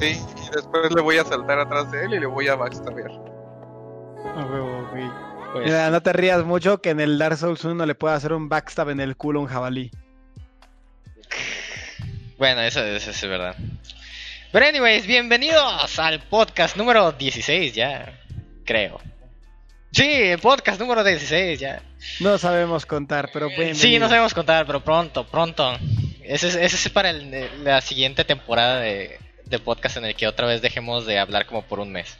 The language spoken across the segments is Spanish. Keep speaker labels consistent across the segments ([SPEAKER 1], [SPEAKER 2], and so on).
[SPEAKER 1] Sí, y después le voy a saltar atrás de él y le voy a backstabbear.
[SPEAKER 2] A huevo, güey.
[SPEAKER 3] Pues,
[SPEAKER 2] Mira, no te rías mucho que en el Dark Souls 1 le puede hacer un backstab en el culo a un jabalí.
[SPEAKER 3] Bueno, eso, eso es verdad. Pero anyways, bienvenidos al podcast número 16 ya, creo. Sí, el podcast número 16 ya.
[SPEAKER 2] No sabemos contar, pero pueden
[SPEAKER 3] Sí, no sabemos contar, pero pronto, pronto. Ese es, ese es para el- la siguiente temporada de, de podcast en el que otra vez dejemos de hablar como por un mes.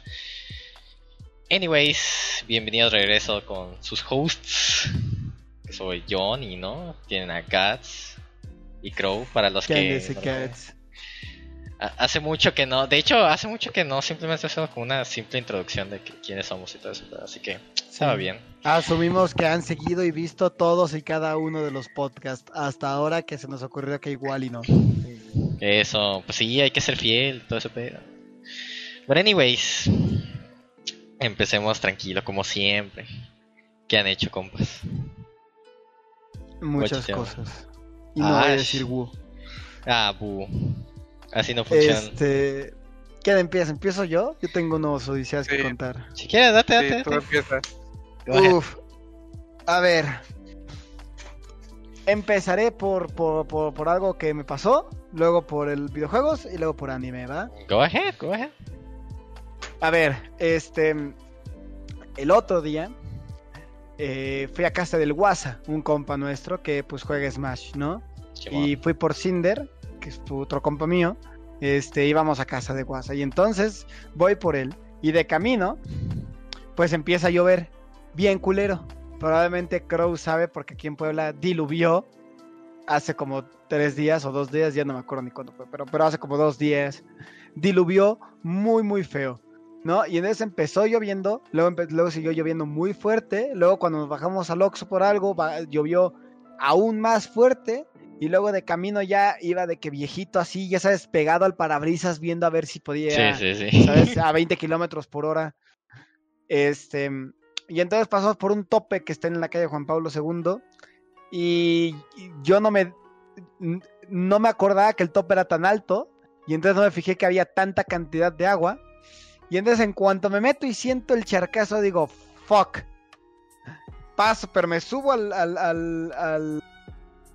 [SPEAKER 3] Anyways, bienvenidos de regreso con sus hosts. Que soy Johnny, ¿no? Tienen a Gats y Crow para los que...
[SPEAKER 2] Cats.
[SPEAKER 3] Ha- Hace mucho que no, de hecho, hace mucho que no, simplemente hacemos como una simple introducción de que- quiénes somos y todo eso, pero así que estaba bien.
[SPEAKER 2] Asumimos que han seguido y visto todos y cada uno de los podcasts hasta ahora que se nos ocurrió que igual y no.
[SPEAKER 3] Eso, pues sí, hay que ser fiel, todo eso pedo. But anyways, empecemos tranquilo, como siempre. ¿Qué han hecho, compas?
[SPEAKER 2] Muchas cosas. Y no voy a decir wu.
[SPEAKER 3] Ah, bu. Así no funciona.
[SPEAKER 2] Este. ¿Quién empieza? ¿Empiezo yo? Yo tengo unos odiseas que contar.
[SPEAKER 3] Si quieres, date, date.
[SPEAKER 1] Sí, tú empiezas.
[SPEAKER 2] Uf. A ver. Empezaré por, por, por, por algo que me pasó, luego por el videojuegos y luego por anime, ¿va?
[SPEAKER 3] Go ahead, go ahead.
[SPEAKER 2] A ver, este. El otro día eh, fui a casa del Guasa, un compa nuestro que pues juega Smash, ¿no? Y fui por Cinder, que es otro compa mío. Este, íbamos a casa de Guasa. Y entonces voy por él. Y de camino, pues empieza a llover. Bien culero. Probablemente Crow sabe porque aquí en Puebla diluvió hace como tres días o dos días, ya no me acuerdo ni cuándo fue, pero, pero hace como dos días. Diluvió muy, muy feo. ¿No? Y entonces empezó lloviendo, luego, luego siguió lloviendo muy fuerte, luego cuando nos bajamos al Oxxo por algo, llovió aún más fuerte, y luego de camino ya iba de que viejito así, ya sabes, pegado al parabrisas viendo a ver si podía,
[SPEAKER 3] Sí, sí, sí.
[SPEAKER 2] ¿sabes? A 20 kilómetros por hora. Este, y entonces pasamos por un tope que está en la calle Juan Pablo II y yo no me, no me acordaba que el tope era tan alto y entonces no me fijé que había tanta cantidad de agua. Y entonces en cuanto me meto y siento el charcazo digo, fuck. Paso, pero me subo al, al, al, al,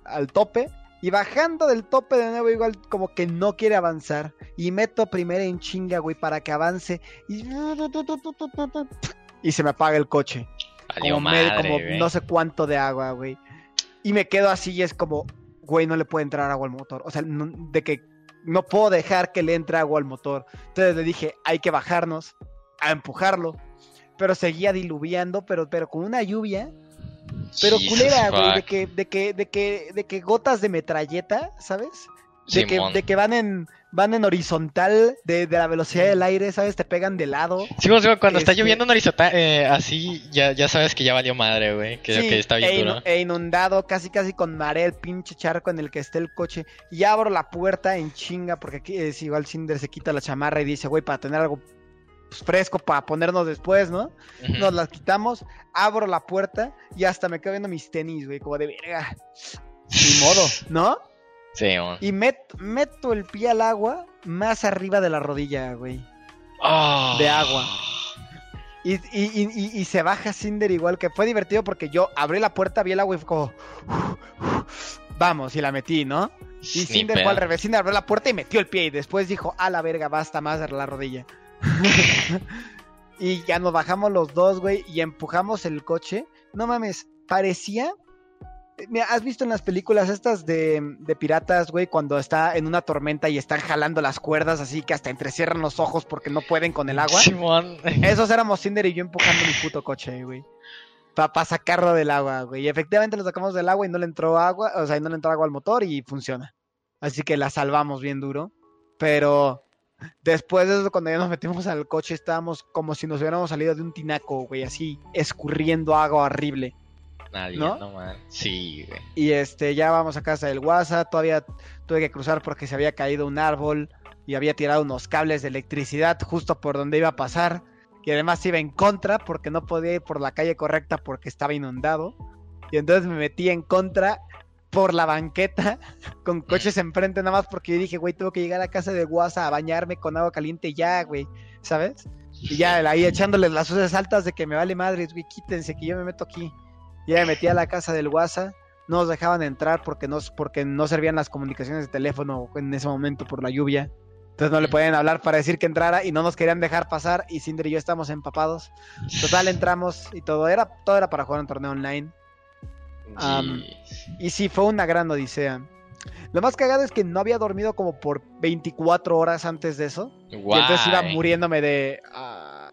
[SPEAKER 2] al tope y bajando del tope de nuevo igual como que no quiere avanzar. Y meto primero en chinga, güey, para que avance. Y, y se me apaga el coche.
[SPEAKER 3] Valió
[SPEAKER 2] Como, como no sé cuánto de agua, güey. Y me quedo así y es como, güey, no le puede entrar agua al motor. O sea, no- de que no puedo dejar que le entre agua al motor. Entonces le dije, hay que bajarnos a empujarlo. Pero seguía diluviando, pero, pero con una lluvia. Pero
[SPEAKER 3] Jesus
[SPEAKER 2] culera, güey, de que, de que, de que, de que gotas de metralleta, ¿sabes? De que, de que van en, van en horizontal, de, de la velocidad del aire, ¿sabes? Te pegan de lado.
[SPEAKER 3] Sí, güey, cuando está
[SPEAKER 2] Este-
[SPEAKER 3] lloviendo en horizontal, eh, así ya, ya sabes que ya valió madre, güey. Que,
[SPEAKER 2] Sí,
[SPEAKER 3] que está bien
[SPEAKER 2] e,
[SPEAKER 3] duro.
[SPEAKER 2] e inundado, casi casi con marea el pinche charco en el que esté el coche. Y abro la puerta en chinga, porque aquí es igual Cinder se quita la chamarra y dice, güey, para tener algo pues, fresco para ponernos después, ¿no? Nos las quitamos, abro la puerta y hasta me quedo viendo mis tenis, güey, como de verga. Ni modo, ¿no?
[SPEAKER 3] Sí, mon.
[SPEAKER 2] Y met- meto el pie al agua más arriba de la rodilla, güey.
[SPEAKER 3] Ah.
[SPEAKER 2] de agua. Y, y- y- y- se baja Cinder igual, que fue divertido porque yo abrí la puerta, vi el agua y fue como... Vamos, y la metí, ¿no? Y Cinder fue al revés, Cinder abrió la puerta y metió el pie y después dijo, a la verga, basta más de la rodilla. y ya nos bajamos los dos, güey, y empujamos el coche. No mames, parecía... Mira, ¿has visto en las películas estas de, de piratas, güey, cuando está en una tormenta y están jalando las cuerdas así que hasta entrecierran los ojos porque no pueden con el agua?
[SPEAKER 3] Simón.
[SPEAKER 2] Esos éramos Cinder y yo empujando mi puto coche, güey. Para sacarlo del agua, güey. Y efectivamente lo sacamos del agua y no le entró agua, o sea, y no le entró agua al motor y funciona. Así que la salvamos bien duro. Pero después de eso, cuando ya nos metimos al coche, estábamos como si nos hubiéramos salido de un tinaco, güey, así, escurriendo agua horrible.
[SPEAKER 3] Nadie,
[SPEAKER 2] ¿No?
[SPEAKER 3] no, man. Sí, güey.
[SPEAKER 2] Y este, ya vamos a casa del WhatsApp. Todavía tuve que cruzar porque se había caído un árbol y había tirado unos cables de electricidad justo por donde iba a pasar. Y además iba en contra porque no podía ir por la calle correcta porque estaba inundado. Y entonces me metí en contra por la banqueta con coches enfrente nada más porque yo dije, güey, tengo que llegar a casa de Guasa a bañarme con agua caliente ya, güey, ¿sabes? Y ya ahí echándoles las luces altas de que me vale madres, güey, quítense que yo me meto aquí. Ya me metí a la casa del Guasa, no nos dejaban entrar porque no, porque no servían las comunicaciones de teléfono en ese momento por la lluvia. Entonces no le podían hablar para decir que entrara y no nos querían dejar pasar y Cinder y yo estábamos empapados. Total, entramos y todo era, todo era para jugar un torneo online. Um, y sí, fue una gran odisea. Lo más cagado es que no había dormido como por 24 horas antes de eso. Y entonces iba muriéndome de... Uh,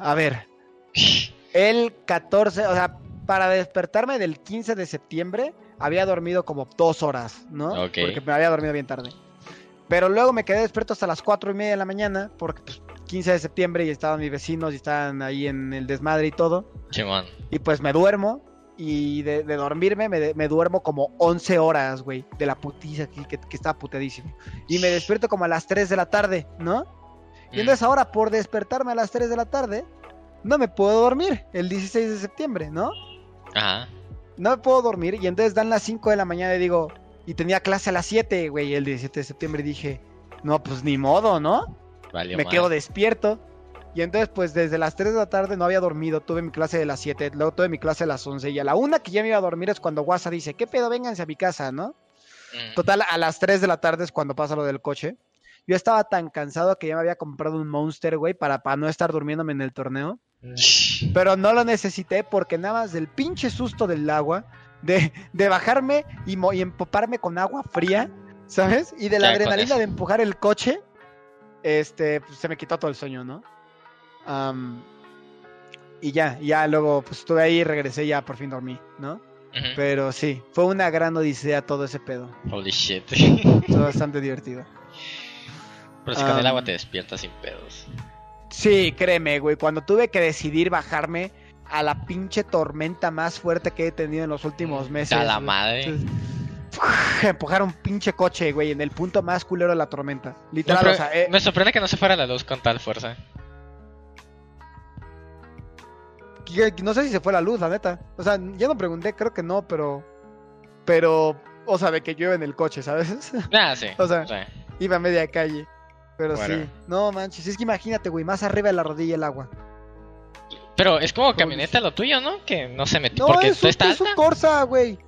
[SPEAKER 2] a ver. El 14, o sea, para despertarme del 15 de septiembre, había dormido como dos horas, ¿no? Porque me había dormido bien tarde. Pero luego me quedé despierto hasta las 4 y media de la mañana, porque pues, 15 de septiembre y estaban mis vecinos y estaban ahí en el desmadre y todo. Y pues me duermo y de, dormirme me, duermo como 11 horas, güey, de la putiza que, que, que estaba putadísimo. Y me despierto como a las 3 de la tarde, ¿no? Y mm. entonces ahora por despertarme a las 3 de la tarde, no me puedo dormir el 16 de septiembre, ¿no? Ajá. No me puedo dormir y entonces dan las 5 de la mañana y digo, y tenía clase a las 7, güey, el 17 de septiembre y dije, no, pues ni modo, ¿no? Me quedo despierto. Y entonces, pues desde las 3 de la tarde no había dormido, tuve mi clase de las 7, luego tuve mi clase de las 11 y a la una que ya me iba a dormir es cuando WhatsApp dice, ¿qué pedo? Vénganse a mi casa, ¿no? Mm. Total, a las 3 de la tarde es cuando pasa lo del coche. Yo estaba tan cansado que ya me había comprado un Monster, güey, para, para no estar durmiéndome en el torneo. Mm. Pero no lo necesité porque nada más del pinche susto del agua, de, de bajarme y, y empoparme con agua fría, ¿sabes? Y de la adrenalina de empujar el coche, este, pues, se me quitó todo el sueño, ¿no? y ya, ya luego pues estuve ahí y regresé ya por fin dormí, ¿no? Pero sí, fue una gran odisea todo ese pedo.
[SPEAKER 3] Holy shit.
[SPEAKER 2] Fue bastante divertido.
[SPEAKER 3] Pero si con el agua te despiertas sin pedos.
[SPEAKER 2] Sí, créeme, güey. Cuando tuve que decidir bajarme a la pinche tormenta más fuerte que he tenido en los últimos meses.
[SPEAKER 3] A la madre.
[SPEAKER 2] empujar un pinche coche, güey, en el punto más culero de la tormenta. Literal, o sea,
[SPEAKER 3] eh, Me sorprende que no se fuera la luz con tal fuerza.
[SPEAKER 2] No sé si se fue la luz, la neta. O sea, ya no pregunté, creo que no, pero. Pero. O sea, de que llueve en el coche, ¿sabes?
[SPEAKER 3] Ah, sí.
[SPEAKER 2] o sea, iba a media calle. Pero sí. No manches, es que imagínate, güey, más arriba de la rodilla el agua.
[SPEAKER 3] Pero es como camioneta lo tuyo, ¿no? Que no se metió. No, porque
[SPEAKER 2] es,
[SPEAKER 3] un,
[SPEAKER 2] es un Corsa, güey.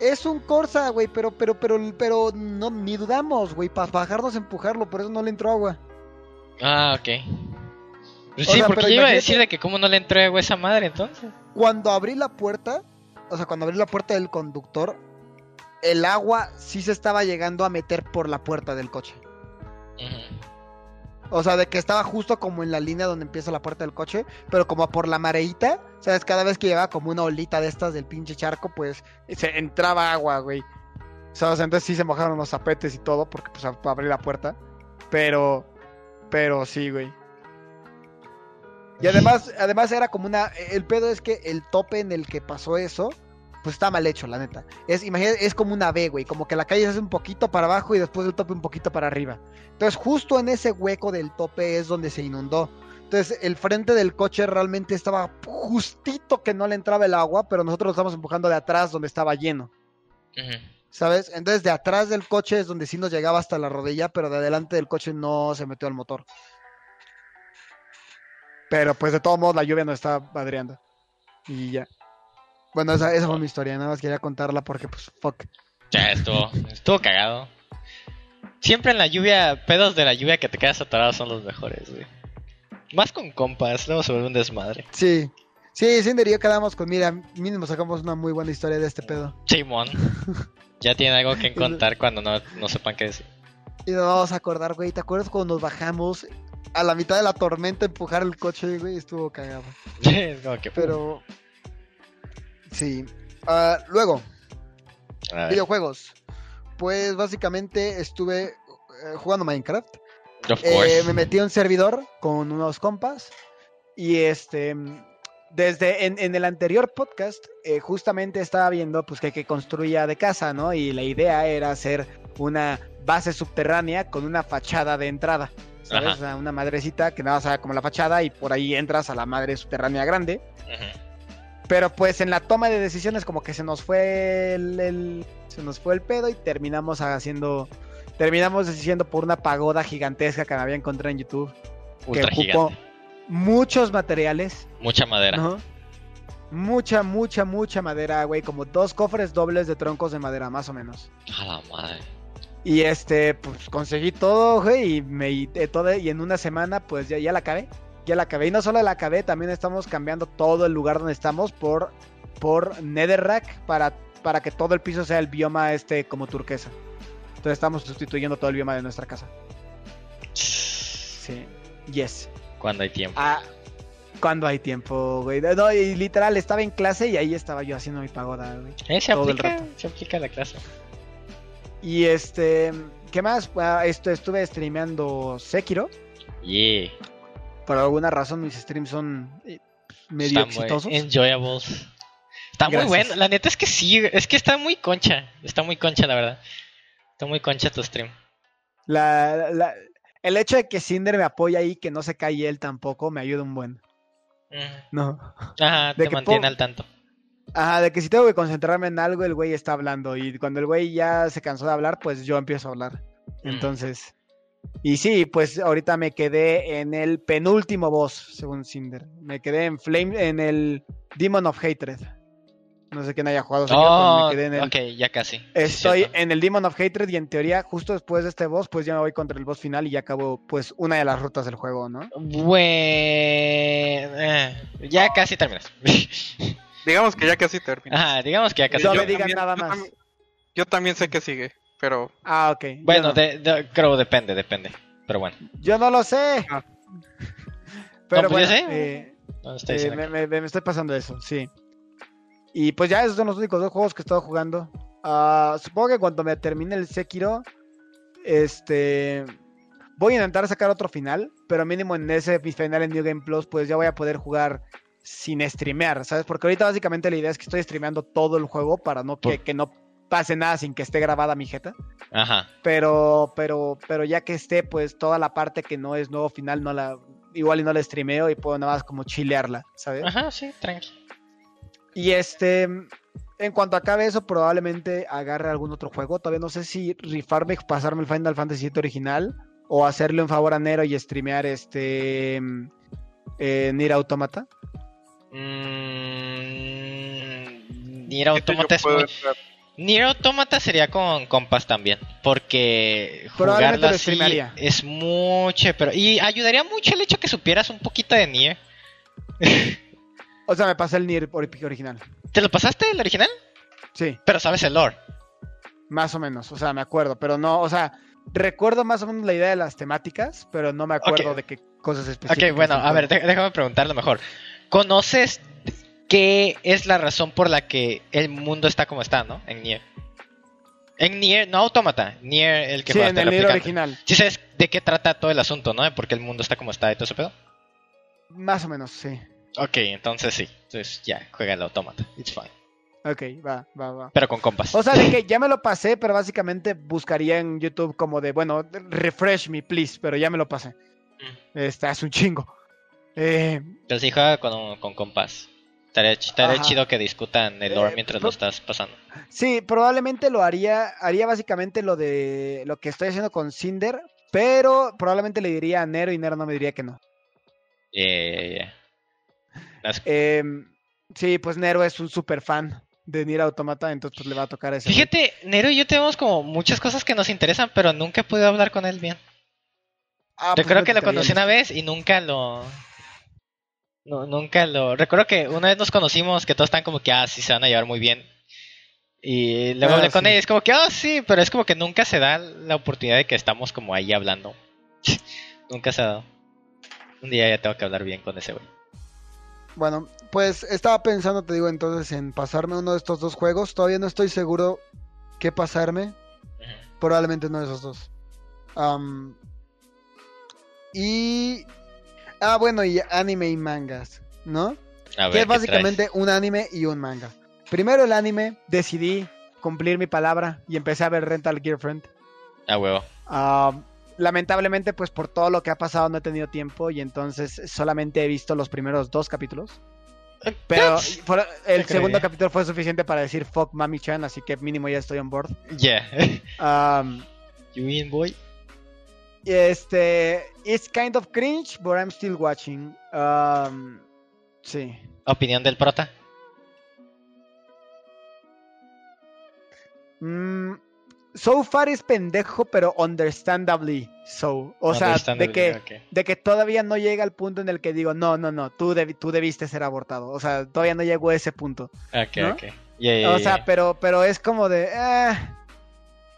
[SPEAKER 2] Es un Corsa, güey, pero, pero, pero, pero, no, ni dudamos, güey, para bajarnos empujarlo, por eso no le entró agua.
[SPEAKER 3] Ah, ok. Pues sí, porque yo iba a decir de que cómo no le entró agua a esa madre entonces.
[SPEAKER 2] Cuando abrí la puerta, o sea, cuando abrí la puerta del conductor, el agua sí se estaba llegando a meter por la puerta del coche. O sea, de que estaba justo como en la línea donde empieza la puerta del coche, pero como por la mareita, ¿sabes? Cada vez que llevaba como una olita de estas del pinche charco, pues se entraba agua, güey. Sea, entonces sí se mojaron los zapetes y todo, porque pues abrí la puerta. Pero, pero sí, güey. Y además, además era como una. El pedo es que el tope en el que pasó eso pues está mal hecho, la neta. Es, imagínate, es como una B, güey, como que la calle se hace un poquito para abajo y después del tope un poquito para arriba. Entonces, justo en ese hueco del tope es donde se inundó. Entonces, el frente del coche realmente estaba justito que no le entraba el agua, pero nosotros lo estamos empujando de atrás donde estaba lleno. ¿Sabes? Entonces, de atrás del coche es donde sí nos llegaba hasta la rodilla, pero de adelante del coche no se metió al motor. Pero pues de todos modos la lluvia nos estaba padreando. Y ya. Bueno, esa, esa fue mi historia, nada más quería contarla porque, pues, fuck.
[SPEAKER 3] Ya estuvo, estuvo cagado. Siempre en la lluvia, pedos de la lluvia que te quedas atorado son los mejores, güey. Más con compas, luego sobre un desmadre.
[SPEAKER 2] Sí. Sí, Cinder y yo quedamos con, mira, mínimo sacamos una muy buena historia de este pedo.
[SPEAKER 3] Simón. ya tiene algo que contar cuando no, no sepan qué decir.
[SPEAKER 2] Y nos vamos a acordar, güey, ¿te acuerdas cuando nos bajamos a la mitad de la tormenta a empujar el coche, güey? Estuvo cagado. no, que... Pero, Sí. Ah, luego, videojuegos. Pues básicamente estuve eh, jugando Minecraft. Eh, me metí a un servidor con unos compas. Y este. Desde en, el anterior podcast, eh, justamente estaba viendo pues que, que construía de casa, ¿no? Y la idea era hacer una base subterránea con una fachada de entrada. ¿Sabes? una madrecita que nada más como la fachada y por ahí entras a la madre subterránea grande. Ajá Pero pues en la toma de decisiones como que se nos fue el, el- se nos fue el pedo y terminamos haciendo terminamos decidiendo por una pagoda gigantesca que me había encontrado en YouTube
[SPEAKER 3] Ultra
[SPEAKER 2] que ocupó muchos materiales,
[SPEAKER 3] Mucha madera.
[SPEAKER 2] ¿no? Mucha, mucha, mucha madera, güey, como dos cofres dobles de troncos de madera, más o menos.
[SPEAKER 3] A la madre.
[SPEAKER 2] Y este, pues conseguí todo, güey, y me y, eh, todo, y en una semana, pues ya, ya la acabé. Ya la acabé. Y no solo la acabé, también estamos cambiando todo el lugar donde estamos por, por Netherrack para, para que todo el piso sea el bioma este como turquesa. Entonces estamos sustituyendo todo el bioma de nuestra casa. Sí. Yes.
[SPEAKER 3] Cuando hay tiempo.
[SPEAKER 2] Ah, cuando hay tiempo, güey. No, y literal, estaba en clase y ahí estaba yo haciendo mi pagoda, güey.
[SPEAKER 3] Eh, se
[SPEAKER 2] todo el
[SPEAKER 3] aplica,
[SPEAKER 2] rato.
[SPEAKER 3] se aplica la clase.
[SPEAKER 2] Y este, ¿qué más? Ah, esto, estuve streameando Sekiro.
[SPEAKER 3] Yeah.
[SPEAKER 2] Por alguna razón mis streams son eh, medio
[SPEAKER 3] Están muy
[SPEAKER 2] exitosos.
[SPEAKER 3] enjoyables. Está muy bueno. La neta es que sí. Es que está muy concha. Está muy concha, la verdad. Está muy concha tu stream.
[SPEAKER 2] La, la- el hecho de que Cinder me apoya ahí, que no se cae él tampoco, me ayuda un buen.
[SPEAKER 3] Mm.
[SPEAKER 2] No.
[SPEAKER 3] Ajá,
[SPEAKER 2] De
[SPEAKER 3] te
[SPEAKER 2] que
[SPEAKER 3] mantiene al tanto.
[SPEAKER 2] Ajá, de que si tengo que concentrarme en algo, el güey está hablando. Y cuando el güey ya se cansó de hablar, pues yo empiezo a hablar.
[SPEAKER 3] Mm.
[SPEAKER 2] Entonces. Y sí, pues ahorita me quedé en el penúltimo boss, según Cinder. Me quedé en Flame, en el Demon of Hatred. No sé quién haya jugado pero
[SPEAKER 3] Oh,
[SPEAKER 2] me quedé en el.
[SPEAKER 3] ok, ya casi.
[SPEAKER 2] Estoy
[SPEAKER 3] Cierto.
[SPEAKER 2] en el Demon of Hatred y en teoría, justo después de este boss, pues ya me voy contra el boss final y ya acabo, pues, una de las rutas del juego, ¿no?
[SPEAKER 3] Bueno, eh, ya casi terminas.
[SPEAKER 1] Digamos que ya casi termina.
[SPEAKER 3] Ajá, digamos que ya casi.
[SPEAKER 2] No
[SPEAKER 1] Yo
[SPEAKER 2] me digan
[SPEAKER 1] también-
[SPEAKER 2] nada
[SPEAKER 1] yo
[SPEAKER 2] más.
[SPEAKER 1] también- Yo también sé que sigue, pero
[SPEAKER 2] Ah, ok.
[SPEAKER 3] Bueno,
[SPEAKER 2] no.
[SPEAKER 3] de- de- creo depende, depende. Pero bueno,
[SPEAKER 2] Yo no lo sé.
[SPEAKER 1] Ah.
[SPEAKER 2] Pero
[SPEAKER 3] No, pues
[SPEAKER 2] bueno, eh,
[SPEAKER 3] no estoy
[SPEAKER 2] eh,
[SPEAKER 3] diciendo
[SPEAKER 2] me,
[SPEAKER 3] que-
[SPEAKER 2] me- me estoy pasando eso, sí. Y pues ya esos son los únicos dos juegos que he estado jugando. Ah, supongo que cuando me termine el Sekiro, este... Voy a intentar sacar otro final, pero mínimo en ese final en New Game Plus, pues ya voy a poder jugar sin streamear, ¿sabes? Porque ahorita básicamente la idea es que estoy streameando todo el juego para no que, que no pase nada sin que esté grabada mi jeta.
[SPEAKER 3] Ajá.
[SPEAKER 2] Pero, pero, pero ya que esté, pues toda la parte que no es nuevo final, no la, igual y no la streameo y puedo nada más como chilearla, ¿sabes?
[SPEAKER 3] Ajá, sí, tranqui.
[SPEAKER 2] Y este, en cuanto acabe eso, probablemente agarre algún otro juego. Todavía no sé si rifarme, y pasarme el Final Fantasy VII original o hacerle un favor a Nero y streamear este eh, Nier Automata.
[SPEAKER 3] Mm, Nier
[SPEAKER 1] Este
[SPEAKER 3] Automata es
[SPEAKER 1] puedo
[SPEAKER 3] muy...
[SPEAKER 1] entrar.
[SPEAKER 3] Nier Automata sería con compas también, porque jugarlo
[SPEAKER 2] lo
[SPEAKER 3] así es mucho, pero y ayudaría mucho el hecho que supieras un poquito de Nier.
[SPEAKER 2] O sea, me pasé el Nier ori- original.
[SPEAKER 3] ¿Te lo pasaste el original?
[SPEAKER 2] Sí,
[SPEAKER 3] Pero sabes el lore.
[SPEAKER 2] más o menos. O sea, me acuerdo, pero no, o sea, recuerdo más o menos la idea de las temáticas, pero no me acuerdo de qué cosas específicas.
[SPEAKER 3] Ok, bueno, a ver, déjame preguntarlo mejor. ¿Conoces qué es la razón por la que el mundo está como está, no? En Nier. En Nier, no Automata, Nier el que
[SPEAKER 2] Sí, en el Nier original.
[SPEAKER 3] Sí sabes de qué trata todo el asunto, ¿no? De por qué el mundo está como está y todo ese pedo.
[SPEAKER 2] Más o menos, sí.
[SPEAKER 3] Ok, entonces sí. Entonces ya, juega el Automata. It's fine.
[SPEAKER 2] Ok, va, va, va.
[SPEAKER 3] Pero con compas.
[SPEAKER 2] O sea, de que ya me lo pasé, pero básicamente buscaría en YouTube como de, bueno, refresh me, please, pero ya me lo pasé.
[SPEAKER 3] Mm.
[SPEAKER 2] Este, es un chingo. Eh,
[SPEAKER 3] Pero sí juega con, con compas. Estaría, chido que discutan el lore
[SPEAKER 2] Eh,
[SPEAKER 3] mientras lo estás pasando.
[SPEAKER 2] sí, probablemente lo haría, haría básicamente lo de lo que estoy haciendo con Cinder, pero probablemente le diría a Nero y Nero no me diría que no.
[SPEAKER 3] Yeah, yeah, yeah.
[SPEAKER 2] Eh, sí, pues Nero es un super fan de Nier Automata, entonces pues le va a tocar ese. güey.
[SPEAKER 3] Fíjate, Nero y yo tenemos como muchas cosas que nos interesan, pero nunca he podido hablar con él bien.
[SPEAKER 2] Ah, pues
[SPEAKER 3] Recuerdo que lo conocí una vez y nunca lo. No, nunca lo. Recuerdo que una vez nos conocimos que todos están como que, ah, sí, se van a llevar muy bien. Y luego
[SPEAKER 2] Ah,
[SPEAKER 3] hablé con
[SPEAKER 2] sí.
[SPEAKER 3] ella y es como que, ah, sí, pero es como que nunca se da la oportunidad de que estamos como ahí hablando. nunca se ha dado. Un día ya tengo que hablar bien con ese güey.
[SPEAKER 2] Bueno, pues estaba pensando, te digo entonces, en pasarme uno de estos dos juegos. Todavía no estoy seguro qué pasarme. Probablemente uno de esos dos. Y. Ah, bueno, y anime y mangas, ¿no?
[SPEAKER 3] A ver,
[SPEAKER 2] que es
[SPEAKER 3] ¿qué
[SPEAKER 2] básicamente un anime y un manga. Primero el anime, decidí cumplir mi palabra y empecé a ver Rental Girlfriend.
[SPEAKER 3] traes? A huevo.
[SPEAKER 2] Ah, lamentablemente, pues por todo lo que ha pasado no he tenido tiempo y entonces solamente he visto los primeros dos capítulos. Pero
[SPEAKER 3] That's-
[SPEAKER 2] por- el
[SPEAKER 3] te
[SPEAKER 2] segundo capítulo fue suficiente para decir fuck Mami Chan, así que mínimo ya estoy on board.
[SPEAKER 3] Yeah.
[SPEAKER 2] Um,
[SPEAKER 3] you in, boy?
[SPEAKER 2] Este, it's kind of cringe, but I'm still watching. Um, sí.
[SPEAKER 3] Opinión del prota.
[SPEAKER 2] Mm, so far es pendejo, pero understandably so. O sea, de que, de que todavía no llega al punto en el que digo, no, no, no, tú, tú debiste ser abortado. O sea, todavía no llegó a ese punto.
[SPEAKER 3] Ok,
[SPEAKER 2] ¿no?
[SPEAKER 3] ok. Yeah, yeah,
[SPEAKER 2] O sea,
[SPEAKER 3] yeah.
[SPEAKER 2] pero, pero es como de. eh.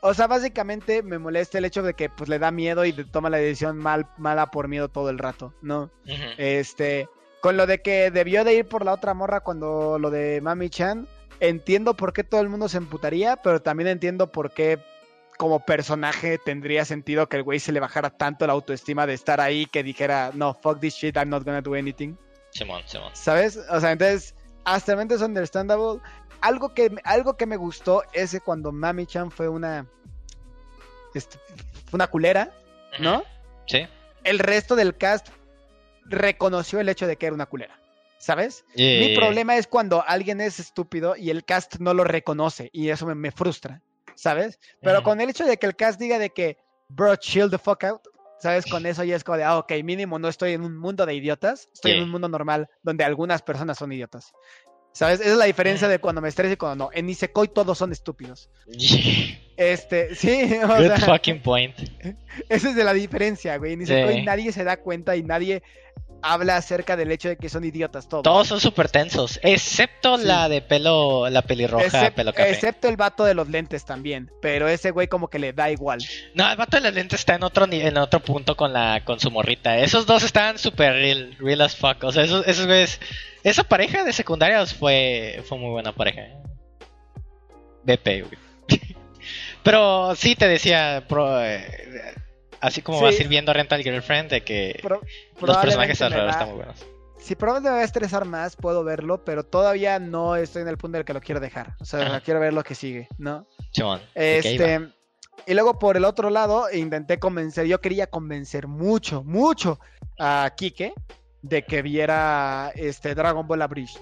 [SPEAKER 2] O sea, básicamente me molesta el hecho de que pues le da miedo y toma la decisión mal, mala por miedo todo el rato, ¿no? Este, con lo de que debió de ir por la otra morra cuando lo de Mami Chan, entiendo por qué todo el mundo se emputaría, pero también entiendo por qué como personaje tendría sentido que el güey se le bajara tanto la autoestima de estar ahí que dijera, no, fuck this shit, I'm not gonna do anything.
[SPEAKER 3] Simón, Simón.
[SPEAKER 2] ¿Sabes? O sea, entonces, hasta el momento es understandable. Algo que, algo que me gustó es que cuando Mami Chan fue una. este, fue una culera, ¿no?
[SPEAKER 3] Sí.
[SPEAKER 2] El resto del cast reconoció el hecho de que era una culera. ¿Sabes?
[SPEAKER 3] Yeah,
[SPEAKER 2] Mi problema es cuando alguien es estúpido y el cast no lo reconoce y eso me, me frustra, ¿sabes? Pero con el hecho de que el cast diga de que, bro, chill the fuck out, ¿sabes? Con eso ya es como de, ah, ok, mínimo no estoy en un mundo de idiotas, estoy en un mundo normal donde algunas personas son idiotas. ¿Sabes? Esa es la diferencia
[SPEAKER 3] Ujú.
[SPEAKER 2] de cuando me estreso y cuando no. En Nisekoi todos son estúpidos.
[SPEAKER 3] Yeah.
[SPEAKER 2] Este, sí, o
[SPEAKER 3] Good
[SPEAKER 2] sea,
[SPEAKER 3] fucking point.
[SPEAKER 2] esa es de la diferencia, güey. Nisekoi
[SPEAKER 3] Sí.
[SPEAKER 2] nadie se da cuenta y nadie habla acerca del hecho de que son idiotas todos.
[SPEAKER 3] Todos son súper tensos, excepto
[SPEAKER 2] Sí.
[SPEAKER 3] la de pelo, la pelirroja,
[SPEAKER 2] Excep-
[SPEAKER 3] pelo café.
[SPEAKER 2] excepto el vato de los lentes también. Pero ese güey como que le da igual.
[SPEAKER 3] No, el vato de las lentes está en otro ni- en otro punto con la con su morrita. Esos dos estaban súper real, real as fuck. O sea, esos, esos güeyes, esa pareja de secundarios fue fue muy buena pareja. BP, güey. Pero sí te decía, pro- eh, así como
[SPEAKER 2] Sí.
[SPEAKER 3] vas a ir viendo Rental Girlfriend, de que
[SPEAKER 2] Pro-
[SPEAKER 3] los personajes alrededor están muy buenos.
[SPEAKER 2] Si probablemente me va a estresar más, puedo verlo, pero todavía no estoy en el punto en el que lo quiero dejar. O sea,
[SPEAKER 3] Ajá.
[SPEAKER 2] quiero ver lo que sigue, ¿no?
[SPEAKER 3] Simón, ¿de qué iba?
[SPEAKER 2] Este, y luego por el otro lado, intenté convencer, yo quería convencer mucho, mucho a Kike de que viera este Dragon Ball Abridged,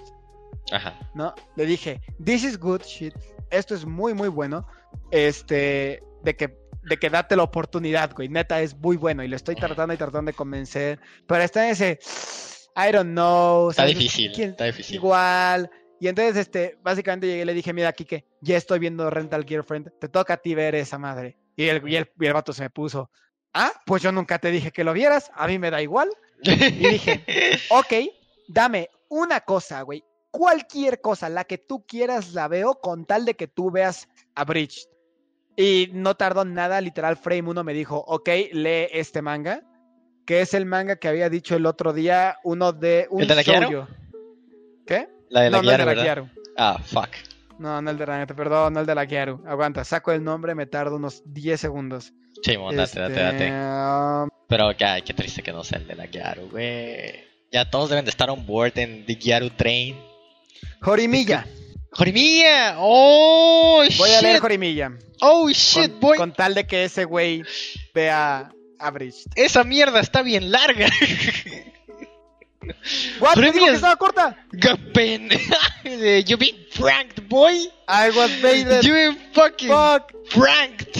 [SPEAKER 3] Ajá.
[SPEAKER 2] ¿no? Le dije, this is good shit, esto es muy, muy bueno, este, de que, de que date la oportunidad, güey, neta es muy bueno y lo estoy tratando y tratando de convencer, pero está en ese, I don't know,
[SPEAKER 3] Está difícil,
[SPEAKER 2] ¿Quién-
[SPEAKER 3] está difícil.
[SPEAKER 2] Igual. Y entonces, este, básicamente llegué y le dije, mira, Kike, ya estoy viendo Rental Girlfriend, te toca a ti ver esa madre. Y el, y el, y el vato se me puso, ah, pues yo nunca te dije que lo vieras, a mí me da igual. Y dije, ok, dame una cosa, güey, cualquier cosa, la que tú quieras la veo con tal de que tú veas a Bridge. Y no tardó nada, literal, Frame 1 me dijo, ok, lee este manga, que es el manga que había dicho el otro día, uno de un
[SPEAKER 3] ¿El de la Kiaru?
[SPEAKER 2] ¿Qué?
[SPEAKER 3] La de la
[SPEAKER 2] no, no el
[SPEAKER 3] Kiara,
[SPEAKER 2] de la
[SPEAKER 3] ¿verdad?
[SPEAKER 2] Kiaru.
[SPEAKER 3] Ah, fuck.
[SPEAKER 2] No, no el de la perdón, no el de la Kiaru. Aguanta, saco el nombre, me tardo unos 10 segundos.
[SPEAKER 3] Simón, date, date,
[SPEAKER 2] Este,
[SPEAKER 3] date.
[SPEAKER 2] um,
[SPEAKER 3] Pero qué triste que no sea el de la Gyaru, güey. Ya todos deben de estar on board en The Gyaru Train.
[SPEAKER 2] Jorimilla.
[SPEAKER 3] ¡Jorimilla! ¡Oh,
[SPEAKER 2] Voy a
[SPEAKER 3] shit!
[SPEAKER 2] leer Jorimilla.
[SPEAKER 3] ¡Oh, shit,
[SPEAKER 2] con,
[SPEAKER 3] boy!
[SPEAKER 2] con tal de que ese güey vea a Bridge.
[SPEAKER 3] Esa mierda está bien larga.
[SPEAKER 2] ¿What? ¿Te digo que
[SPEAKER 3] es-
[SPEAKER 2] estaba corta?
[SPEAKER 3] Gapen. you been pranked, boy.
[SPEAKER 2] I was baited.
[SPEAKER 3] You been fucking
[SPEAKER 2] Fuck.
[SPEAKER 3] pranked.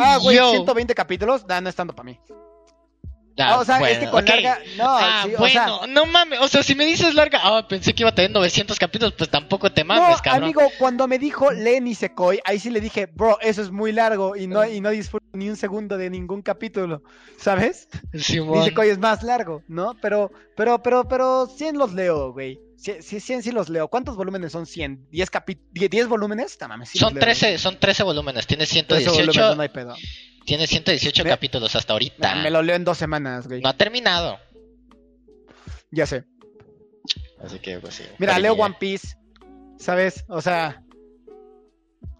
[SPEAKER 2] Ah, güey,
[SPEAKER 3] Yo.
[SPEAKER 2] 120 capítulos. Nah, no es tanto para mí.
[SPEAKER 3] Ah,
[SPEAKER 2] o sea, es que
[SPEAKER 3] bueno,
[SPEAKER 2] con
[SPEAKER 3] ok.
[SPEAKER 2] larga. No,
[SPEAKER 3] Ah,
[SPEAKER 2] sí, o
[SPEAKER 3] bueno,
[SPEAKER 2] sea.
[SPEAKER 3] no mames, o sea, si me dices larga, ah, pensé que iba a tener 900 capítulos, pues tampoco te mames,
[SPEAKER 2] No,
[SPEAKER 3] cabrón.
[SPEAKER 2] amigo, cuando me dijo lee Nisekoi, ahí sí le dije, bro, eso es muy largo y no, y no disfruto ni un segundo de ningún capítulo, ¿sabes?
[SPEAKER 3] Simón.
[SPEAKER 2] Nisekoi es más largo, ¿no? Pero, pero, pero, pero 100 los leo, güey. 100, 100 sí los leo. ¿Cuántos volúmenes son 100? ¿10, capi 10 volúmenes? Mames, sí
[SPEAKER 3] Son
[SPEAKER 2] leo.
[SPEAKER 3] 13, son 13 volúmenes, tiene
[SPEAKER 2] 13
[SPEAKER 3] 118,
[SPEAKER 2] volúmenes, no hay pedo.
[SPEAKER 3] Tiene 118
[SPEAKER 2] Me-
[SPEAKER 3] capítulos hasta ahorita.
[SPEAKER 2] Me lo leo en dos semanas, güey.
[SPEAKER 3] No ha terminado.
[SPEAKER 2] Ya sé.
[SPEAKER 3] Así que pues sí.
[SPEAKER 2] Mira, leo One Piece, ¿sabes? O sea,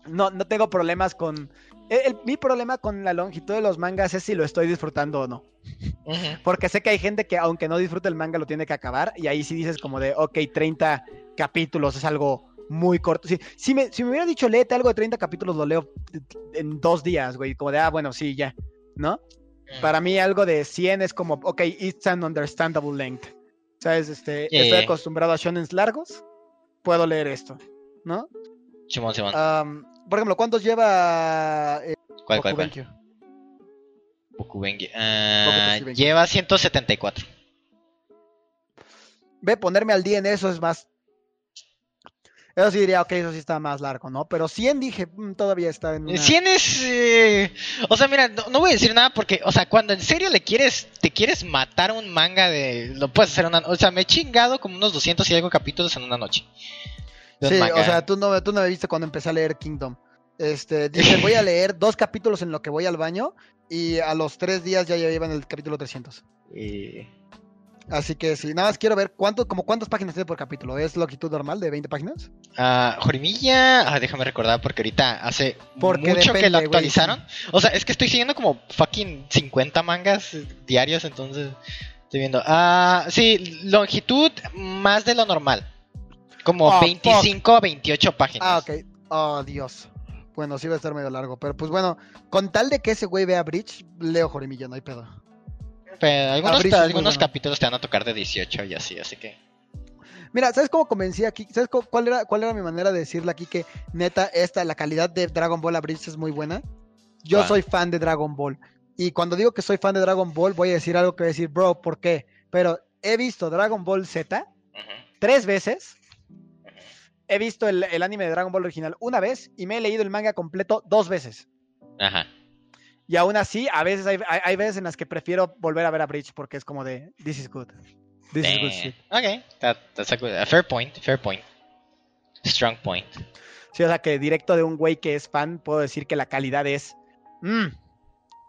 [SPEAKER 2] no, no tengo problemas con... el- el- mi problema con la longitud de los mangas es si lo estoy disfrutando o no. Porque sé que hay gente que aunque no disfrute el manga lo tiene que acabar y ahí sí dices como de, ok, 30 capítulos es algo muy corto. Si, si, me, si me hubiera dicho léete algo de 30 capítulos lo leo en dos días, güey, como de, ah, bueno, sí, ya, ¿no? Para mí algo de 100 es como, ok, it's an understandable length. ¿Sabes? Este,
[SPEAKER 3] Yeah,
[SPEAKER 2] estoy
[SPEAKER 3] yeah.
[SPEAKER 2] acostumbrado a shonens largos. Puedo leer esto, ¿no?
[SPEAKER 3] Simón, Simón.
[SPEAKER 2] Por ejemplo, ¿cuántos lleva eh,
[SPEAKER 3] ¿Cuál, cuál, cuál? Bokubengi. lleva 174.
[SPEAKER 2] Ve, ponerme al día en eso es más. Eso sí diría, ok, eso sí está más largo, ¿no? Pero 100 dije, "Mm, todavía está en. Una...
[SPEAKER 3] 100 es. eh, O sea, mira, no, no voy a decir nada porque, o sea, cuando en serio le quieres, te quieres matar un manga de. Lo puedes hacer una. O sea, me he chingado como unos 200 y algo capítulos en una noche.
[SPEAKER 2] Sí,
[SPEAKER 3] manga.
[SPEAKER 2] o sea, tú no, tú no me viste cuando empecé a leer Kingdom. Este, dije, voy a leer dos capítulos en lo que voy al baño y a los tres días ya llevan el capítulo 300.
[SPEAKER 3] Y-
[SPEAKER 2] Así que sí, nada más quiero ver cuánto, como cuántas páginas tiene por capítulo. ¿Es longitud normal de 20 páginas?
[SPEAKER 3] Ah, Jorimilla, ah, déjame recordar porque ahorita hace
[SPEAKER 2] Porque
[SPEAKER 3] mucho que lo actualizaron. O sea, es que estoy siguiendo como fucking 50 mangas diarios, entonces estoy viendo. Ah, sí, longitud más de lo normal. Como
[SPEAKER 2] Oh,
[SPEAKER 3] 25 a 28 páginas.
[SPEAKER 2] Ah, ok. Oh, Dios. Bueno, sí va a estar medio largo. Pero pues bueno, con tal de que ese güey vea Bridge, leo Jorimilla, no hay pedo.
[SPEAKER 3] Pero algunos, capítulos te van a tocar de 18 y así, así que.
[SPEAKER 2] Mira, ¿sabes cómo convencí aquí? ¿Sabes cu- cuál era, cuál era mi manera de decirle aquí que neta, esta, la calidad de Dragon Ball a Bridge es muy buena? Yo soy fan de Dragon Ball. Y cuando digo que soy fan de Dragon Ball, voy a decir algo que voy a decir, bro, ¿por qué? Pero he visto Dragon Ball Z tres veces. He visto el, el anime de Dragon Ball original una vez y me he leído el manga completo dos veces.
[SPEAKER 3] Ajá.
[SPEAKER 2] Y aún así, a veces hay, hay, hay veces en las que prefiero volver a ver a Bridge porque es como de, this is good. This is good shit.
[SPEAKER 3] ok, that- that's a, good- a fair point, fair point. Strong point.
[SPEAKER 2] Sí, o sea que directo de un güey que es fan, puedo decir que la calidad es mm,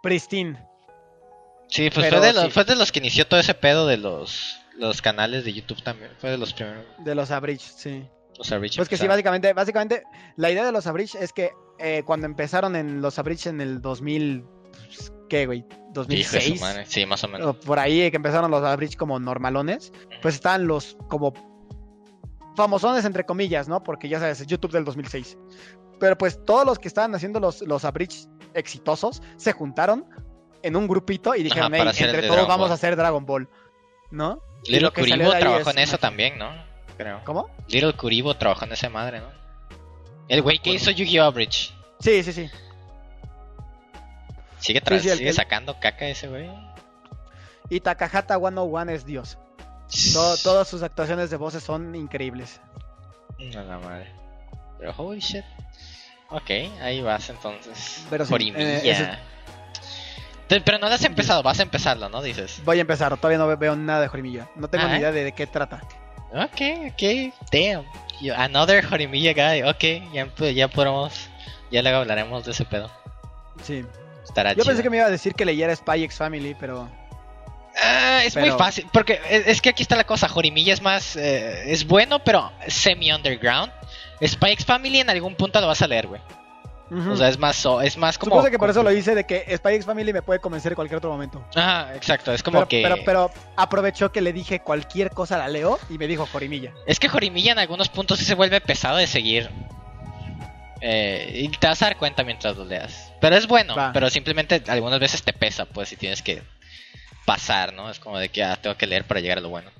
[SPEAKER 2] pristine.
[SPEAKER 3] Sí, pues
[SPEAKER 2] Pero
[SPEAKER 3] fue, de los,
[SPEAKER 2] sí.
[SPEAKER 3] fue de los que inició todo ese pedo de los, los canales de YouTube también. Fue de los primeros.
[SPEAKER 2] De los Abridge, sí.
[SPEAKER 3] Los Average
[SPEAKER 2] Pues que sí, básicamente, básicamente, la idea de los Abridge es que eh, cuando empezaron en los Abridge en el 2000, pues, ¿qué, güey?
[SPEAKER 3] Hijo de su
[SPEAKER 2] 2006.
[SPEAKER 3] madre, Sí, más o menos.
[SPEAKER 2] por ahí que empezaron los Abridge como normalones, pues estaban los como famosones entre comillas, ¿no? Porque ya sabes, es YouTube del 2006. Pero pues todos los que estaban haciendo los, los Abridge exitosos se juntaron en un grupito y dijeron,
[SPEAKER 3] Ajá,
[SPEAKER 2] "Hey, entre todos
[SPEAKER 3] Dragon
[SPEAKER 2] vamos
[SPEAKER 3] Ball".
[SPEAKER 2] a hacer Dragon Ball, ¿no?
[SPEAKER 3] Little Kuribo trabajó
[SPEAKER 2] es
[SPEAKER 3] en eso también, ¿no? Creo.
[SPEAKER 2] ¿Cómo?
[SPEAKER 3] Little Kuribo trabajó en esa madre, ¿no? El güey que hizo Yu-Gi-Oh! Average.
[SPEAKER 2] Sí, sí, sí.
[SPEAKER 3] Sigue,
[SPEAKER 2] Sí,
[SPEAKER 3] sigue sacando caca ese güey.
[SPEAKER 2] Y Takahata 101 es Dios. Todo- todas sus actuaciones de voces son increíbles.
[SPEAKER 3] No, la madre. Pero holy shit. Ok, ahí vas entonces.
[SPEAKER 2] Pero sí, eh, ese-
[SPEAKER 3] Pero no lo has empezado, vas a empezarlo, ¿no? Dices.
[SPEAKER 2] Voy a empezar, todavía no veo nada de Jorimilla. No tengo
[SPEAKER 3] Ah,
[SPEAKER 2] ni idea de, de qué trata.
[SPEAKER 3] Ok, ok, damn. You- another Jorimilla guy. Ok, ya, empe- ya podemos. Ya luego hablaremos de ese pedo.
[SPEAKER 2] Sí.
[SPEAKER 3] Estará
[SPEAKER 2] Yo
[SPEAKER 3] chido.
[SPEAKER 2] pensé que me iba a decir que leyera Spy X Family, pero
[SPEAKER 3] Ah, es muy
[SPEAKER 2] Pero-
[SPEAKER 3] fácil, porque es, es que aquí está la cosa, Jorimilla es más, eh, es bueno, pero semi-underground. Spy X Family en algún punto lo vas a leer, güey. O sea, es más, es más como...
[SPEAKER 2] Supongo que por eso lo hice de que Spy X Family me puede convencer en cualquier otro momento.
[SPEAKER 3] Ajá, exacto, es como
[SPEAKER 2] Pero,
[SPEAKER 3] que...
[SPEAKER 2] pero, pero aprovechó que le dije cualquier cosa la leo y me dijo Jorimilla.
[SPEAKER 3] Es que Jorimilla en algunos puntos sí se vuelve pesado de seguir. Eh, y te vas a dar cuenta mientras lo leas. Pero es bueno,
[SPEAKER 2] Va.
[SPEAKER 3] pero simplemente algunas veces te pesa, pues, si tienes que pasar, ¿no? Es como de que ah, tengo que leer para llegar a lo bueno.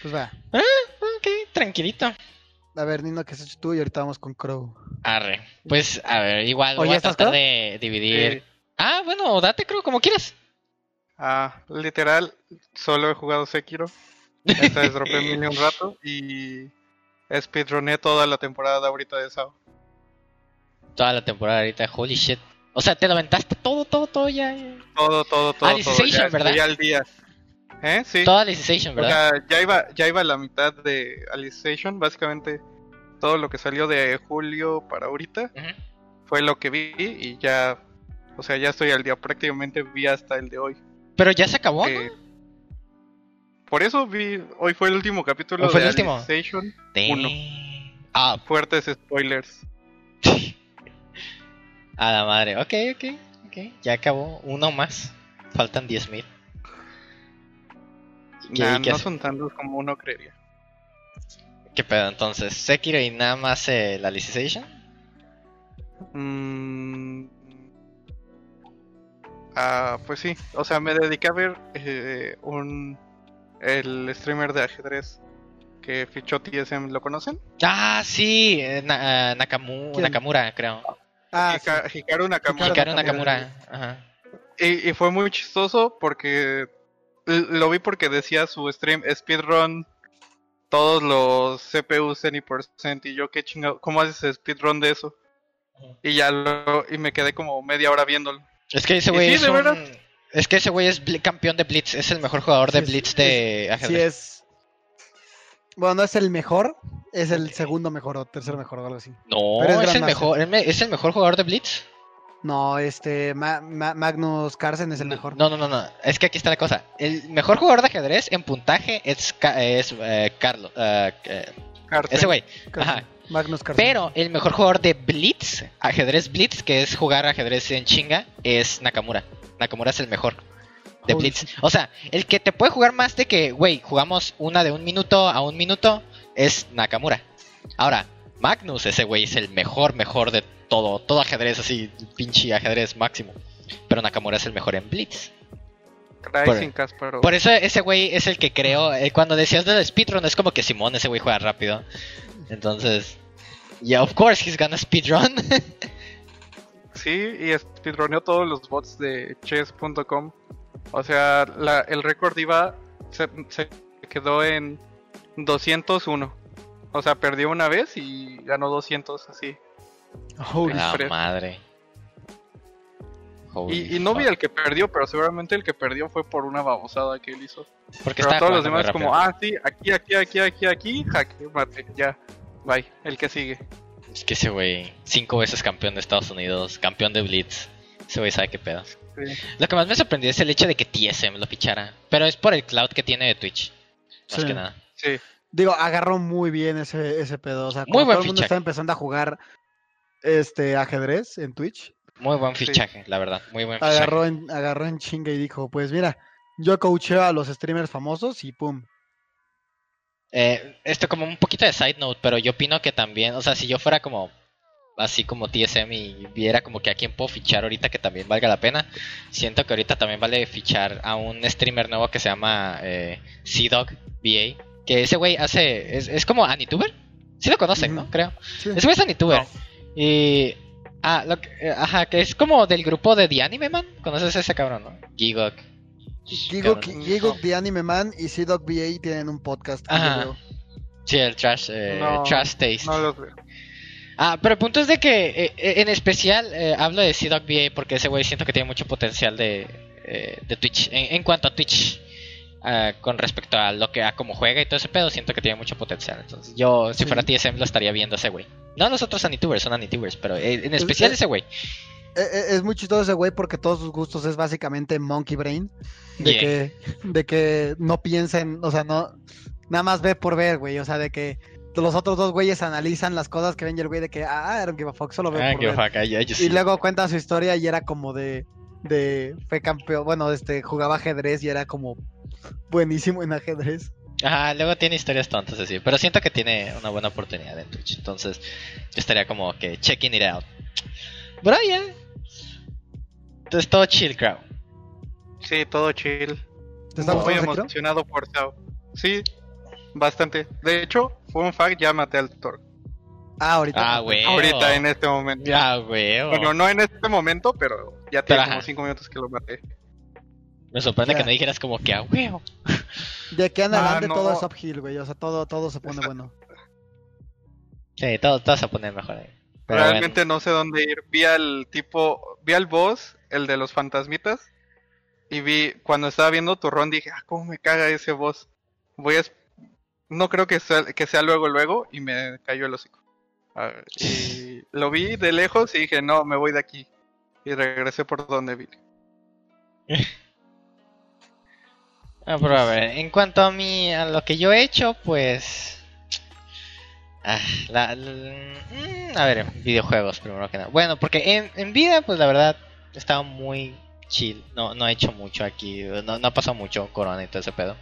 [SPEAKER 2] Pues va.
[SPEAKER 3] Ok, tranquilito.
[SPEAKER 2] A ver, Nino, ¿qué has hecho tú? Y ahorita vamos con Crow.
[SPEAKER 3] Arre. Pues, a ver, igual voy a
[SPEAKER 2] ¿estás
[SPEAKER 3] tratar de dividir.
[SPEAKER 1] Eh,
[SPEAKER 3] Ah, bueno, date creo como quieras.
[SPEAKER 1] ah, literal, solo he jugado Sekiro. Esta vez dropé mini un rato y speedroné toda la temporada ahorita de Sao.
[SPEAKER 3] Toda la temporada ahorita, holy shit. O sea, te lo aventaste todo, todo, todo ya. ya.
[SPEAKER 1] Todo, todo, todo. todo.
[SPEAKER 3] Alicization,
[SPEAKER 1] Ya
[SPEAKER 3] ¿verdad?
[SPEAKER 1] estoy al día. ¿Eh? Sí.
[SPEAKER 3] Toda la Alicization,
[SPEAKER 1] O
[SPEAKER 3] ¿verdad?
[SPEAKER 1] sea, ya iba, ya iba a la mitad de Alicization, básicamente todo lo que salió de julio para ahorita fue lo que vi y ya, o sea, ya estoy al día, prácticamente vi hasta el de hoy.
[SPEAKER 3] Pero ya se acabó, ¿no?
[SPEAKER 1] que- por eso vi, hoy fue el último capítulo
[SPEAKER 3] ¿O fue
[SPEAKER 1] de
[SPEAKER 3] el último?
[SPEAKER 1] Alicization.
[SPEAKER 3] Ah,
[SPEAKER 1] fuertes spoilers.
[SPEAKER 3] a la madre. Ok, ok, ok. Ya acabó. Uno más. Faltan 10.000. ¿Qué-
[SPEAKER 1] Nah,
[SPEAKER 3] qué
[SPEAKER 1] no
[SPEAKER 3] hace?
[SPEAKER 1] son tantos como uno creería.
[SPEAKER 3] ¿Qué pedo entonces? ¿Sekiro y nada más eh, la Alicization?
[SPEAKER 1] Mm, ah, pues sí, o sea, me dediqué a ver eh, un el streamer de ajedrez que fichó TSM, ¿lo conocen?
[SPEAKER 3] Ah, sí, eh, Na- Nakamu-
[SPEAKER 2] ¿Quién?
[SPEAKER 3] Nakamura, creo.
[SPEAKER 2] Ah, sí.
[SPEAKER 1] Hika- Hikaru Nakamura.
[SPEAKER 3] Hikaru
[SPEAKER 2] Nakamura.
[SPEAKER 3] Nakamura. Ajá.
[SPEAKER 1] Y, y fue muy chistoso porque lo vi porque decía su stream speedrun todos los CPUs any percent y yo qué chingado, ¿cómo haces speedrun de eso? Y ya lo, y me quedé como media hora viéndolo.
[SPEAKER 3] Es que ese
[SPEAKER 1] ¿Y
[SPEAKER 3] güey
[SPEAKER 1] sí,
[SPEAKER 3] es
[SPEAKER 1] de
[SPEAKER 3] un-
[SPEAKER 1] verdad?
[SPEAKER 3] Es que ese güey es campeón de Blitz, es el mejor jugador de
[SPEAKER 2] Sí,
[SPEAKER 3] Blitz
[SPEAKER 2] sí,
[SPEAKER 3] de
[SPEAKER 2] Sí
[SPEAKER 3] ajedrez.
[SPEAKER 2] es. Bueno, no es el mejor, es el segundo mejor o tercer mejor o algo así.
[SPEAKER 3] No,
[SPEAKER 2] Pero es
[SPEAKER 3] es, el mejor, es me- es el mejor jugador de Blitz.
[SPEAKER 2] No, este Ma- Ma- Magnus Carlsen es el mejor.
[SPEAKER 3] No, no, no, no. Es que aquí está la cosa. El mejor jugador de ajedrez en puntaje es, Ca- es eh, Carlos. eh, eh, ese güey.
[SPEAKER 2] Carlsen.
[SPEAKER 3] Ajá.
[SPEAKER 2] Magnus Carlsen.
[SPEAKER 3] Pero el mejor jugador de Blitz, ajedrez Blitz, que es jugar ajedrez en chinga, es Nakamura. Nakamura es el mejor de Blitz. O sea, el que te puede jugar más de que, güey, jugamos una de un minuto a un minuto, es Nakamura. Ahora, Magnus, ese güey, es el mejor, mejor de todo. Todo ajedrez, así, pinche ajedrez máximo. Pero Nakamura es el mejor en Blitz.
[SPEAKER 1] Kasparov.
[SPEAKER 3] Por eso ese güey es el que creo. eh, cuando decías del speedrun, es como que Simón, ese güey juega rápido. Entonces, yeah, of course he's gonna speedrun.
[SPEAKER 1] Sí, y speedroneó todos los bots de chess.com. O sea, la- el récord iba, se, se quedó en 201. O sea, perdió una vez y ganó 200 así.
[SPEAKER 2] Holy
[SPEAKER 3] La
[SPEAKER 1] Fred.
[SPEAKER 3] madre. Holy
[SPEAKER 1] Y, y no vi el que perdió, pero seguramente el que perdió fue por una babosada que él hizo.
[SPEAKER 3] Porque
[SPEAKER 1] Pero
[SPEAKER 3] estaba
[SPEAKER 1] todos los demás como, ah, sí, aquí, aquí, aquí, aquí, aquí, jaque, mate, ya. Bye, el que sigue.
[SPEAKER 3] Es que ese güey, cinco veces campeón de Estados Unidos, campeón de Blitz. Ese güey sabe qué pedo.
[SPEAKER 1] Sí.
[SPEAKER 3] Lo que más me sorprendió es el hecho de que TSM lo fichara. Pero es por el cloud que tiene de Twitch. Más
[SPEAKER 2] Sí.
[SPEAKER 3] que nada.
[SPEAKER 1] Sí,
[SPEAKER 2] Digo, agarró muy bien ese, ese pedo. O sea,
[SPEAKER 3] Muy
[SPEAKER 2] cuando
[SPEAKER 3] buen
[SPEAKER 2] todo el mundo está empezando a jugar este ajedrez en Twitch,
[SPEAKER 3] Muy buen
[SPEAKER 1] Sí.
[SPEAKER 3] fichaje, la verdad. Muy buen fichaje.
[SPEAKER 2] agarró en, agarró en chinga y dijo, pues mira, yo coacheo a los streamers famosos y pum.
[SPEAKER 3] Eh, esto como un poquito de side note, pero yo opino que también, o sea, si yo fuera como así como TSM y viera como que a quién puedo fichar ahorita que también valga la pena, siento que ahorita también vale fichar a un streamer nuevo que se llama eh, C-Dog VA, que ese güey hace, es, es como Anituber, sí lo conocen, ¿no? Creo.
[SPEAKER 2] Sí.
[SPEAKER 3] Ese güey es Anituber.
[SPEAKER 1] No.
[SPEAKER 3] Y... Ah, lo que- eh, ajá, que es como del grupo de The Anime Man, ¿conoces a ese cabrón, no? Gigok.
[SPEAKER 2] Gigok. Gigok, The Anime Man y C-Dog VA tienen un podcast.
[SPEAKER 3] Ajá. Sí, el Trash, eh,
[SPEAKER 1] No,
[SPEAKER 3] trash Taste.
[SPEAKER 1] no los veo.
[SPEAKER 3] Ah, pero el punto es de que, eh, eh, en especial, eh, hablo de C-Dog VA porque ese güey siento que tiene mucho potencial de, eh, de Twitch. En, en cuanto a Twitch, ah, con respecto a lo que a cómo juega y todo ese pedo, siento que tiene mucho potencial. Entonces, yo, si
[SPEAKER 2] Sí.
[SPEAKER 3] fuera TSM, lo estaría viendo ese güey. No los otros Anitubers, son Anitubers, pero eh, en especial
[SPEAKER 2] eh,
[SPEAKER 3] ese güey.
[SPEAKER 2] Eh, eh, Es muy chistoso ese güey porque todos sus gustos es básicamente monkey brain. De
[SPEAKER 3] Yeah.
[SPEAKER 2] que, de que no piensen, o sea, no, nada más ve por ver, güey. O sea, de que los otros dos güeyes analizan las cosas que ven y el güey de que, ah, don't give a fuck, solo veo
[SPEAKER 3] Ah,
[SPEAKER 2] por ver.
[SPEAKER 3] fuck, I- I just-
[SPEAKER 2] Y luego cuenta su historia y era como de, de, fue campeón, bueno, este, jugaba ajedrez y era como buenísimo en ajedrez.
[SPEAKER 3] Ajá, luego tiene historias tontas así, pero siento que tiene una buena oportunidad en Twitch. Entonces, yo estaría como que checking it out. Pero ya. Entonces, todo chill, crowd.
[SPEAKER 1] Sí, todo chill.
[SPEAKER 2] ¿Te está
[SPEAKER 1] Muy emocionado por Sao. Sí, bastante. De hecho, fue un fact, ya maté al Thor.
[SPEAKER 2] Ah, ahorita.
[SPEAKER 3] Ah, güey.
[SPEAKER 1] Ahorita, en este momento.
[SPEAKER 3] Ya, güey.
[SPEAKER 1] Bueno, no en este momento, pero ya
[SPEAKER 3] ajá.
[SPEAKER 1] como 5 minutos que lo maté.
[SPEAKER 3] Me sorprende
[SPEAKER 2] Ya.
[SPEAKER 3] que no dijeras como que a huevo.
[SPEAKER 2] De aquí en
[SPEAKER 1] Ah,
[SPEAKER 2] adelante
[SPEAKER 1] no.
[SPEAKER 2] todo es uphill, güey. O sea, todo, todo se pone bueno.
[SPEAKER 3] Sí, todo, todo se poner mejor ahí. Pero
[SPEAKER 1] Realmente no sé dónde ir. Vi al tipo, vi al boss, el de los fantasmitas. Y vi, cuando estaba viendo tu ron, dije, ah, cómo me caga ese boss. Voy a... No creo que sea, que sea luego, luego. Y me cayó el hocico. Ah, y lo vi de lejos y dije, no, me voy de aquí. Y regresé por donde vi.
[SPEAKER 3] Ah, a en cuanto a mí, a lo que yo he hecho, pues. Ah, la- mm, a ver, videojuegos primero que nada. Bueno, porque en, en vida, pues la verdad, he estado muy chill. No, no he hecho mucho aquí. No, no ha pasado mucho corona y todo ese pedo.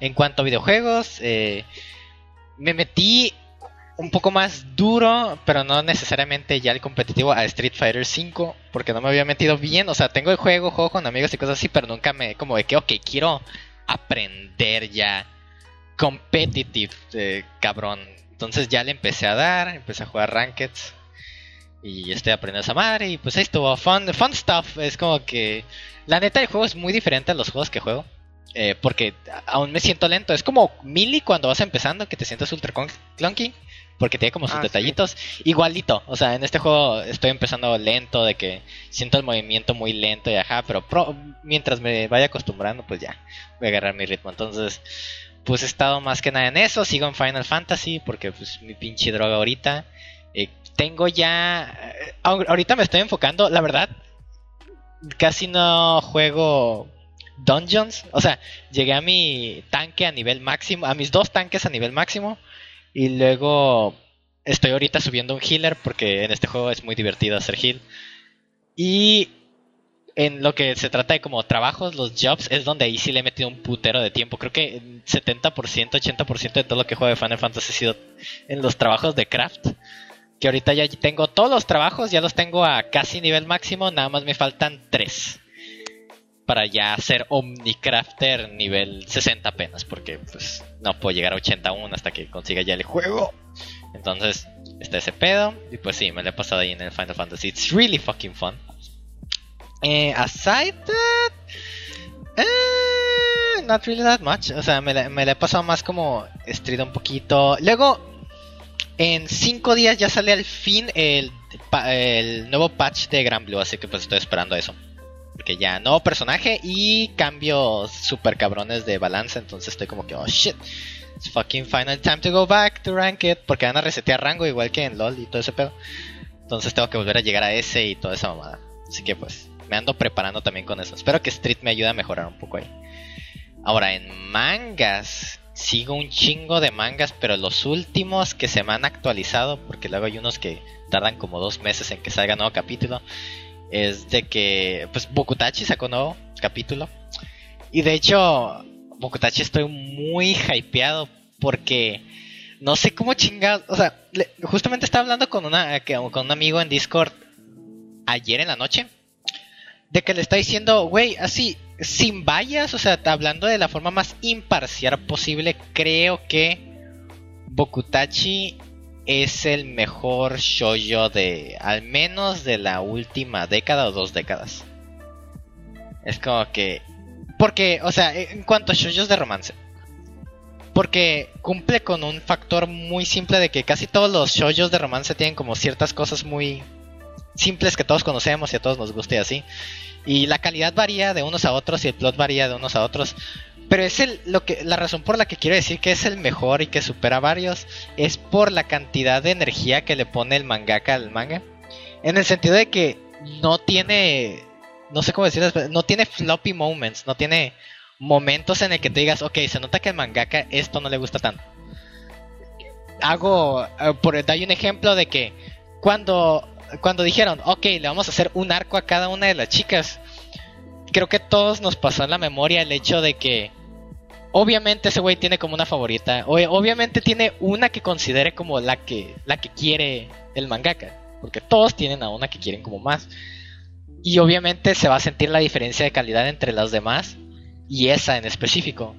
[SPEAKER 3] En cuanto a videojuegos, eh, me metí un poco más duro, pero no necesariamente ya el competitivo a Street Fighter 5, porque no me había metido bien. O sea, tengo el juego, juego con amigos y cosas así, pero nunca me, como de que, ok, quiero aprender ya competitive, eh, cabrón. Entonces ya le empecé a dar, empecé a jugar Rankeds. Y estoy aprendiendo esa madre. Y pues estuvo. Fun, fun stuff. Es como que. La neta, el juego es muy diferente a los juegos que juego. Eh, porque aún me siento lento. Es como Mili cuando vas empezando, que te sientes ultra clunky. Porque tiene como sus ah, detallitos. Igualito. O sea, en este juego estoy empezando lento, de que siento el movimiento muy lento y ajá. Pero mientras me vaya acostumbrando, pues ya voy a agarrar mi ritmo. Entonces, pues he estado más que nada en eso. Sigo en Final Fantasy porque pues mi pinche droga ahorita. Eh, tengo ya... Eh, ahorita me estoy enfocando, la verdad, casi no juego dungeons. O sea, llegué a mi tanque a nivel máximo, a mis dos tanques a nivel máximo. Y luego estoy ahorita subiendo un healer porque en este juego es muy divertido hacer heal. Y en lo que se trata de como trabajos, los jobs, es donde ahí sí le he metido un putero de tiempo. Creo que 70%, 80% de todo lo que juego de Final Fantasy ha sido en los trabajos de craft que ahorita ya tengo todos los trabajos, ya los tengo a casi nivel máximo, nada más me faltan 3 para ya ser Omnicrafter nivel 60 apenas, porque pues no puedo llegar a 81 hasta que consiga ya el juego. Entonces, está ese pedo, y pues sí, me lo he pasado ahí en el Final Fantasy. It's really fucking fun. Eh, aside that, eh, not really that much. O sea, me, me he pasado más como estrido un poquito. Luego, en 5 días ya sale al fin el, nuevo patch de Gran Blue, así que pues estoy esperando eso. Porque ya nuevo personaje y cambios super cabrones de balance, entonces estoy como que, oh shit, it's fucking final time to go back to Ranked, porque van a resetear rango igual que en LOL y todo ese pedo. Entonces tengo que volver a llegar a ese y toda esa mamada. Así que pues me ando preparando también con eso. Espero que Street me ayude a mejorar un poco ahí. Ahora en mangas, sigo un chingo de mangas, pero los últimos que se me han actualizado, porque luego hay unos que tardan como dos meses en que salga nuevo capítulo, es de que, pues, Bokutachi sacó nuevo capítulo. Y de hecho, Bokutachi estoy muy hypeado porque no sé cómo chingados, o sea, justamente estaba hablando con, una, con un amigo en Discord ayer en la noche, de que le está diciendo, güey, así, sin vallas, o sea, hablando de la forma más imparcial posible, creo que Bokutachi es el mejor shoyo de al menos de la última década o dos décadas. Es como que porque, o sea, en cuanto a shoyos de romance, porque cumple con un factor muy simple de que casi todos los shoyos de romance tienen como ciertas cosas muy simples que todos conocemos y a todos nos guste así. Y la calidad varía de unos a otros y el plot varía de unos a otros. Pero es el, lo que, la razón por la que quiero decir que es el mejor y que supera varios es por la cantidad de energía que le pone el mangaka al manga. En el sentido de que no tiene, no sé cómo decirlo, no tiene floppy moments, no tiene momentos en el que te digas, ok, se nota que el mangaka esto no le gusta tanto. Hago, eh, por, doy un ejemplo de que cuando cuando dijeron, ok, le vamos a hacer un arco a cada una de las chicas, creo que todos nos pasó en la memoria el hecho de que obviamente ese güey tiene como una favorita, obviamente tiene una que considere como la que, la que quiere el mangaka, porque todos tienen a una que quieren como más. Y obviamente se va a sentir la diferencia de calidad entre las demás y esa en específico.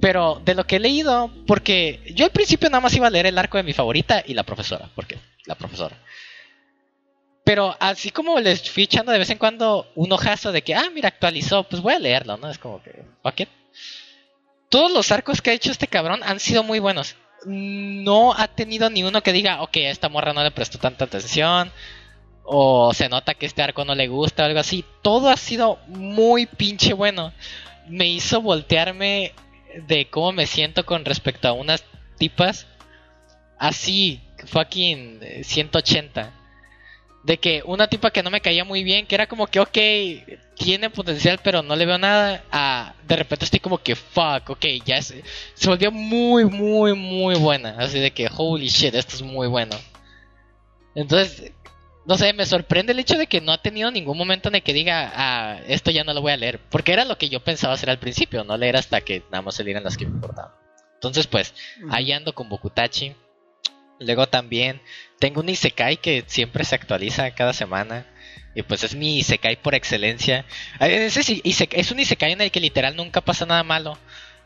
[SPEAKER 3] Pero de lo que he leído, porque yo al principio nada más iba a leer el arco de mi favorita y la profesora, porque la profesora. Pero así como les fui echando de vez en cuando un ojazo de que, ah, mira, actualizó, pues voy a leerlo, ¿no? Es como que, ok. Todos los arcos que ha hecho este cabrón han sido muy buenos. No ha tenido ni uno que diga, ok, a esta morra no le prestó tanta atención. O se nota que este arco no le gusta o algo así. Todo ha sido muy pinche bueno. Me hizo voltearme de cómo me siento con respecto a unas tipas. Así, fucking 180 de que una tipa que no me caía muy bien, que era como que, ok, tiene potencial, pero no le veo nada, a de repente estoy como que, fuck, ok, ya se volvió muy, muy, muy buena. Así de que, holy shit, esto es muy bueno. Entonces, no sé, me sorprende el hecho de que no ha tenido ningún momento en el que diga, ah, esto ya no lo voy a leer. Porque era lo que yo pensaba hacer al principio, no leer hasta que nada más salieran las que me importaban. Entonces, pues, ahí ando con Bokutachi. Luego también tengo un Isekai que siempre se actualiza cada semana. Y pues es mi Isekai por excelencia. Es, es un Isekai en el que literal nunca pasa nada malo.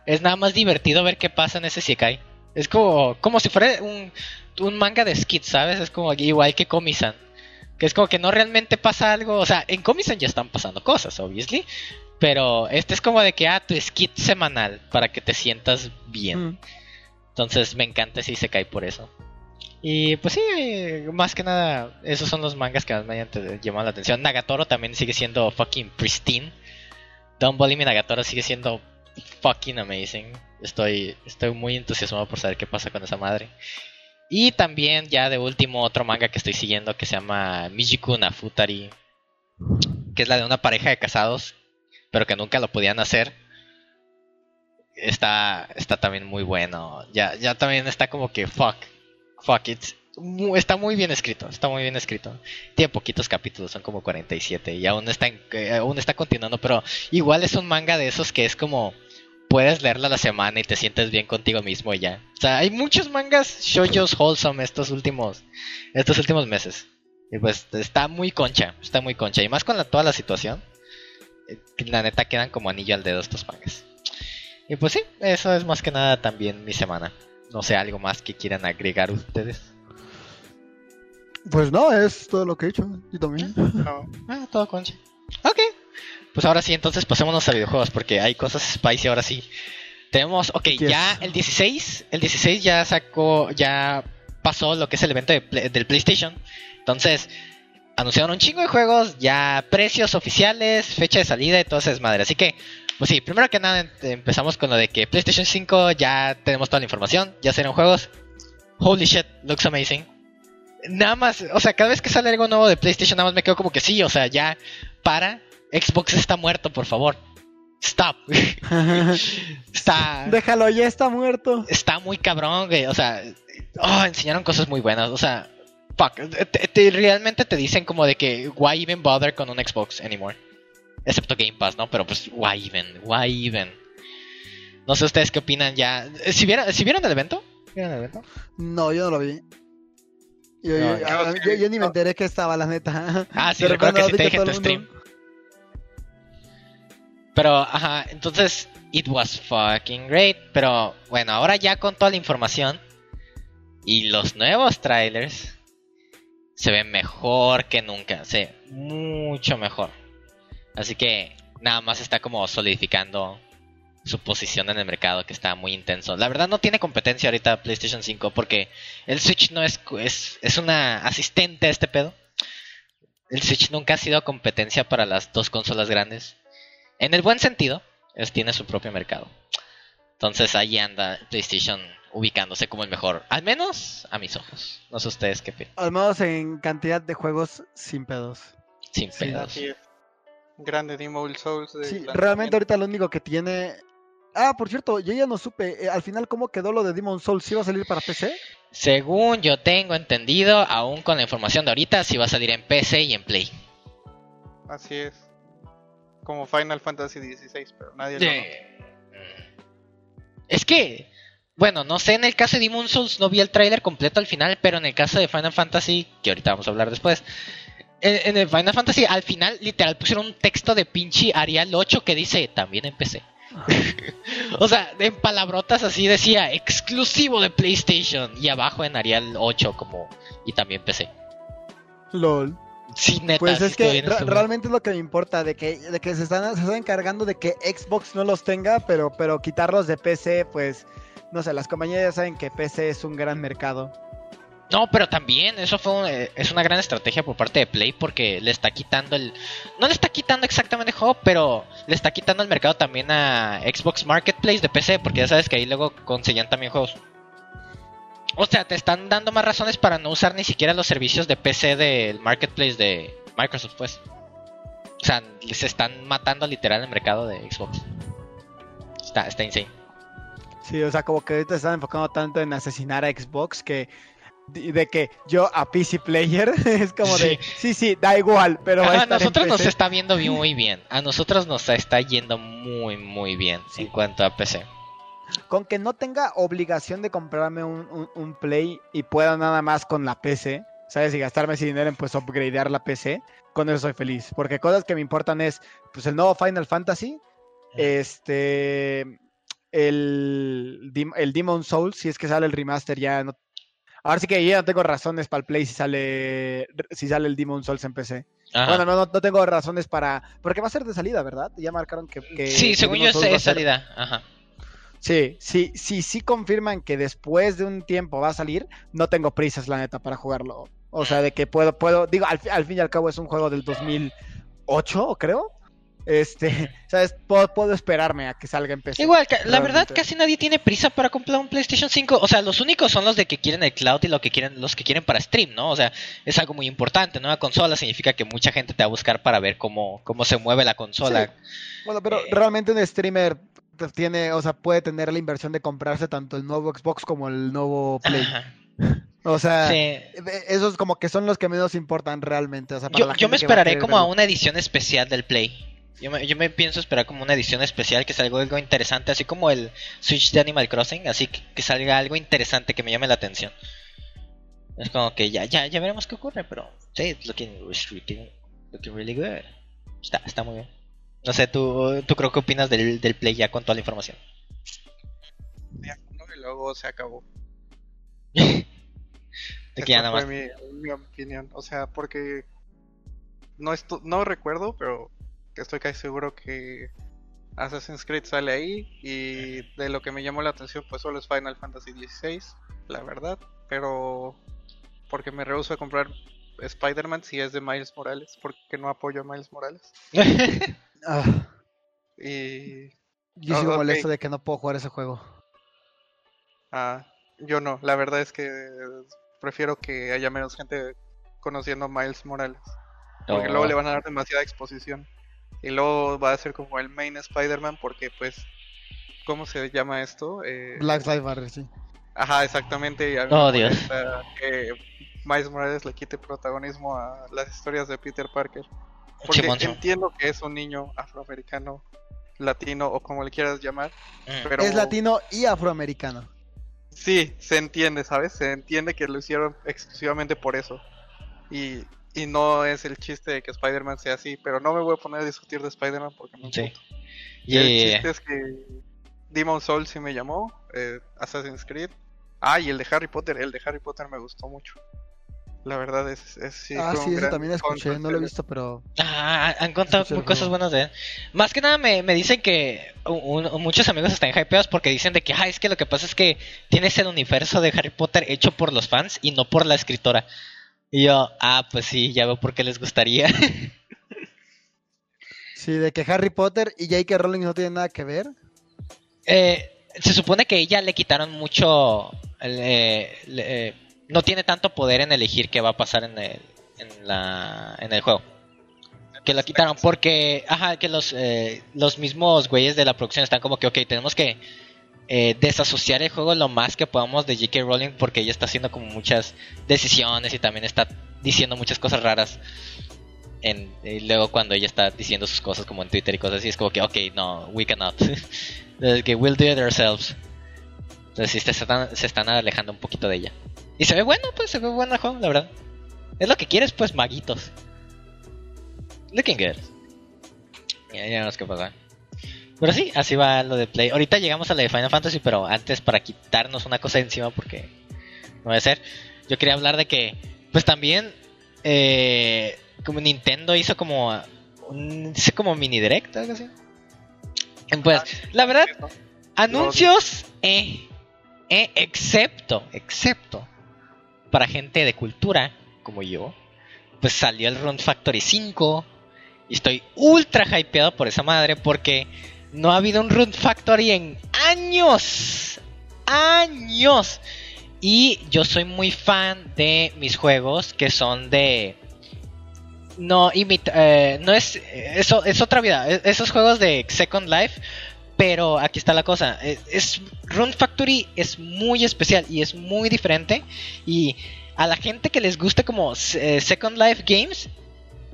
[SPEAKER 3] Es nada más divertido ver qué pasa en ese Isekai. Es como, como si fuera un, un manga de skits, ¿sabes? Es como igual que Komi-san. Que es como que no realmente pasa algo. O sea, en Komi-san ya están pasando cosas, obviously. Pero este es como de que, ah, tu skit semanal para que te sientas bien. Mm. Entonces me encanta si se cae por eso. Y pues sí, más que nada, esos son los mangas que más me han llamado la atención. Nagatoro también sigue siendo fucking pristine. Don't Believe Me Nagatoro sigue siendo fucking amazing. Estoy, estoy muy entusiasmado por saber qué pasa con esa madre. Y también, ya de último, otro manga que estoy siguiendo que se llama Mijiku Futari. Que es la de una pareja de casados, pero que nunca lo podían hacer. Está, está también muy bueno. Ya, ya también está como que fuck. Fuck it. Está muy bien escrito, está muy bien escrito. Tiene poquitos capítulos, son como 47 y aún está, eh, aún está continuando, pero igual es un manga de esos que es como puedes leerla la semana y te sientes bien contigo mismo y ya. O sea, hay muchos mangas shoujos wholesome estos últimos estos últimos meses. Y pues está muy concha, está muy concha y más con toda la situación. Eh, la neta quedan como anillo al dedo estos mangas. Y pues sí, eso es más que nada también mi semana. No sé, algo más que quieran agregar ustedes.
[SPEAKER 2] Pues no, es todo lo que he hecho. Y también.
[SPEAKER 3] Ah, todo concha. Ok, pues ahora sí, entonces pasémonos a videojuegos, porque hay cosas spicy ahora sí. Tenemos, ok, ya el 16, el 16 ya sacó, ya pasó lo que es el evento del PlayStation. Entonces, anunciaron un chingo de juegos, ya precios oficiales, fecha de salida y todo eso es madre. Así que, pues sí, primero que nada empezamos con lo de que PlayStation 5 ya tenemos toda la información, ya serán juegos. Holy shit, looks amazing. Nada más, o sea, cada vez que sale algo nuevo de PlayStation, nada más me quedo como que sí, o sea, ya para, Xbox está muerto, por favor. Stop.
[SPEAKER 2] está. Déjalo, ya está muerto.
[SPEAKER 3] Está muy cabrón, güey. O sea, oh, enseñaron cosas muy buenas. O sea, fuck. realmente te dicen como de que, why even bother con un Xbox anymore? Excepto Game Pass, ¿no? Pero pues, why even? Why even? No sé ustedes qué opinan ya. ¿Si vieron, ¿si vieron el evento? ¿Vieron el evento?
[SPEAKER 2] No, yo no lo vi. Yo, yo, ni me enteré que estaba, la neta.
[SPEAKER 3] Ah, sí, recuerdo que sí te dije en tu stream. Pero, ajá, entonces, it was fucking great. Pero, bueno, ahora ya con toda la información y los nuevos trailers, se ve mejor que nunca. Se ve mucho mejor. Así que, nada más está como solidificando su posición en el mercado que está muy intenso. La verdad no tiene competencia ahorita PlayStation 5 porque el Switch no es, es, es una asistente a este pedo. El Switch nunca ha sido competencia para las dos consolas grandes. En el buen sentido, es, tiene su propio mercado. Entonces ahí anda PlayStation ubicándose como el mejor. Al menos a mis ojos. No sé ustedes qué piensan.
[SPEAKER 2] Al menos en cantidad de juegos sin pedos.
[SPEAKER 3] Sin pedos.
[SPEAKER 1] Grande Demon Souls.
[SPEAKER 2] sí, realmente ahorita lo único que tiene. Ah, por cierto, yo ya no supe. Eh, al final, ¿cómo quedó lo de Demon Souls? ¿Sí va a salir para PC?
[SPEAKER 3] Según yo tengo entendido, aún con la información de ahorita, sí va a salir en PC y en Play.
[SPEAKER 1] Así es como Final Fantasy XVI, pero nadie lo
[SPEAKER 3] Es que, bueno, no sé, en el caso de Demon Souls no vi el tráiler completo al final, pero en el caso de Final Fantasy, que ahorita vamos a hablar después, en, el Final Fantasy al final literal pusieron un texto de pinche Arial 8 que dice, también empecé. o sea, en palabrotas así decía, exclusivo de PlayStation, y abajo en Arial 8 como, y también PC.
[SPEAKER 2] LOL.
[SPEAKER 3] Sí, neta,
[SPEAKER 2] pues es que realmente es lo que me importa, de que, de que se, están, se están encargando de que Xbox no los tenga, pero, pero quitarlos de PC, pues, no sé, las compañías ya saben que PC es un gran mercado.
[SPEAKER 3] No, pero también eso fue es una gran estrategia por parte de Play porque le está quitando el no le está quitando exactamente el juego, pero le está quitando el mercado también a Xbox Marketplace de PC porque ya sabes que ahí luego conseguían también juegos. O sea, te están dando más razones para no usar ni siquiera los servicios de PC del marketplace de Microsoft, pues. O sea, se están matando literal el mercado de Xbox. Está, está insane.
[SPEAKER 2] Sí, o sea, como que ahorita están enfocando tanto en asesinar a Xbox que de que yo a PC player es como de sí. sí da igual pero
[SPEAKER 3] a, nosotros nos está viendo muy bien. A nosotros nos está yendo muy muy bien en cuanto a PC
[SPEAKER 2] con que no tenga obligación de comprarme un, Play y pueda nada más con la PC, ¿sabes? Y gastarme ese dinero en pues upgradear la PC, con eso soy feliz. Porque cosas que me importan es, pues el nuevo Final Fantasy, este, el, el Demon Souls, si es que sale el remaster ya no... Ahora sí que ya no tengo razones para el Play si sale, si sale el Demon Souls en PC. Bueno, no, no, tengo razones para... Porque va a ser de salida, ¿verdad? Ya marcaron que...
[SPEAKER 3] sí, según yo es salida. Ajá.
[SPEAKER 2] Sí, sí, sí, sí confirman que después de un tiempo va a salir, no tengo prisas, la neta, para jugarlo. O sea, de que puedo, puedo, digo, al, fin y al cabo es un juego del 2008, creo. Este, ¿sabes? Puedo, esperarme a que salga en PC.
[SPEAKER 3] Igual, la verdad, casi nadie tiene prisa para comprar un PlayStation 5. O sea, los únicos son los de que quieren el cloud y lo que quieren, los que quieren para stream, ¿no? O sea, es algo muy importante. Nueva consola significa que mucha gente te va a buscar para ver cómo, cómo se mueve la consola.
[SPEAKER 2] Bueno, pero eh, realmente un streamer tiene, o sea, puede tener la inversión de comprarse tanto el nuevo Xbox como el nuevo Play. O sea, esos como que son los que menos importan realmente.
[SPEAKER 3] yo, me esperaré como a una edición especial del Play. Yo me, yo me, pienso esperar como una edición especial que salga algo interesante, así como el Switch de Animal Crossing, así que, salga algo interesante que me llame la atención. Es como que ya, ya, ya veremos qué ocurre, pero sí, looking, looking, looking really good. Está, está muy bien. No sé, ¿tú, tú creo que opinas del, del Play ya con toda la información?
[SPEAKER 1] y luego se acabó.
[SPEAKER 3] de que ya nada más.
[SPEAKER 1] Mi, mi, opinión. O sea, porque no, esto, no recuerdo, pero estoy casi seguro que Assassin's Creed sale ahí. Y de lo que me llamó la atención, pues solo es Final Fantasy XVI, la verdad. Pero porque me rehuso a comprar Spider-Man si es de Miles Morales, porque no apoyo a Miles Morales. Ah. Y.
[SPEAKER 2] Yo sigo molesto de que no puedo jugar ese juego.
[SPEAKER 1] Ah, yo no. La verdad es que prefiero que haya menos gente conociendo a Miles Morales. Porque luego le van a dar demasiada exposición. Y luego va a ser como el main Spider-Man porque pues... ¿Cómo se llama esto?
[SPEAKER 2] Eh... Black Lives Matter, sí.
[SPEAKER 1] Ajá, exactamente. Y
[SPEAKER 3] oh, Dios.
[SPEAKER 1] Que Miles Morales le quite protagonismo a las historias de Peter Parker. Porque entiendo que es un niño afroamericano, latino o como le quieras llamar. Mm. Pero...
[SPEAKER 2] Es latino y afroamericano.
[SPEAKER 1] Sí, se entiende, ¿sabes? Se entiende que lo hicieron exclusivamente por eso. Y, y no es el chiste de que Spider-Man sea así, pero no me voy a poner a discutir de Spider-Man porque no sí. Y el chiste es que Demon Soul sí me llamó, eh, Assassin's Creed. Ah, y el de Harry Potter, el de Harry Potter me gustó mucho. La verdad es, es
[SPEAKER 2] sí. Ah, sí, eso también escuché, no lo he visto, pero.
[SPEAKER 3] Ah, han contado cosas buenas de él. Más que nada me, me dicen que muchos amigos están hypeados porque dicen de que, ah, es que lo que pasa es que tienes el universo de Harry Potter hecho por los fans y no por la escritora. Y yo, ah, pues sí, ya veo por qué les gustaría.
[SPEAKER 2] sí, de que Harry Potter y J.K. Rowling no tienen nada que ver.
[SPEAKER 3] Eh, se supone que ella le quitaron mucho. Eh, eh, no tiene tanto poder en elegir qué va a pasar en el, en la, en el juego. Que lo quitaron porque, ajá, que los, eh, los mismos güeyes de la producción están como que, ok, tenemos que eh, desasociar el juego lo más que podamos de J.K. Rowling porque ella está haciendo como muchas decisiones y también está diciendo muchas cosas raras. En, luego cuando ella está diciendo sus cosas como en Twitter y cosas así, es como que, ok, no, we cannot. que we'll do it ourselves. Entonces sí, se están, se están alejando un poquito de ella. Y se ve bueno, pues se ve bueno el la verdad. Es lo que quieres, pues maguitos. Looking good. Ya, ya no qué pasa. Pero sí, así va lo de Play. Ahorita llegamos a la de Final Fantasy, pero antes para quitarnos una cosa encima, porque no va a ser. Yo quería hablar de que, pues también, eh, como Nintendo hizo como un como mini direct, algo así. Pues, la verdad, anuncios, eh, eh, excepto, excepto para gente de cultura como yo, pues salió el Run Factory 5 y estoy ultra hypeado por esa madre porque no ha habido un Run Factory en años, años. Y yo soy muy fan de mis juegos que son de no imita, eh, no es eso es otra vida esos juegos de Second Life pero aquí está la cosa. Eh, es, Run Factory es muy especial y es muy diferente. Y a la gente que les guste como eh, Second Life Games,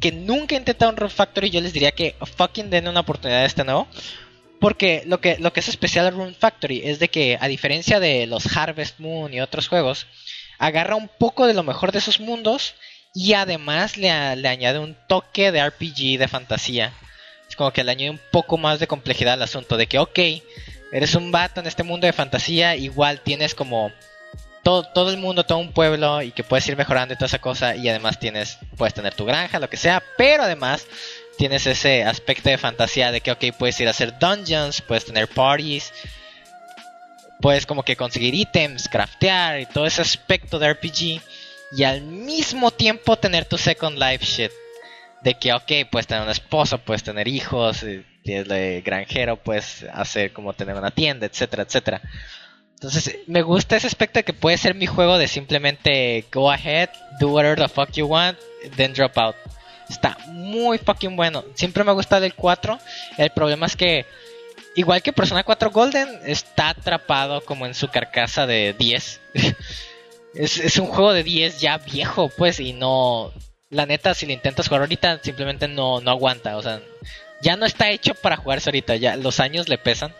[SPEAKER 3] que nunca intentaron Run Factory, yo les diría que fucking den una oportunidad a este nuevo. Porque lo que, lo que es especial a Run Factory es de que, a diferencia de los Harvest Moon y otros juegos, agarra un poco de lo mejor de esos mundos y además le, le añade un toque de RPG, de fantasía. Es como que le añade un poco más de complejidad al asunto, de que, ok, eres un vato en este mundo de fantasía, igual tienes como todo, todo el mundo, todo un pueblo y que puedes ir mejorando y toda esa cosa y además tienes, puedes tener tu granja, lo que sea, pero además tienes ese aspecto de fantasía de que, ok, puedes ir a hacer dungeons, puedes tener parties, puedes como que conseguir ítems, craftear y todo ese aspecto de RPG y al mismo tiempo tener tu Second Life shit. De que, ok, puedes tener un esposo, puedes tener hijos, tienes de granjero, puedes hacer como tener una tienda, etcétera, etcétera. Entonces, me gusta ese aspecto de que puede ser mi juego de simplemente go ahead, do whatever the fuck you want, then drop out. Está muy fucking bueno. Siempre me ha gustado el 4. El problema es que, igual que Persona 4 Golden, está atrapado como en su carcasa de 10. es, es un juego de 10 ya viejo, pues, y no. La neta, si lo intentas jugar ahorita, simplemente no, no aguanta. O sea, ya no está hecho para jugarse ahorita. Ya los años le pesan.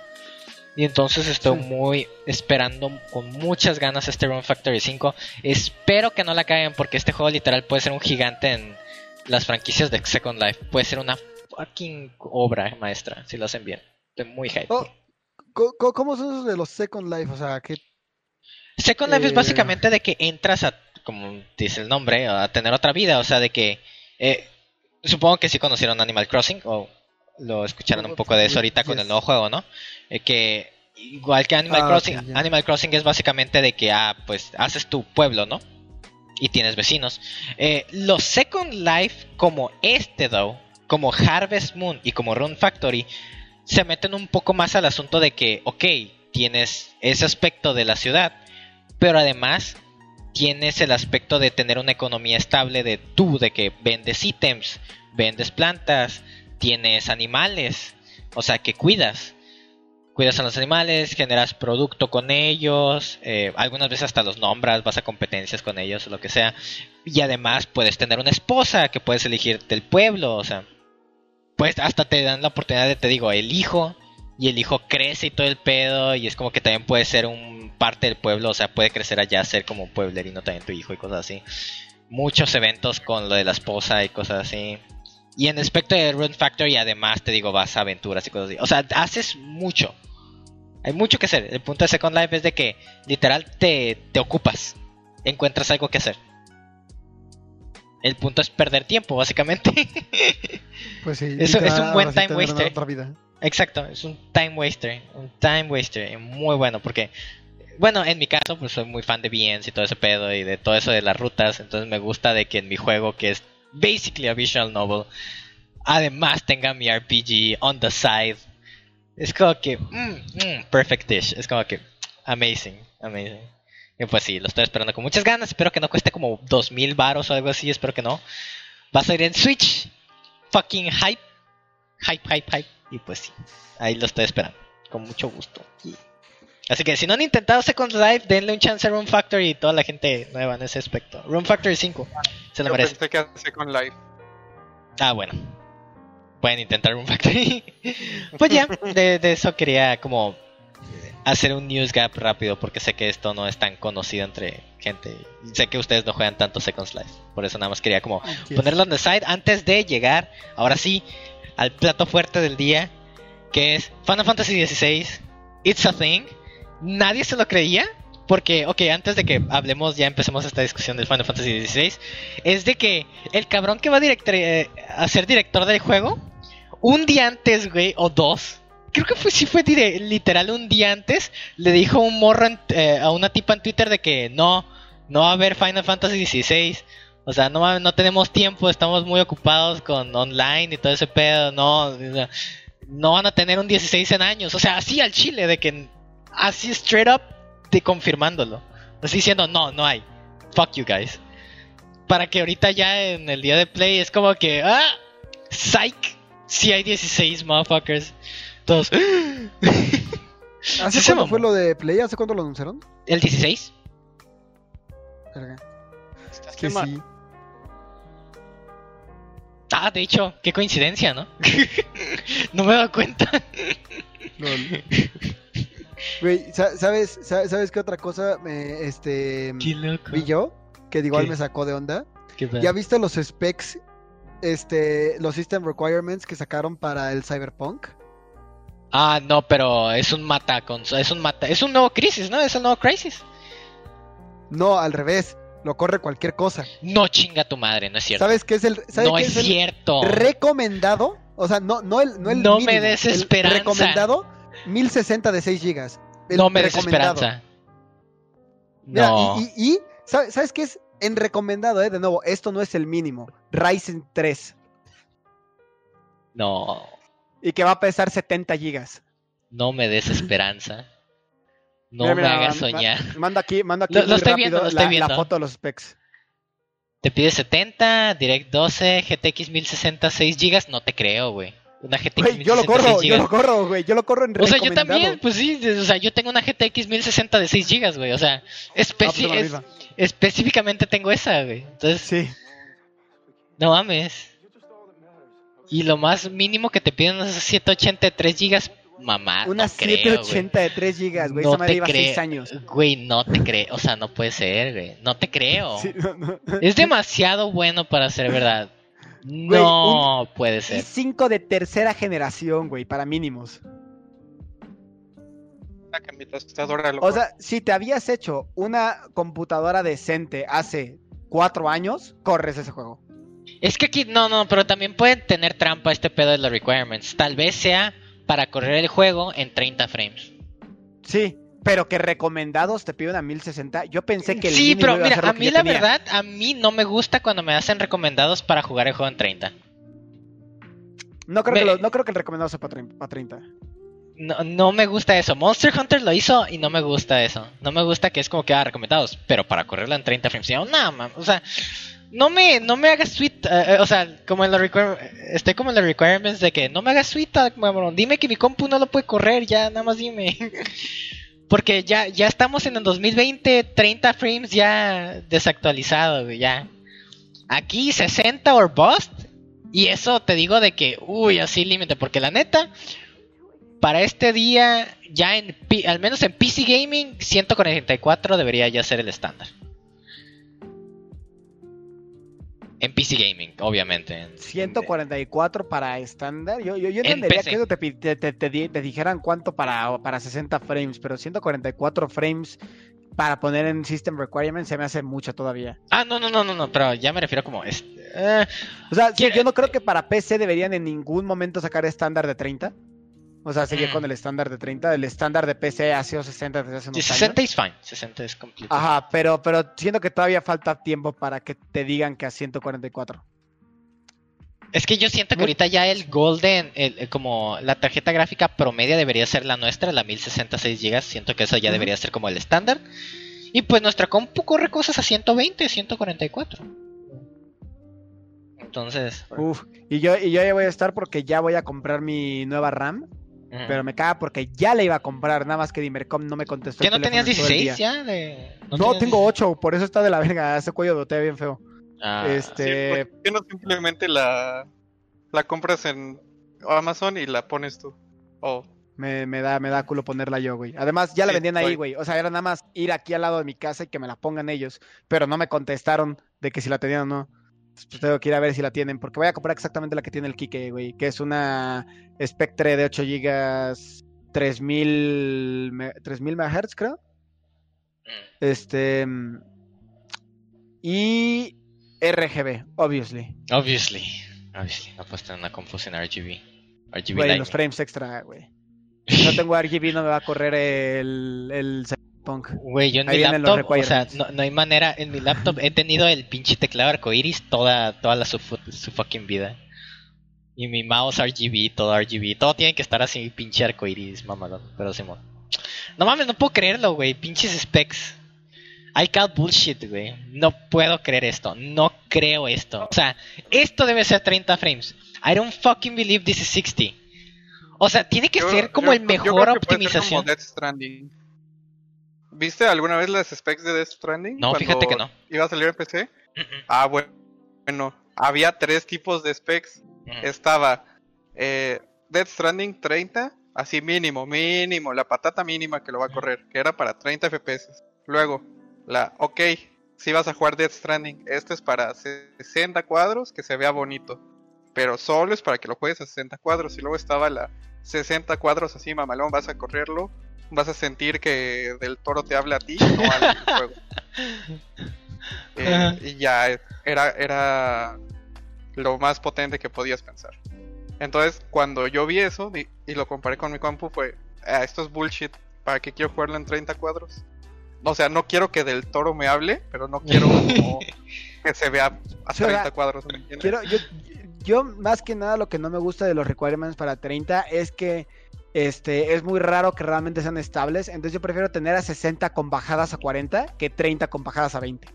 [SPEAKER 3] Y entonces estoy muy esperando con muchas ganas este Run Factory 5. Espero que no la caigan porque este juego literal puede ser un gigante en las franquicias de Second Life. Puede ser una fucking obra maestra si lo hacen bien. Estoy muy hype.
[SPEAKER 2] Oh, ¿Cómo son esos de los Second Life? O sea, que...
[SPEAKER 3] Second Life es eh, básicamente de que entras a, como dice el nombre, a tener otra vida. O sea, de que... Eh, supongo que sí conocieron Animal Crossing o lo escucharon un poco de eso ahorita con el nuevo juego, ¿no? Eh, que igual que Animal ah, Crossing, Animal Crossing es básicamente de que, ah, pues haces tu pueblo, ¿no? Y tienes vecinos. Eh, los Second Life como este, though, como Harvest Moon y como Rune Factory, se meten un poco más al asunto de que, ok, tienes ese aspecto de la ciudad, pero además tienes el aspecto de tener una economía estable de tú, de que vendes ítems, vendes plantas, tienes animales, o sea que cuidas. Cuidas a los animales, generas producto con ellos, eh, algunas veces hasta los nombras, vas a competencias con ellos lo que sea. Y además puedes tener una esposa que puedes elegir del pueblo, o sea, pues hasta te dan la oportunidad de, te digo, el hijo, y el hijo crece y todo el pedo, y es como que también puede ser un parte del pueblo, o sea, puede crecer allá, ser como pueblerino también tu hijo y cosas así. Muchos eventos con lo de la esposa y cosas así. Y en aspecto de Run Factory, además te digo, vas a aventuras y cosas así. O sea, haces mucho. Hay mucho que hacer. El punto de Second Life es de que literal te, te ocupas. Encuentras algo que hacer. El punto es perder tiempo, básicamente.
[SPEAKER 2] Pues sí.
[SPEAKER 3] es, es un buen time waster. Exacto, es un time waster. Un time waster. Muy bueno, porque. Bueno, en mi caso, pues soy muy fan de VNs y todo ese pedo y de todo eso de las rutas. Entonces me gusta de que en mi juego, que es basically a visual novel, además tenga mi RPG on the side. Es como que, mm, mm, perfect dish. Es como que, amazing, amazing. Y pues sí, lo estoy esperando con muchas ganas. Espero que no cueste como 2000 baros o algo así. Espero que no. Va a salir en Switch. Fucking hype. Hype, hype, hype. Y pues sí, ahí lo estoy esperando. Con mucho gusto. Así que si no han intentado Second Life, denle un chance a Room Factory y toda la gente nueva en ese aspecto. Room Factory 5, se lo merece.
[SPEAKER 1] que Second Life.
[SPEAKER 3] Ah, bueno. Pueden intentar Room Factory. pues ya, de, eso quería como hacer un news gap rápido porque sé que esto no es tan conocido entre gente. Sé que ustedes no juegan tanto Second Life. Por eso nada más quería como ponerlo on the side antes de llegar, ahora sí, al plato fuerte del día, que es Final Fantasy XVI, It's a Thing nadie se lo creía. Porque, ok, antes de que hablemos, ya empecemos esta discusión del Final Fantasy XVI. Es de que el cabrón que va eh, a ser director del juego, un día antes, güey, o dos, creo que fue, sí fue literal un día antes, le dijo un morro eh, a una tipa en Twitter de que no, no va a haber Final Fantasy XVI. O sea, no, no tenemos tiempo, estamos muy ocupados con online y todo ese pedo. No, no van a tener un 16 en años. O sea, así al chile, de que así straight up de confirmándolo. Así diciendo, no, no hay. Fuck you guys. Para que ahorita ya en el día de play es como que, ah, psych. Si hay 16 motherfuckers. Todos.
[SPEAKER 2] ¿Hace cuándo fue lo de play? ¿Hace cuándo lo anunciaron?
[SPEAKER 3] El 16.
[SPEAKER 2] que sí.
[SPEAKER 3] Ah, de hecho, qué coincidencia, ¿no? no me he dado cuenta.
[SPEAKER 2] Güey, ¿sabes, sabes, qué otra cosa me, este, vi yo? Que igual me sacó de onda. ¿Ya viste los specs, este, los system requirements que sacaron para el Cyberpunk?
[SPEAKER 3] Ah, no, pero es un mata, es un mata, es un nuevo Crisis, ¿no? Es un nuevo Crisis.
[SPEAKER 2] No, al revés. Lo corre cualquier cosa.
[SPEAKER 3] No chinga tu madre, no es cierto.
[SPEAKER 2] ¿Sabes qué es el
[SPEAKER 3] No es, cierto.
[SPEAKER 2] recomendado? O sea, no no el no el
[SPEAKER 3] No me des esperanza.
[SPEAKER 2] recomendado 1060 de 6 GB.
[SPEAKER 3] No me des esperanza.
[SPEAKER 2] no. y, y, ¿sabes qué es en recomendado, eh? De nuevo, esto no es el mínimo. Ryzen 3.
[SPEAKER 3] No.
[SPEAKER 2] Y que va a pesar 70 gigas.
[SPEAKER 3] No me des esperanza. No me hagas soñar.
[SPEAKER 2] Manda aquí, manda aquí lo, estoy viendo, lo estoy viendo. la foto de los specs.
[SPEAKER 3] Te pide 70, Direct 12, GTX 1060, 6 GB. No te creo, güey. Una GTX
[SPEAKER 2] wey, yo lo corro, yo lo corro, güey. Yo lo corro en
[SPEAKER 3] O sea, yo también, pues sí. O sea, yo tengo una GTX 1060 de 6 GB, güey. O sea, pues específicamente tengo esa, güey. Entonces.
[SPEAKER 2] Sí.
[SPEAKER 3] No mames. Y lo más mínimo que te piden es 783 GB mamá.
[SPEAKER 2] Una 780 de 3 GB, güey. No esa te creo. 6 años.
[SPEAKER 3] Güey, no te creo. O sea, no puede ser, güey. No te creo. Es demasiado bueno para ser verdad. No puede ser.
[SPEAKER 2] 5 de tercera generación, güey, para mínimos. O sea, si te habías hecho una computadora decente hace 4 años, corres ese juego.
[SPEAKER 3] Es que aquí, no, no, pero también pueden tener trampa este pedo de los requirements. Tal vez sea para correr el juego en 30 frames.
[SPEAKER 2] Sí, pero que recomendados te piden a 1060. Yo pensé que el
[SPEAKER 3] Sí, pero mira, a, mí la verdad, a mí no me gusta cuando me hacen recomendados para jugar el juego en 30.
[SPEAKER 2] No creo, que, no creo que el recomendado sea para 30.
[SPEAKER 3] No, no, me gusta eso. Monster Hunter lo hizo y no me gusta eso. No me gusta que es como que haga recomendados, pero para correrla en 30 frames. No, no, o sea, no me, no me hagas sweet, eh, eh, o sea, como en los estoy como en los requirements de que no me hagas sweet, ah, dime que mi compu no lo puede correr, ya, nada más dime. Porque ya, ya estamos en el 2020, 30 frames ya desactualizado, ya. Aquí 60 or bust, y eso te digo de que, uy, así límite, porque la neta, para este día, ya en, al menos en PC Gaming, 144 debería ya ser el estándar. En PC Gaming, obviamente.
[SPEAKER 2] 144 para estándar. Yo, yo, yo entendería que te, te, te, dijeran cuánto para, para 60 frames, pero 144 frames para poner en System Requirements se me hace mucho todavía.
[SPEAKER 3] Ah, no, no, no, no, no pero ya me refiero como... Este, eh,
[SPEAKER 2] o sea, yo no creo que para PC deberían en ningún momento sacar estándar de 30. O sea, seguir con mm. el estándar de 30. El estándar de PC ha sido 60 desde hace unos
[SPEAKER 3] 60 es fine. 60 es completo.
[SPEAKER 2] Ajá, pero, pero siento que todavía falta tiempo para que te digan que a 144.
[SPEAKER 3] Es que yo siento que ahorita ya el Golden, como la tarjeta gráfica promedia debería ser la nuestra, la 1066 GB. Siento que eso ya debería ser como el estándar. Y pues nuestra compu corre cosas a 120, 144. Entonces.
[SPEAKER 2] Uf, y yo, y yo ya voy a estar porque ya voy a comprar mi nueva RAM. Pero me caga porque ya le iba a comprar, nada más que Dimercom no me contestó.
[SPEAKER 3] ¿Ya no tenías 16 ya?
[SPEAKER 2] No, tengo 8, por eso está de la verga, ese cuello de botella bien feo.
[SPEAKER 1] Ah, este... ¿Por qué no simplemente la, la compras en Amazon y la pones tú? Oh.
[SPEAKER 2] Me, me, da, me da culo ponerla yo, güey. Además, ya la vendían ahí, güey. O sea, era nada más ir aquí al lado de mi casa y que me la pongan ellos. Pero no me contestaron de que si la tenían o no. Pues tengo que ir a ver si la tienen, porque voy a comprar exactamente la que tiene el Kike, güey, que es una Spectre de 8 GB, 3000, 3000 MHz, creo. Mm. Este. Y RGB, obviously.
[SPEAKER 3] Obviously. Obviously. Tener una confusión RGB.
[SPEAKER 2] RGB güey, los frames extra, güey. Si no tengo RGB, no me va a correr el, el
[SPEAKER 3] Güey, yo en mi laptop, o sea, no, hay manera, en mi laptop he tenido el pinche teclado arcoiris toda, toda la, su, fucking vida. Y mi mouse RGB, todo RGB, todo tiene que estar así, pinche arcoiris, mamadón, pero Simón. No mames, no puedo creerlo, güey, pinches specs. I call bullshit, güey. No puedo creer esto, no creo esto. O sea, esto debe ser 30 frames. I don't fucking believe this is 60. O sea, tiene que ser como el mejor optimización.
[SPEAKER 1] ¿Viste alguna vez las specs de Death Stranding?
[SPEAKER 3] No, fíjate que no.
[SPEAKER 1] ¿Iba a salir en PC? Ah, bueno. Había tres tipos de specs. Estaba eh, Death Stranding 30, Así mínimo, mínimo, la patata mínima que lo va a correr, que era para 30 FPS. Luego, la, ok, si vas a jugar Death Stranding, este es para 60 cuadros, que se vea bonito. Pero solo es para que lo juegues a 60 cuadros. Y luego estaba la 60 cuadros así, mamalón, vas a correrlo. Vas a sentir que del toro te habla a ti, no al juego. Eh, y ya era, era lo más potente que podías pensar. Entonces, cuando yo vi eso y, lo comparé con mi compu, fue: ah, esto es bullshit. ¿Para qué quiero jugarlo en 30 cuadros? O sea, no quiero que del toro me hable, pero no quiero que se vea a 30 cuadros.
[SPEAKER 2] quiero, yo, yo, más que nada, lo que no me gusta de los requirements para 30 es que este, es muy raro que realmente sean estables. Entonces, yo prefiero tener a 60 con bajadas a 40 que 30 con bajadas a 20.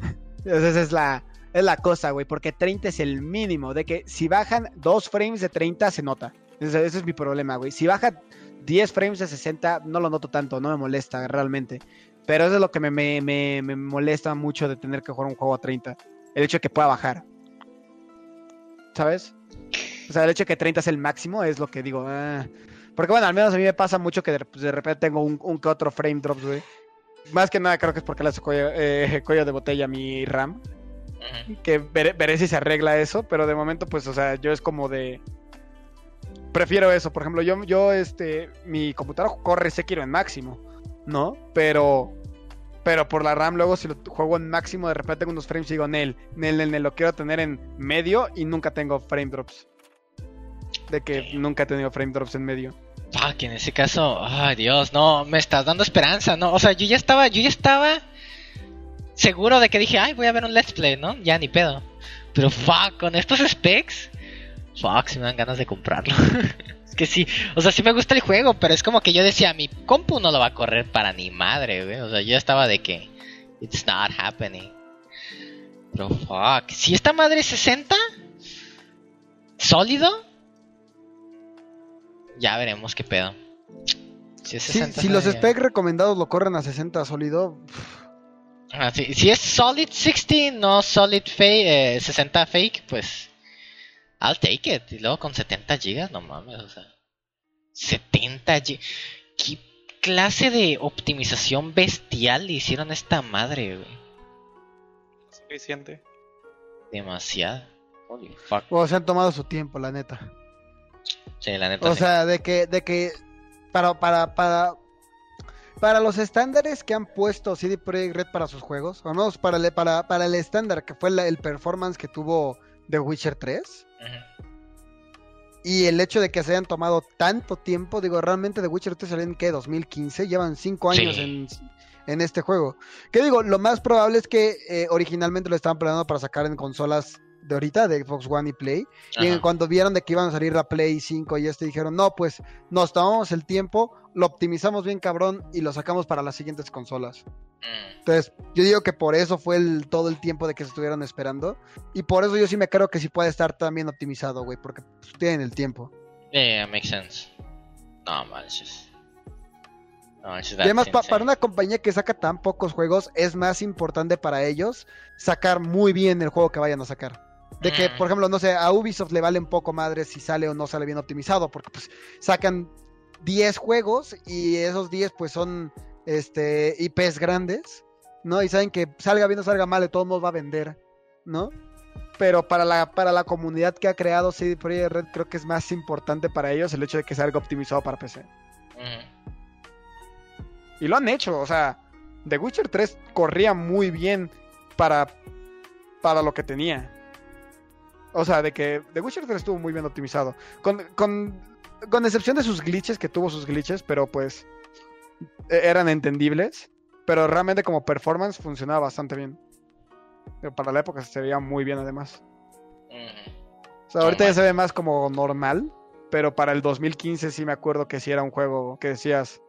[SPEAKER 2] Entonces, esa es la, es la cosa, güey, porque 30 es el mínimo. De que si bajan 2 frames de 30, se nota. Ese, ese es mi problema, güey. Si baja 10 frames de 60, no lo noto tanto, no me molesta realmente. Pero eso es lo que me, me, me, molesta mucho de tener que jugar un juego a 30. El hecho de que pueda bajar. ¿Sabes? O sea, el hecho de que 30 es el máximo es lo que digo. Ah. Porque bueno, al menos a mí me pasa mucho que de, pues, repente tengo un, un, que otro frame drops, güey. Más que nada creo que es porque le hace cuello, eh, cuello de botella a mi RAM. Que veré, si se arregla eso, pero de momento, pues, o sea, yo es como de. Prefiero eso. Por ejemplo, yo, yo este, mi computadora corre Sekiro en máximo, ¿no? Pero pero por la RAM luego si lo juego en máximo de repente tengo unos frames y digo Nel, Nel, Nel, Nel, lo quiero tener en medio y nunca tengo frame drops. De que nunca he tenido frame drops en medio.
[SPEAKER 3] Fuck, en ese caso, ay Dios, no, me estás dando esperanza, ¿no? O sea, yo ya estaba, yo ya estaba seguro de que dije, ay, voy a ver un let's play, ¿no? Ya ni pedo. Pero fuck, con estos specs, fuck, si me dan ganas de comprarlo. que sí, o sea, sí me gusta el juego, pero es como que yo decía, mi compu no lo va a correr para ni madre, güey. O sea, yo estaba de que, it's not happening. Pero fuck, si esta madre es 60, sólido, ya veremos qué pedo.
[SPEAKER 2] Si, si los specs recomendados lo corren a 60 sólido.
[SPEAKER 3] Ah, si es solid 60, no solid fake, 60 fake, pues I'll take it. Y luego con 70 gigas, no mames, o sea. 70 gigas. ¿Qué clase de optimización bestial le hicieron a esta madre, güey?
[SPEAKER 1] Suficiente.
[SPEAKER 3] Demasiado. Holy fuck.
[SPEAKER 2] O se han tomado su tiempo, la neta.
[SPEAKER 3] Sí, la neta.
[SPEAKER 2] O sea, de que, de que para, para, para, para los estándares que han puesto CD Projekt Red para sus juegos, o no, para el, para, para el estándar que fue el performance que tuvo The Witcher 3, y el hecho de que se hayan tomado tanto tiempo, digo, realmente The Witcher 3 salió en ¿qué? 2015, llevan 5 años en, este juego. Que digo, lo más probable es que eh, originalmente lo estaban planeando para sacar en consolas de ahorita, de Xbox One y Play. Y cuando vieron de que iban a salir la Play 5 y este dijeron, no, pues nos tomamos el tiempo, lo optimizamos bien cabrón y lo sacamos para las siguientes consolas. Mm. Entonces, yo digo que por eso fue el, todo el tiempo de que se estuvieron esperando. Y por eso yo sí me creo que sí puede estar también optimizado, güey, porque pues, tienen el tiempo.
[SPEAKER 3] Yeah, makes sense. No manches.
[SPEAKER 2] No, y además, para una compañía que saca tan pocos juegos, es más importante para ellos sacar muy bien el juego que vayan a sacar. De que, por ejemplo, no sé, a Ubisoft le vale un poco madre si sale o no sale bien optimizado, porque pues sacan 10 juegos y esos 10 pues son este IPs grandes, ¿no? Y saben que salga bien o salga mal, de todos modos va a vender, ¿no? Pero para la, para la comunidad que ha creado CD Projekt Red, creo que es más importante para ellos el hecho de que salga optimizado para PC. Y lo han hecho, o sea, The Witcher 3 corría muy bien para, para lo que tenía. O sea, de que The Witcher 3 estuvo muy bien optimizado. Con, con, con excepción de sus glitches, que tuvo sus glitches, pero pues e, eran entendibles. Pero realmente como performance funcionaba bastante bien. para la época se veía muy bien además. O sea, ahorita ya se ve más como normal. Pero para el 2015 sí me acuerdo que sí era un juego que decías,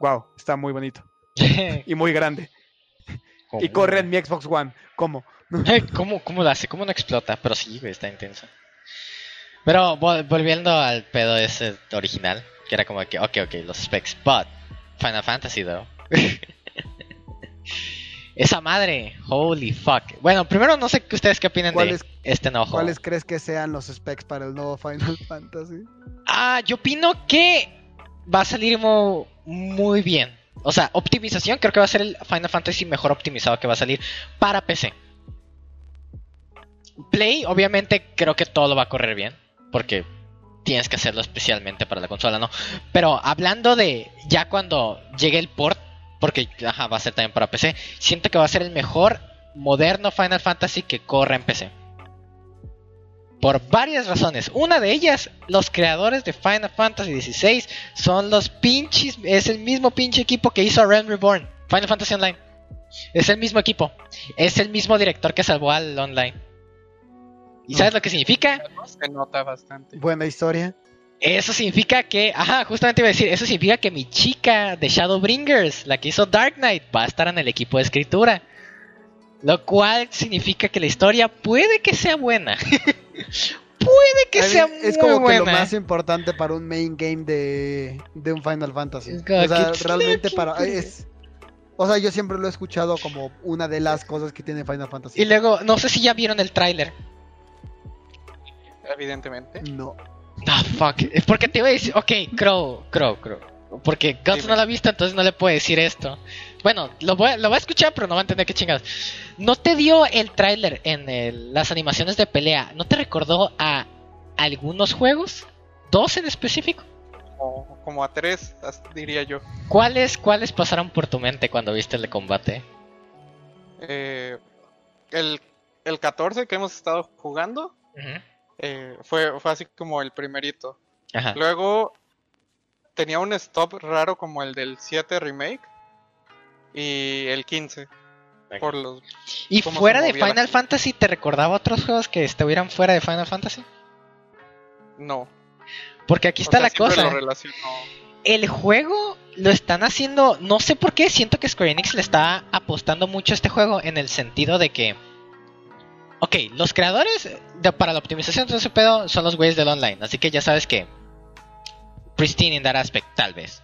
[SPEAKER 2] wow, está muy bonito. y muy grande. Y corre en mi Xbox One. ¿Cómo?
[SPEAKER 3] ¿Cómo, ¿Cómo lo hace? ¿Cómo no explota? Pero sí, está intenso. Pero volviendo al pedo ese original, que era como que, ok, ok, los specs, but Final Fantasy, though. Esa madre, holy fuck. Bueno, primero no sé qué ustedes qué opinan de
[SPEAKER 2] ¿Cuáles-
[SPEAKER 3] este enojo.
[SPEAKER 2] ¿Cuáles crees que sean los specs para el nuevo Final Fantasy?
[SPEAKER 3] Ah, yo opino que va a salir muy bien. O sea, optimización, creo que va a ser el Final Fantasy mejor optimizado que va a salir para PC. Play, obviamente, creo que todo va a correr bien. Porque tienes que hacerlo especialmente para la consola, ¿no? Pero hablando de ya cuando llegue el port, porque va a ser también para PC, siento que va a ser el mejor moderno Final Fantasy que corra en PC. Por varias razones. Una de ellas, los creadores de Final Fantasy XVI son los pinches. Es el mismo pinche equipo que hizo Realm Reborn, Final Fantasy Online. Es el mismo equipo. Es el mismo director que salvó al online. ¿Y sabes lo que significa?
[SPEAKER 1] Se nota bastante.
[SPEAKER 2] Buena historia.
[SPEAKER 3] Eso significa que, ajá, justamente iba a decir, eso significa que mi chica de Shadowbringers, la que hizo Dark Knight, va a estar en el equipo de escritura. Lo cual significa que la historia puede que sea buena. puede que
[SPEAKER 2] I mean,
[SPEAKER 3] sea
[SPEAKER 2] es
[SPEAKER 3] muy
[SPEAKER 2] como que
[SPEAKER 3] buena.
[SPEAKER 2] lo más importante para un main game de, de un Final Fantasy. O sea,
[SPEAKER 3] que-
[SPEAKER 2] realmente para es o sea, yo siempre lo he escuchado como una de las cosas que tiene Final Fantasy.
[SPEAKER 3] Y luego, no sé si ya vieron el tráiler.
[SPEAKER 1] Evidentemente.
[SPEAKER 2] No.
[SPEAKER 3] Ah, fuck. Es porque te iba a decir, ok, Crow, Crow, Crow. Porque Guts
[SPEAKER 1] Dime.
[SPEAKER 3] no lo ha visto, entonces no le puede decir esto. Bueno, lo voy, a- lo va a escuchar, pero no va a entender qué chingados. ¿No te dio el tráiler en el- las animaciones de pelea? ¿No te recordó a algunos juegos? ¿Dos en específico?
[SPEAKER 1] O como a tres, diría yo.
[SPEAKER 3] ¿Cuáles, ¿Cuáles pasaron por tu mente cuando viste el de combate?
[SPEAKER 1] Eh, el, el 14 que hemos estado jugando. Eh, fue, fue así como el primerito.
[SPEAKER 3] Ajá.
[SPEAKER 1] Luego tenía un stop raro como el del 7 remake y el 15. Por los,
[SPEAKER 3] ¿Y fuera de Final. Fantasy, te recordaba otros juegos que estuvieran fuera de Final Fantasy?
[SPEAKER 1] no.
[SPEAKER 3] Porque aquí
[SPEAKER 1] O
[SPEAKER 3] está
[SPEAKER 1] sea,
[SPEAKER 3] la cosa.
[SPEAKER 1] lo relaciono-
[SPEAKER 3] el juego lo están haciendo, no sé por qué, siento que Square Enix le está apostando mucho a este juego en el sentido de que, ok, los creadores de- para la optimización de ese pedo son los güeyes del online, así que ya sabes que pristine in that aspect, tal vez.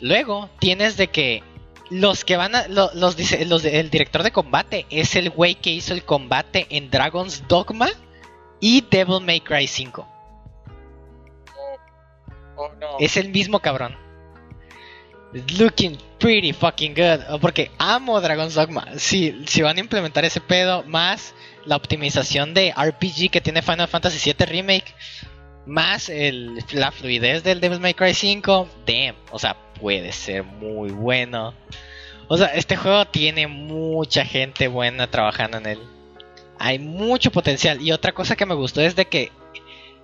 [SPEAKER 3] Luego tienes de que los que van a, lo- los, el director de combate es el güey que hizo el combate en Dragon's Dogma y Devil May Cry 5.
[SPEAKER 1] Oh, no.
[SPEAKER 3] Es el mismo cabrón. Looking pretty fucking good. Oh, Porque amo Dragon's Dogma. Si, si van a implementar ese pedo, más la optimización de RPG que tiene Final Fantasy VII Remake, más el, la fluidez del Devil May Cry 5, damn. O sea, puede ser muy bueno. O sea, este juego tiene mucha gente buena trabajando en él. Hay mucho potencial. Y otra cosa que me gustó es de que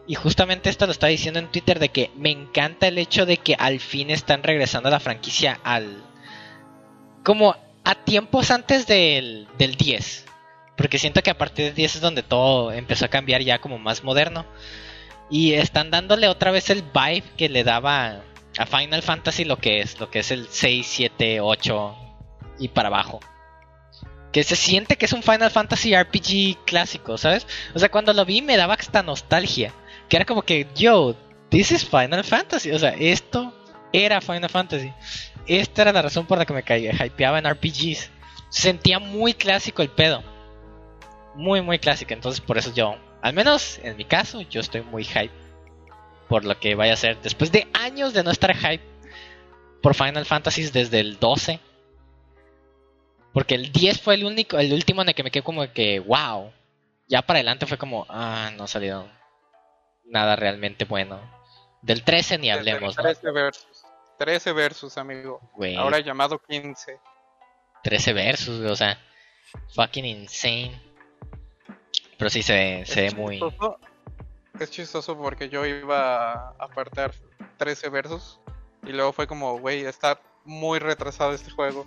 [SPEAKER 3] y justamente esto lo estaba diciendo en Twitter de que me encanta el hecho de que al fin están regresando a la franquicia al... como a tiempos antes del, del 10. Porque siento que a partir del 10 es donde todo empezó a cambiar ya como más moderno. Y están dándole otra vez el vibe que le daba a Final Fantasy lo que es, lo que es el 6, 7, 8 y para abajo. Que se siente que es un Final Fantasy RPG clásico, ¿sabes? O sea, cuando lo vi me daba hasta nostalgia. Que era como que, yo, this is Final Fantasy. O sea, esto era Final Fantasy. Esta era la razón por la que me caía, hypeaba en RPGs. Sentía muy clásico el pedo. Muy, muy clásico. Entonces, por eso yo, al menos en mi caso, yo estoy muy hype. Por lo que vaya a ser. Después de años de no estar hype por Final Fantasy desde el 12. Porque el 10 fue el único, el último en el que me quedé como que, wow. Ya para adelante fue como, ah, no salió nada realmente bueno. Del 13 ni hablemos, ¿no?
[SPEAKER 1] 13 versus. 13 versus, amigo.
[SPEAKER 3] Güey,
[SPEAKER 1] Ahora llamado 15.
[SPEAKER 3] 13 versus, o sea, fucking insane. Pero sí se ve, se ve muy...
[SPEAKER 1] Es chistoso porque yo iba a apartar 13 versos y luego fue como, güey, está muy retrasado este juego.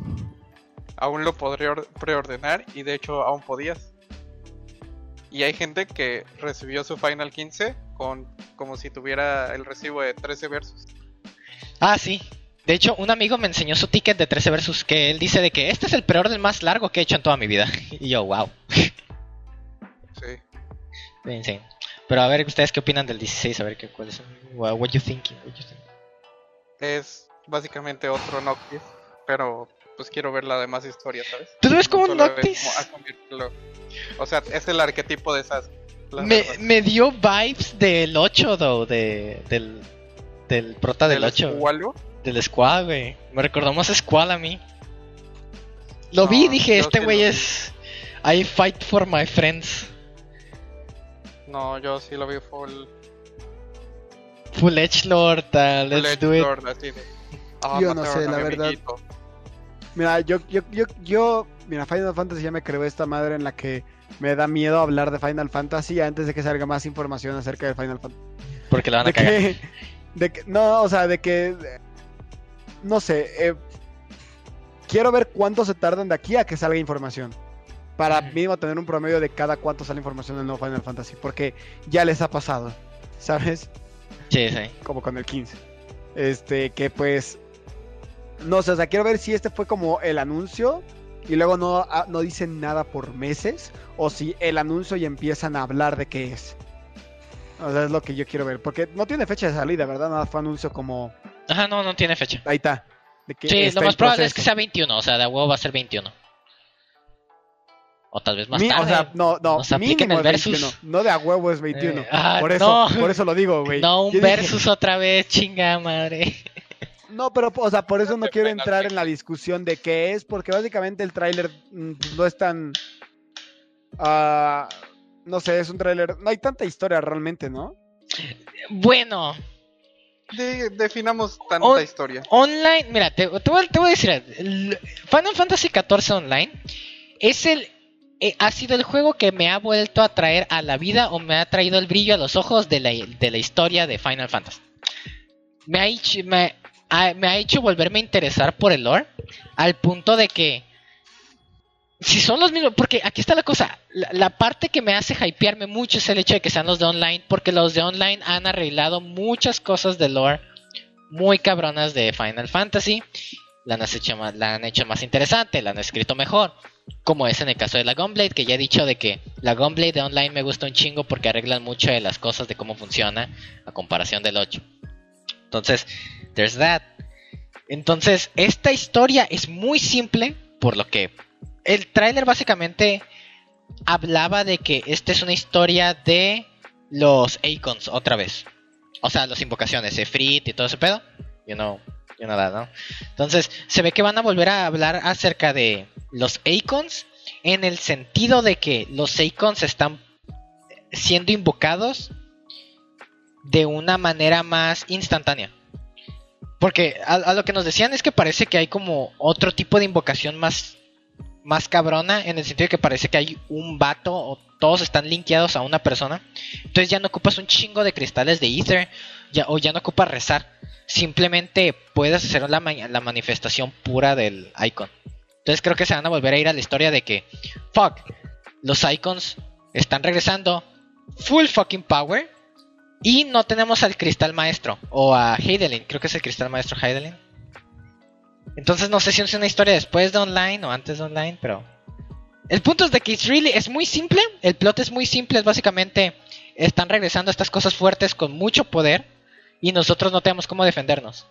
[SPEAKER 1] Aún lo podría or- preordenar y de hecho aún podías. Y hay gente que recibió su Final 15 con como si tuviera el recibo de 13 versos.
[SPEAKER 3] Ah, sí. De hecho, un amigo me enseñó su ticket de 13 versus que él dice de que este es el preorden más largo que he hecho en toda mi vida. Y yo, wow.
[SPEAKER 1] Sí.
[SPEAKER 3] Pero a ver, ¿ustedes qué opinan del 16? A ver, ¿qué, ¿cuál es? What, what you thinking? What you think?
[SPEAKER 1] Es básicamente otro Noctis, pero pues quiero ver la demás historia, ¿sabes?
[SPEAKER 3] ¿Tú ves como un Noctis?
[SPEAKER 1] O sea, es el arquetipo de esas.
[SPEAKER 3] Me, me, dio vibes del 8, though, de, del, del prota del, 8. Del Squall, güey. Me recordó más Squall a mí. Lo vi y dije, este güey es. I fight for my friends.
[SPEAKER 1] No, yo sí lo vi full.
[SPEAKER 3] Full Edge Lord, uh, let's do it.
[SPEAKER 2] Ah, yo no sé, la verdad. Mira, yo, yo, yo, yo, mira, Final Fantasy ya me creó esta madre en la que me da miedo hablar de Final Fantasy antes de que salga más información acerca de Final Fantasy.
[SPEAKER 3] Porque la van a cagar.
[SPEAKER 2] de que, no, o sea, de que, no sé, eh, quiero ver cuánto se tardan de aquí a que salga información. Para mínimo tener un promedio de cada cuánto sale información del nuevo Final Fantasy. Porque ya les ha pasado, ¿sabes?
[SPEAKER 3] Sí, sí.
[SPEAKER 2] Como con el 15. Este, que pues no sé, o sea, quiero ver si este fue como el anuncio y luego no, ah, no dicen nada por meses o si el anuncio y empiezan a hablar de qué es. O sea, es lo que yo quiero ver. Porque no tiene fecha de salida, ¿verdad? Nada fue anuncio como.
[SPEAKER 3] Ajá, no, no tiene fecha.
[SPEAKER 2] Ahí está.
[SPEAKER 3] sí, lo más probable es que sea 21. O sea, de huevo va a ser 21. O tal vez más tarde. O sea,
[SPEAKER 2] no, no, mínimo el versus. No de a huevo es 21. Eh, ah, por, eso, por eso lo digo, güey.
[SPEAKER 3] No, un versus otra vez, chinga madre.
[SPEAKER 2] No, pero, o sea, por eso no quiero entrar en la discusión de qué es, porque básicamente el tráiler mm, no es tan... Uh, no sé, es un tráiler... No hay tanta historia realmente, ¿no?
[SPEAKER 3] Bueno.
[SPEAKER 1] definamos tanta historia.
[SPEAKER 3] Online, mira, te, voy, a decir, Final Fantasy XIV Online es el... Eh, ha sido el juego que me ha vuelto a traer a la vida o me ha traído el brillo a los ojos de la, de la historia de Final Fantasy. Me ha, me, me ha hecho volverme a interesar por el lore al punto de que si son los mismos, porque aquí está la cosa, la, parte que me hace hypearme mucho es el hecho de que sean los de online, porque los de online han arreglado muchas cosas de lore muy cabronas de Final Fantasy, la han, hecho más, han hecho más interesante, la han escrito mejor, como es en el caso de la Gunblade, que ya he dicho de que la Gunblade de online me gusta un chingo porque arreglan mucho de las cosas de cómo funciona a comparación del 8. Entonces, there's that. Entonces, esta historia es muy simple, por lo que el tráiler básicamente hablaba de que esta es una historia de los Icons otra vez. O sea, las invocaciones, Efrit y todo ese pedo. You know, you know that, ¿no? Entonces, se ve que van a volver a hablar acerca de los Icons en el sentido de que los Icons están siendo invocados de una manera más instantánea. Porque a, lo que nos decían es que parece que hay como otro tipo de invocación más, más cabrona, en el sentido de que parece que hay un vato o todos están linkeados a una persona. Entonces ya no ocupas un chingo de cristales de Ether o ya no ocupas rezar. Simplemente puedes hacer la, la manifestación pura del icon. Entonces creo que se van a volver a ir a la historia de que, fuck, los icons están regresando full fucking power y no tenemos al cristal maestro o a Heidelin, creo que es el cristal maestro Heidelin. Entonces no sé si es una historia después de online o antes de online, pero el punto es de que es really, es muy simple, el plot es muy simple, es básicamente están regresando estas cosas fuertes con mucho poder y nosotros no tenemos cómo defendernos.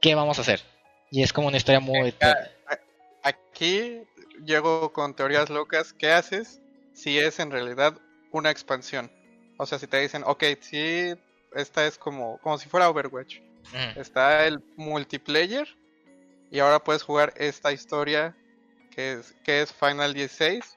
[SPEAKER 3] ¿Qué vamos a hacer? Y es como una historia muy... Eh,
[SPEAKER 1] aquí llego con teorías locas. ¿Qué haces si es en realidad una expansión? O sea, si te dicen, ok, sí, esta es como, como si fuera Overwatch. Está el multiplayer y ahora puedes jugar esta historia que es, que es Final 16,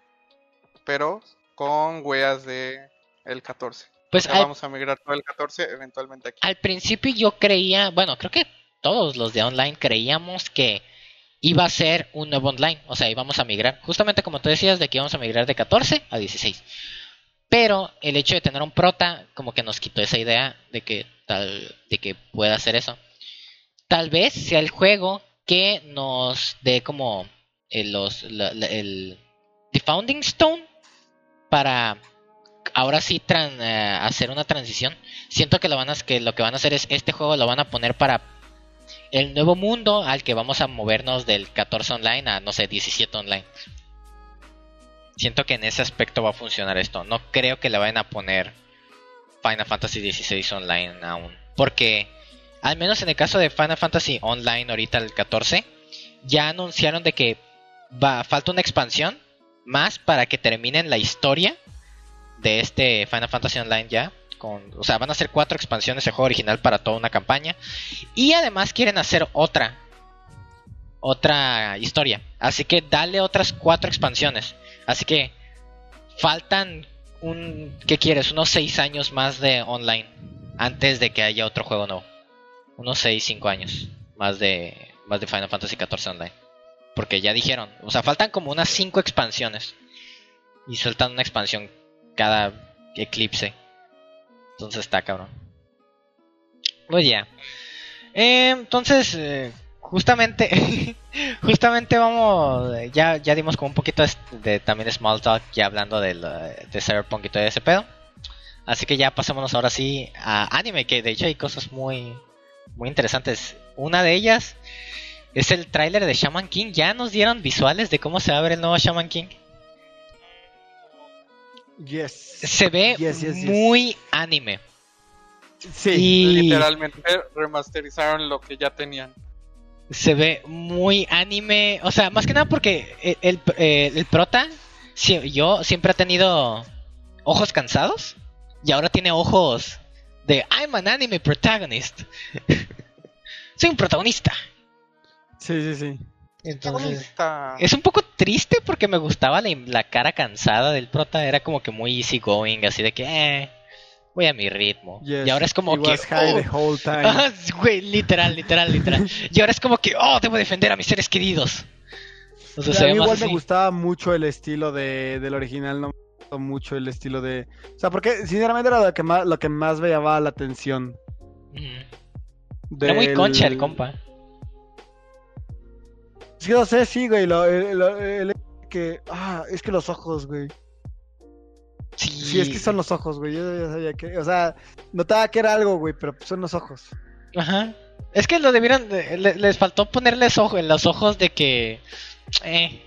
[SPEAKER 1] pero con weas de el 14. Pues vamos a migrar todo el 14 eventualmente aquí.
[SPEAKER 3] Al principio yo creía, bueno, creo que todos los de online creíamos que iba a ser un nuevo online, o sea, íbamos a migrar, justamente como tú decías, de que íbamos a migrar de 14 a 16. Pero el hecho de tener un prota como que nos quitó esa idea de que tal de que pueda hacer eso. Tal vez sea el juego que nos dé como el, los el The Founding Stone para ahora sí eh, hacer una transición. Siento que lo van a que lo que van a hacer es este juego lo van a poner para el nuevo mundo al que vamos a movernos del 14 online a no sé 17 online siento que en ese aspecto va a funcionar esto. No creo que le vayan a poner Final Fantasy XVI Online aún. Porque, al menos en el caso de Final Fantasy Online ahorita el 14, ya anunciaron de que va, falta una expansión más para que terminen la historia de este Final Fantasy Online ya. Con, o sea, van a hacer cuatro expansiones de juego original para toda una campaña. Y además quieren hacer otra. Otra historia. Así que dale otras cuatro expansiones. Así que faltan un... ¿Qué quieres? Unos seis años más de online. Antes de que haya otro juego nuevo. Unos 6, 5 años. Más de, más de Final Fantasy XIV Online. Porque ya dijeron. O sea, faltan como unas 5 expansiones. Y sueltan una expansión cada eclipse. Entonces está cabrón. Pues ya. Eh, entonces, eh, justamente, justamente vamos, ya, ya dimos como un poquito de, también small talk, ya hablando de, de Cyberpunk y todo ese pedo. Así que ya pasémonos ahora sí a anime, que de hecho hay cosas muy, muy interesantes. Una de ellas es el tráiler de Shaman King. Ya nos dieron visuales de cómo se va a ver el nuevo Shaman King.
[SPEAKER 2] Yes.
[SPEAKER 3] Se ve muy anime.
[SPEAKER 1] Sí, literalmente remasterizaron lo que ya tenían.
[SPEAKER 3] Se ve muy anime, o sea, más que nada porque el, el, prota, yo siempre ha tenido ojos cansados y ahora tiene ojos de I'm an anime protagonist. Soy un protagonista.
[SPEAKER 2] Sí, sí, sí.
[SPEAKER 3] Entonces, es un poco triste porque me gustaba la, cara cansada del prota. Era como que muy easy going, así de que, eh, voy a mi ritmo. y ahora es como que.
[SPEAKER 2] Oh,
[SPEAKER 3] güey, literal, literal, literal. y ahora es como que, oh, debo defender a mis seres queridos.
[SPEAKER 2] a mí igual me gustaba mucho el estilo de, del original, no me gustó mucho el estilo de. O sea, porque sinceramente era lo que más, lo que más me llamaba la atención.
[SPEAKER 3] Era muy concha el compa.
[SPEAKER 2] Sí, no sé, sí, güey. Lo, el, que. Ah, es que los ojos, güey. Sí. sí. es que son los ojos, güey. Yo ya sabía que. O sea, notaba que era algo, güey, pero son los ojos.
[SPEAKER 3] Ajá. Es que lo debieron. les faltó ponerles ojo en los ojos de que. Eh.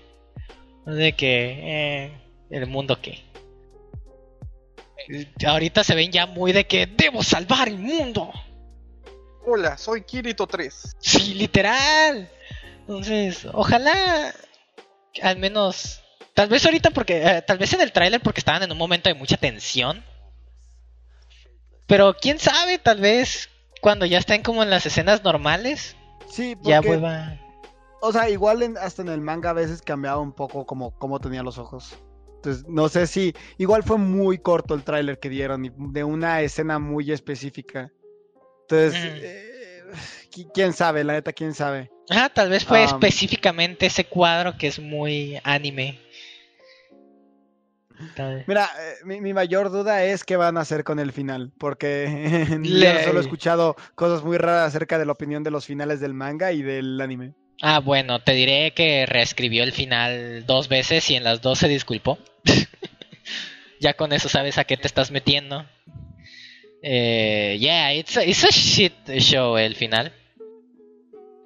[SPEAKER 3] De que. Eh. El mundo que. Ahorita se ven ya muy de que debo salvar el mundo.
[SPEAKER 1] Hola, soy Kirito 3.
[SPEAKER 3] Sí, literal. Entonces, ojalá al menos tal vez ahorita porque eh, tal vez en el tráiler porque estaban en un momento de mucha tensión. Pero quién sabe, tal vez cuando ya estén como en las escenas normales.
[SPEAKER 2] Sí,
[SPEAKER 3] porque, ya vuelva.
[SPEAKER 2] O sea, igual hasta en el manga a veces cambiaba un poco como cómo tenía los ojos. Entonces, no sé si igual fue muy corto el tráiler que dieron de una escena muy específica. Entonces, eh, quién sabe, la neta, quién sabe.
[SPEAKER 3] Ah, tal vez fue específicamente ese cuadro que es muy anime.
[SPEAKER 2] Mira, eh, mi, mayor duda es qué van a hacer con el final, porque solo he escuchado cosas muy raras acerca de la opinión de los finales del manga y del anime.
[SPEAKER 3] Ah, bueno, te diré que reescribió el final dos veces y en las dos se disculpó. ya con eso sabes a qué te estás metiendo. Eh, yeah, it's a, it's a shit show el final.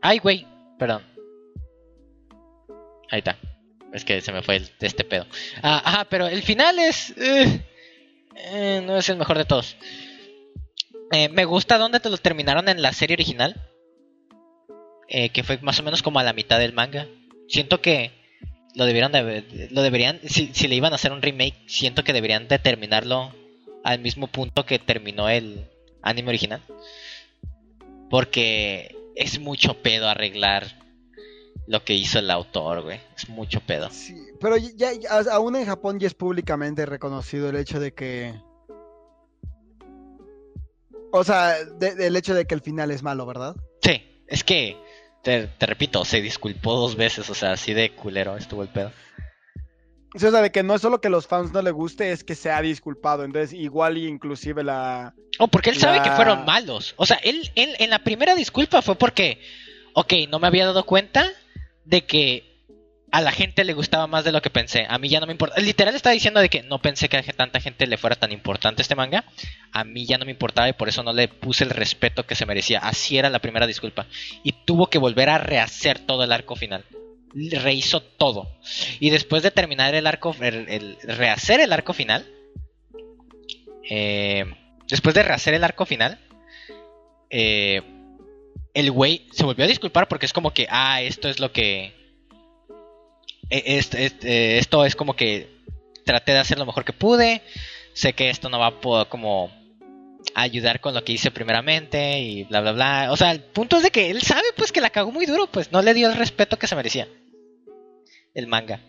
[SPEAKER 3] Ay, güey, perdón. Ahí está. Es que se me fue este pedo. Ah, ajá, pero el final es... Eh, eh, no es el mejor de todos. Eh, me gusta dónde te lo terminaron en la serie original. que fue más o menos como a la mitad del manga. Siento que lo debieron de, lo deberían si, si, le iban a hacer un remake siento que deberían de terminarlo al mismo punto que terminó el anime original. Porque es mucho pedo arreglar lo que hizo el autor, güey. Es mucho pedo.
[SPEAKER 2] Sí, pero ya, aún en Japón ya es públicamente reconocido el hecho de que... O sea, el hecho de que el final es malo, ¿verdad?
[SPEAKER 3] Sí, es que, te, te repito, se disculpó dos veces, o sea, así de culero estuvo el pedo
[SPEAKER 2] o sea, de que no es solo que los fans no le guste, es que se ha disculpado. Entonces, igual inclusive la...
[SPEAKER 3] Oh, porque él sabe que fueron malos. O sea, él, él, en la primera disculpa fue porque, ok, no me había dado cuenta de que a la gente le gustaba más de lo que pensé. A mí ya no me importa. Literal está diciendo de que no pensé que a tanta gente le fuera tan importante este manga. A mí ya no me importaba y por eso no le puse el respeto que se merecía. Así era la primera disculpa. Y tuvo que volver a rehacer todo el arco final rehizo todo. Y después de terminar el arco, el, rehacer el arco final, eh, después de rehacer el arco final, eh, el güey se volvió a disculpar porque es como que, ah, esto es lo que... e- Esto, esto es como que traté de hacer lo mejor que pude. Sé que esto no va a poder como ayudar con lo que hice primeramente y bla bla bla. O sea, el punto es de que él sabe pues que la cagó muy duro, pues no le dio el respeto que se merecía. El manga.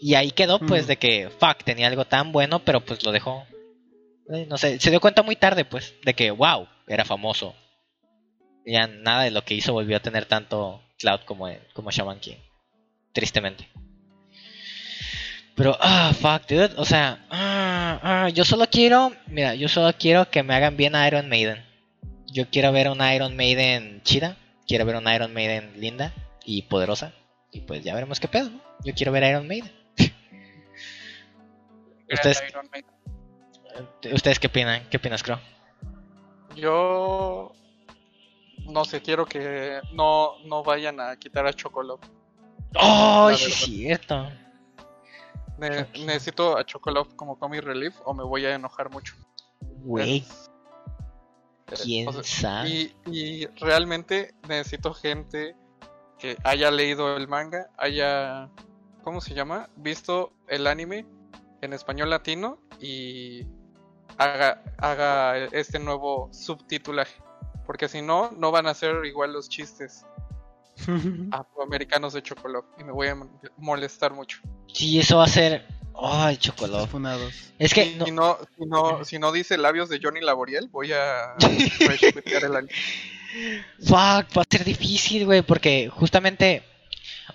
[SPEAKER 3] Y ahí quedó pues
[SPEAKER 2] Mm.
[SPEAKER 3] de que fuck, tenía algo tan bueno, pero pues lo dejó. Eh, No sé, se dio cuenta muy tarde pues de que wow, era famoso. Ya nada de lo que hizo volvió a tener tanto cloud como, como Shaman King. Tristemente. Pero, ah, fuck, dude. O sea, ah, ah, yo solo quiero, mira, yo solo quiero que me hagan bien a Iron Maiden. Yo quiero ver una Iron Maiden chida. Quiero ver una Iron Maiden linda y poderosa. Y pues ya veremos qué pedo. ¿no? Yo quiero ver a Iron Maiden. Ustedes-
[SPEAKER 1] Iron Man.
[SPEAKER 3] ¿Ustedes qué opinan? ¿Qué opinas, Crow?
[SPEAKER 1] Yo no sé, quiero que no, no vayan a quitar a Chocolov.
[SPEAKER 3] ¡Oh, sí cierto!
[SPEAKER 1] Ne-. Necesito a Chocolov como comic relief o me voy a enojar mucho.
[SPEAKER 3] Güey,
[SPEAKER 1] Es- eh,
[SPEAKER 3] quién
[SPEAKER 1] o sea,
[SPEAKER 3] sabe.
[SPEAKER 1] y, y realmente necesito gente que haya leído el manga, haya, ¿cómo se llama? Visto el anime en español latino y haga, haga este nuevo subtitulaje. Porque si no, no van a ser igual los chistes afroamericanos de Chocolov y me voy a molestar mucho.
[SPEAKER 3] Sí, eso va a ser. ¡Ay,
[SPEAKER 2] funados.
[SPEAKER 3] Es que. No-
[SPEAKER 1] si, no, si, no, si no dice labios de Johnny Laboriel, voy a retuitear el anime.
[SPEAKER 3] Fuck, va a ser difícil, güey, porque justamente,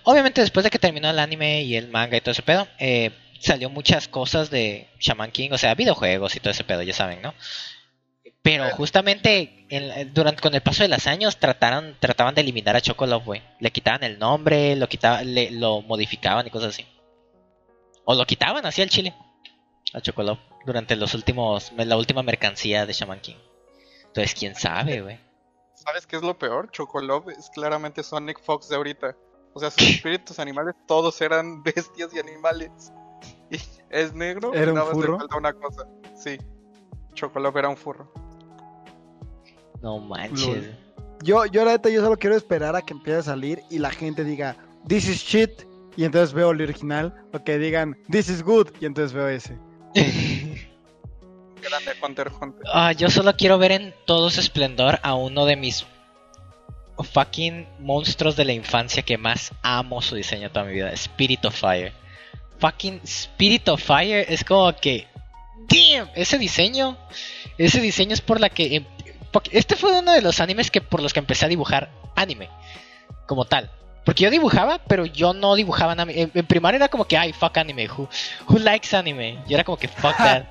[SPEAKER 3] obviamente después de que terminó el anime y el manga y todo ese pedo, eh, salió muchas cosas de Shaman King, o sea, videojuegos y todo ese pedo, ya saben, ¿no? Pero justamente en- durante con el paso de los años trataron trataban de eliminar a Chocolove, güey. Le quitaban el nombre, lo quitaban, le, lo modificaban y cosas así. O lo quitaban así al chile a Chocolove durante los últimos la última mercancía de Shaman King. Entonces, quién sabe, güey.
[SPEAKER 1] ¿Sabes qué es lo peor? Chocolove es claramente Sonic Fox de ahorita. O sea, sus espíritus animales todos eran bestias y animales. Y es negro
[SPEAKER 2] ¿Era
[SPEAKER 1] y
[SPEAKER 2] un
[SPEAKER 1] nada más le
[SPEAKER 2] furro?
[SPEAKER 1] falta una cosa. Sí. Chocolove era un furro.
[SPEAKER 3] No manches.
[SPEAKER 2] Yo, yo la neta, yo solo quiero esperar a que empiece a salir y la gente diga, this is shit, y entonces veo el original, o que digan, this is good, y entonces veo ese.
[SPEAKER 1] Grande Hunter Hunter.
[SPEAKER 3] Ah, yo solo quiero ver en todo su esplendor a uno de mis fucking monstruos de la infancia que más amo su diseño toda mi vida, Spirit of Fire. Fucking Spirit of Fire es como que damn, ese diseño, ese diseño es por la que em- este fue uno de los animes que por los que empecé a dibujar anime como tal. Porque yo dibujaba, pero yo no dibujaba anime. En, en primaria era como que, ay, fuck anime. Who, who likes anime? Yo era como que, fuck that.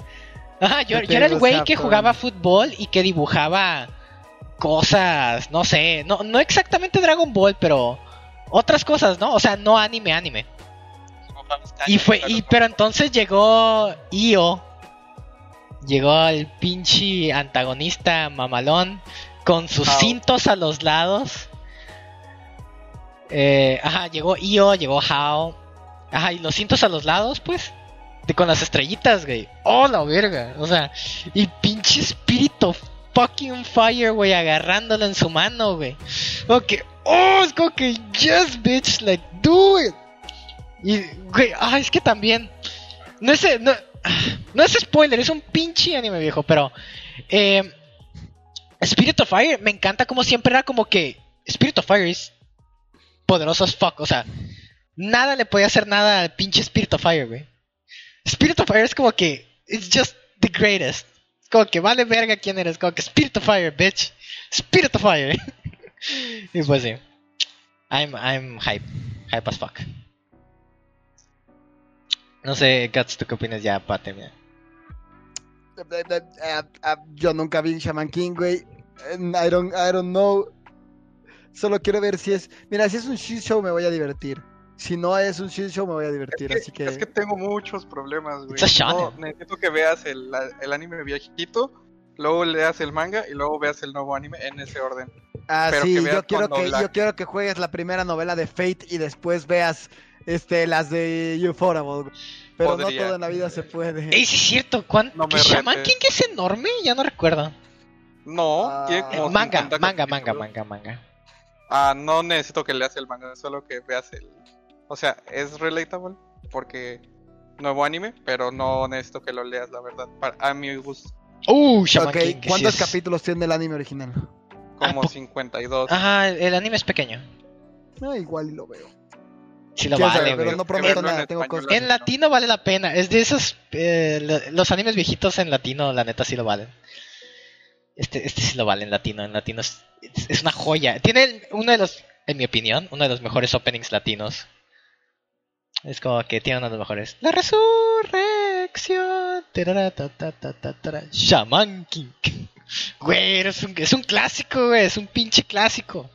[SPEAKER 3] Ajá, yo,
[SPEAKER 2] Yo
[SPEAKER 3] era el güey que jugaba fútbol y que dibujaba cosas, no sé, no, no exactamente Dragon Ball, pero otras cosas, ¿no? O sea, no anime, anime. Y fue, y, pero entonces llegó Io. Llegó el pinche antagonista mamalón con sus cintos a los lados. Eh, ajá, llegó Io, llegó Hao. Ajá, y los cintos a los lados, pues. De, con las estrellitas, güey. Oh, la verga. O sea, y pinche espíritu fucking fire, güey, agarrándolo en su mano, güey. Que, oh, es como que, yes, bitch, like, do it. Y, güey, ah, es que también. No no, no es spoiler, es un pinche anime viejo, pero. Eh, Spirit of Fire, me encanta como siempre era como que. Spirit of Fire es poderoso as fuck, o sea. Nada le podía hacer nada al pinche Spirit of Fire, güey. Spirit of Fire es como que. It's just the greatest. Es como que vale verga quién eres. Como que Spirit of Fire, bitch. Spirit of Fire. y pues sí. I'm, I'm hype. Hype as fuck. No sé, Gats, ¿tú qué opinas ya para terminar?
[SPEAKER 2] Eh, eh, Yo nunca vi Shaman King, güey. Eh, I don't, I don't know. Solo quiero ver si es. Mira, si es un shit show me voy a divertir. Si no es un shit show me voy a divertir,
[SPEAKER 1] Es
[SPEAKER 2] así
[SPEAKER 1] que,
[SPEAKER 2] que.
[SPEAKER 1] es que tengo muchos problemas, güey. No, necesito que veas el, el anime viejito, luego leas el manga y luego veas el nuevo anime en ese orden.
[SPEAKER 2] Ah,
[SPEAKER 1] pero
[SPEAKER 2] sí,
[SPEAKER 1] que veas
[SPEAKER 2] yo quiero que, yo quiero que juegues la primera novela de Fate y después veas este las de güey. Pero
[SPEAKER 1] Podría.
[SPEAKER 2] no todo en la vida se puede.
[SPEAKER 3] Ey, sí es cierto. ¿cuán-
[SPEAKER 1] No me
[SPEAKER 3] ¿Que Shaman. King es enorme? Ya no recuerdo.
[SPEAKER 1] No,
[SPEAKER 2] Ah.
[SPEAKER 1] tiene
[SPEAKER 3] Eh,
[SPEAKER 1] como
[SPEAKER 3] manga,
[SPEAKER 1] 50
[SPEAKER 3] manga, manga, manga, manga.
[SPEAKER 1] Ah, no necesito que leas el manga, solo que veas el. O sea, es relatable porque nuevo anime, pero no necesito que lo leas, la verdad. Para, a mi gusto.
[SPEAKER 3] Uh, Shaman
[SPEAKER 2] Ok,
[SPEAKER 3] King, sí
[SPEAKER 2] ¿cuántos capítulos tiene el anime original?
[SPEAKER 1] Como
[SPEAKER 3] Ah, po-
[SPEAKER 1] 52.
[SPEAKER 3] Ajá, el anime es pequeño.
[SPEAKER 2] No, igual y lo veo.
[SPEAKER 3] Sí lo vale,
[SPEAKER 2] sabe, pero no prometo
[SPEAKER 1] en
[SPEAKER 2] nada, tengo
[SPEAKER 1] español.
[SPEAKER 2] cosas.
[SPEAKER 3] En latino vale la pena. Es de esos. eh, lo- los animes viejitos en latino, la neta, sí lo valen. Este, este sí lo vale en latino. En latino es, es- una joya. Tiene uno de los, en mi opinión, uno de los mejores openings latinos. Es como que tiene uno de los mejores. La resurrección. Tarara, ta, ta, ta, ta, tara. Shaman King. Güey, es un, es un clásico, güey. Es un pinche clásico.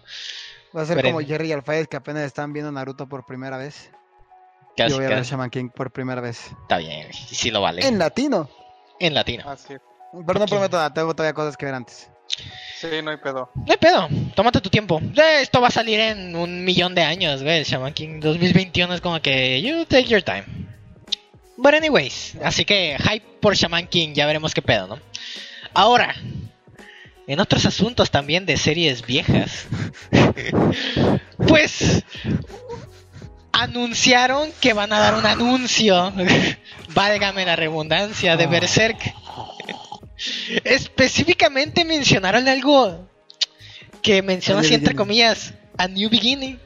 [SPEAKER 2] Va a ser
[SPEAKER 3] Pero
[SPEAKER 2] como
[SPEAKER 3] en-
[SPEAKER 2] Jerry y Alfayet que apenas están viendo Naruto por primera vez.
[SPEAKER 3] Casi,
[SPEAKER 2] Yo voy a ver
[SPEAKER 3] casi.
[SPEAKER 2] Shaman King por primera vez.
[SPEAKER 3] Está bien. Sí lo vale.
[SPEAKER 2] En latino.
[SPEAKER 3] En latino.
[SPEAKER 1] Así.
[SPEAKER 2] Pero no prometo nada, tengo todavía cosas que ver antes.
[SPEAKER 1] Sí, no hay pedo.
[SPEAKER 3] No hay pedo, tómate tu tiempo. Esto va a salir en un millón de años, güey. El Shaman King 2021 es como que you take your time. But anyways, así que hype por Shaman King, ya veremos qué pedo, ¿no? Ahora, en otros asuntos también de series viejas, pues anunciaron que van a dar un anuncio, válgame la redundancia, de. Berserk. Específicamente mencionaron algo que menciona
[SPEAKER 2] A New
[SPEAKER 3] así entre
[SPEAKER 2] Beginning.
[SPEAKER 3] comillas, a New Beginning.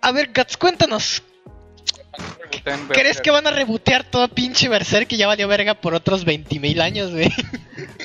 [SPEAKER 3] A ver, Gats, cuéntanos, ¿crees que van a rebotear todo pinche Berserk que ya valió verga por otros 20.000 años, güey?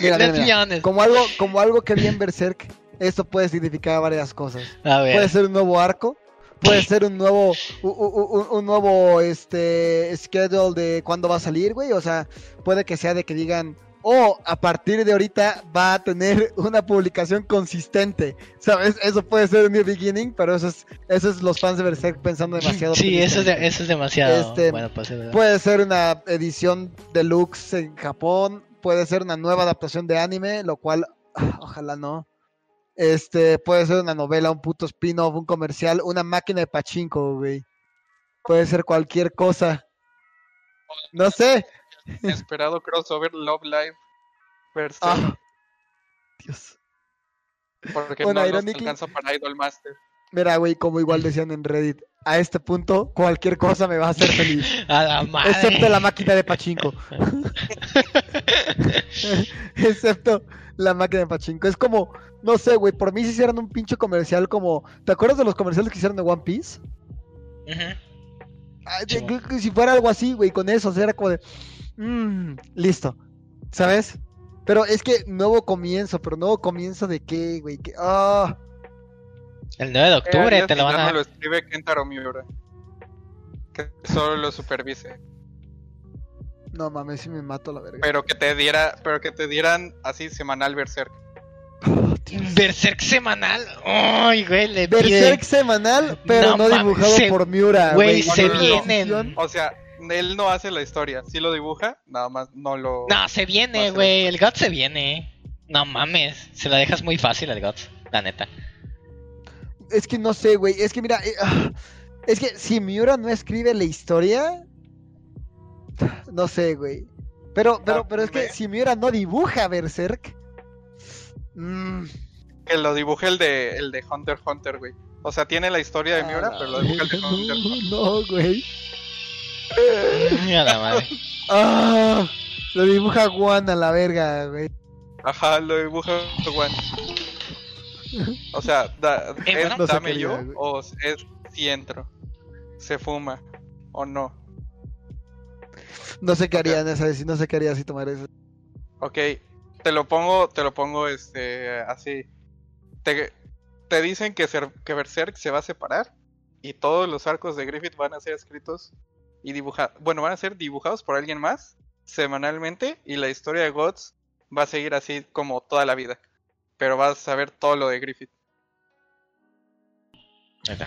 [SPEAKER 2] Mira, mira, mira. Como algo, como algo que vi en Berserk, esto puede significar varias cosas.
[SPEAKER 3] A ver.
[SPEAKER 2] Puede ser un nuevo arco, puede ser un nuevo, u- u- u- un, nuevo este schedule de cuándo va a salir, güey. O sea, puede que sea de que digan, oh, a partir de ahorita va a tener una publicación consistente. ¿Sabes? Eso puede ser un new beginning, pero eso es, eso es los fans de Berserk pensando demasiado.
[SPEAKER 3] Sí, eso es, de- eso es demasiado.
[SPEAKER 2] Este,
[SPEAKER 3] bueno, pues,
[SPEAKER 2] Puede ser una edición deluxe en Japón, puede ser una nueva adaptación de anime, lo cual ojalá no. Este, puede ser una novela, un puto spin-off, un comercial, una máquina de pachinko, güey. Puede ser cualquier cosa. No sé.
[SPEAKER 1] Esperado crossover Love Live.
[SPEAKER 2] Ah. Dios.
[SPEAKER 1] porque
[SPEAKER 2] bueno,
[SPEAKER 1] no nos alcanza para Idol Master.
[SPEAKER 2] Mira, güey, como igual decían en Reddit, a este punto cualquier cosa me va a hacer feliz,
[SPEAKER 3] A la madre.
[SPEAKER 2] excepto la máquina de pachinko. Excepto la máquina de pachinko. Es como, no sé, güey, por mí si hicieran un pinche comercial como... ¿Te acuerdas de los comerciales que hicieron de One Piece? De- que si fuera algo así, güey, con eso, o sea, era como de... "Mm, listo, ¿sabes? Pero es que nuevo comienzo, pero nuevo comienzo de qué, güey, que... Ah,
[SPEAKER 3] El 9 de octubre
[SPEAKER 1] Eh,
[SPEAKER 3] te lo van a.
[SPEAKER 1] lo escribe Kentaro Miura. Que solo lo supervise.
[SPEAKER 2] no mames, si me mato la verga.
[SPEAKER 1] Pero que te diera, pero que te dieran así semanal Berserk.
[SPEAKER 3] Berserk semanal. Ay, güey, le
[SPEAKER 2] Berserk
[SPEAKER 3] pide-
[SPEAKER 2] semanal, pero
[SPEAKER 3] No
[SPEAKER 2] dibujado
[SPEAKER 3] se-
[SPEAKER 2] por Miura,
[SPEAKER 3] Güey,
[SPEAKER 2] güey.
[SPEAKER 1] se vienen. O sea, él no hace la historia, sí lo dibuja, nada más no lo.
[SPEAKER 3] No, se viene,
[SPEAKER 1] No,
[SPEAKER 3] güey. El GOT se viene. No mames. Se la dejas muy fácil al GOT, la neta.
[SPEAKER 2] Es que no sé, güey. Es que mira, eh, ah, es que si Miura no escribe la historia, no sé, güey. Pero, pero,
[SPEAKER 1] Ah,
[SPEAKER 2] pero es que si Miura no dibuja Berserk, mm,
[SPEAKER 1] Que lo dibuje el de el de Hunter x Hunter, güey. O sea, tiene la historia de Miura,
[SPEAKER 2] ah,
[SPEAKER 1] pero lo dibuja el de Hunter x Hunter.
[SPEAKER 2] no, no, güey.
[SPEAKER 3] A la madre.
[SPEAKER 2] Ah, lo dibuja Juan a la verga, güey.
[SPEAKER 1] Ajá, lo dibuja Juan. O sea, da,
[SPEAKER 3] Eh,
[SPEAKER 1] ¿es
[SPEAKER 3] bueno.
[SPEAKER 2] No sé
[SPEAKER 1] dame yo o es si entro? ¿Se fuma o no?
[SPEAKER 2] No sé qué haría en esa, no sé qué haría si tomar eso.
[SPEAKER 1] Ok, te lo pongo, te lo pongo este así. Te, te dicen que, Ser- que Berserk se va a separar y todos los arcos de Griffith van a ser escritos y dibujados. Bueno, van a ser dibujados por alguien más semanalmente y la historia de Gods va a seguir así como toda la vida. Pero vas a ver todo lo de Griffith.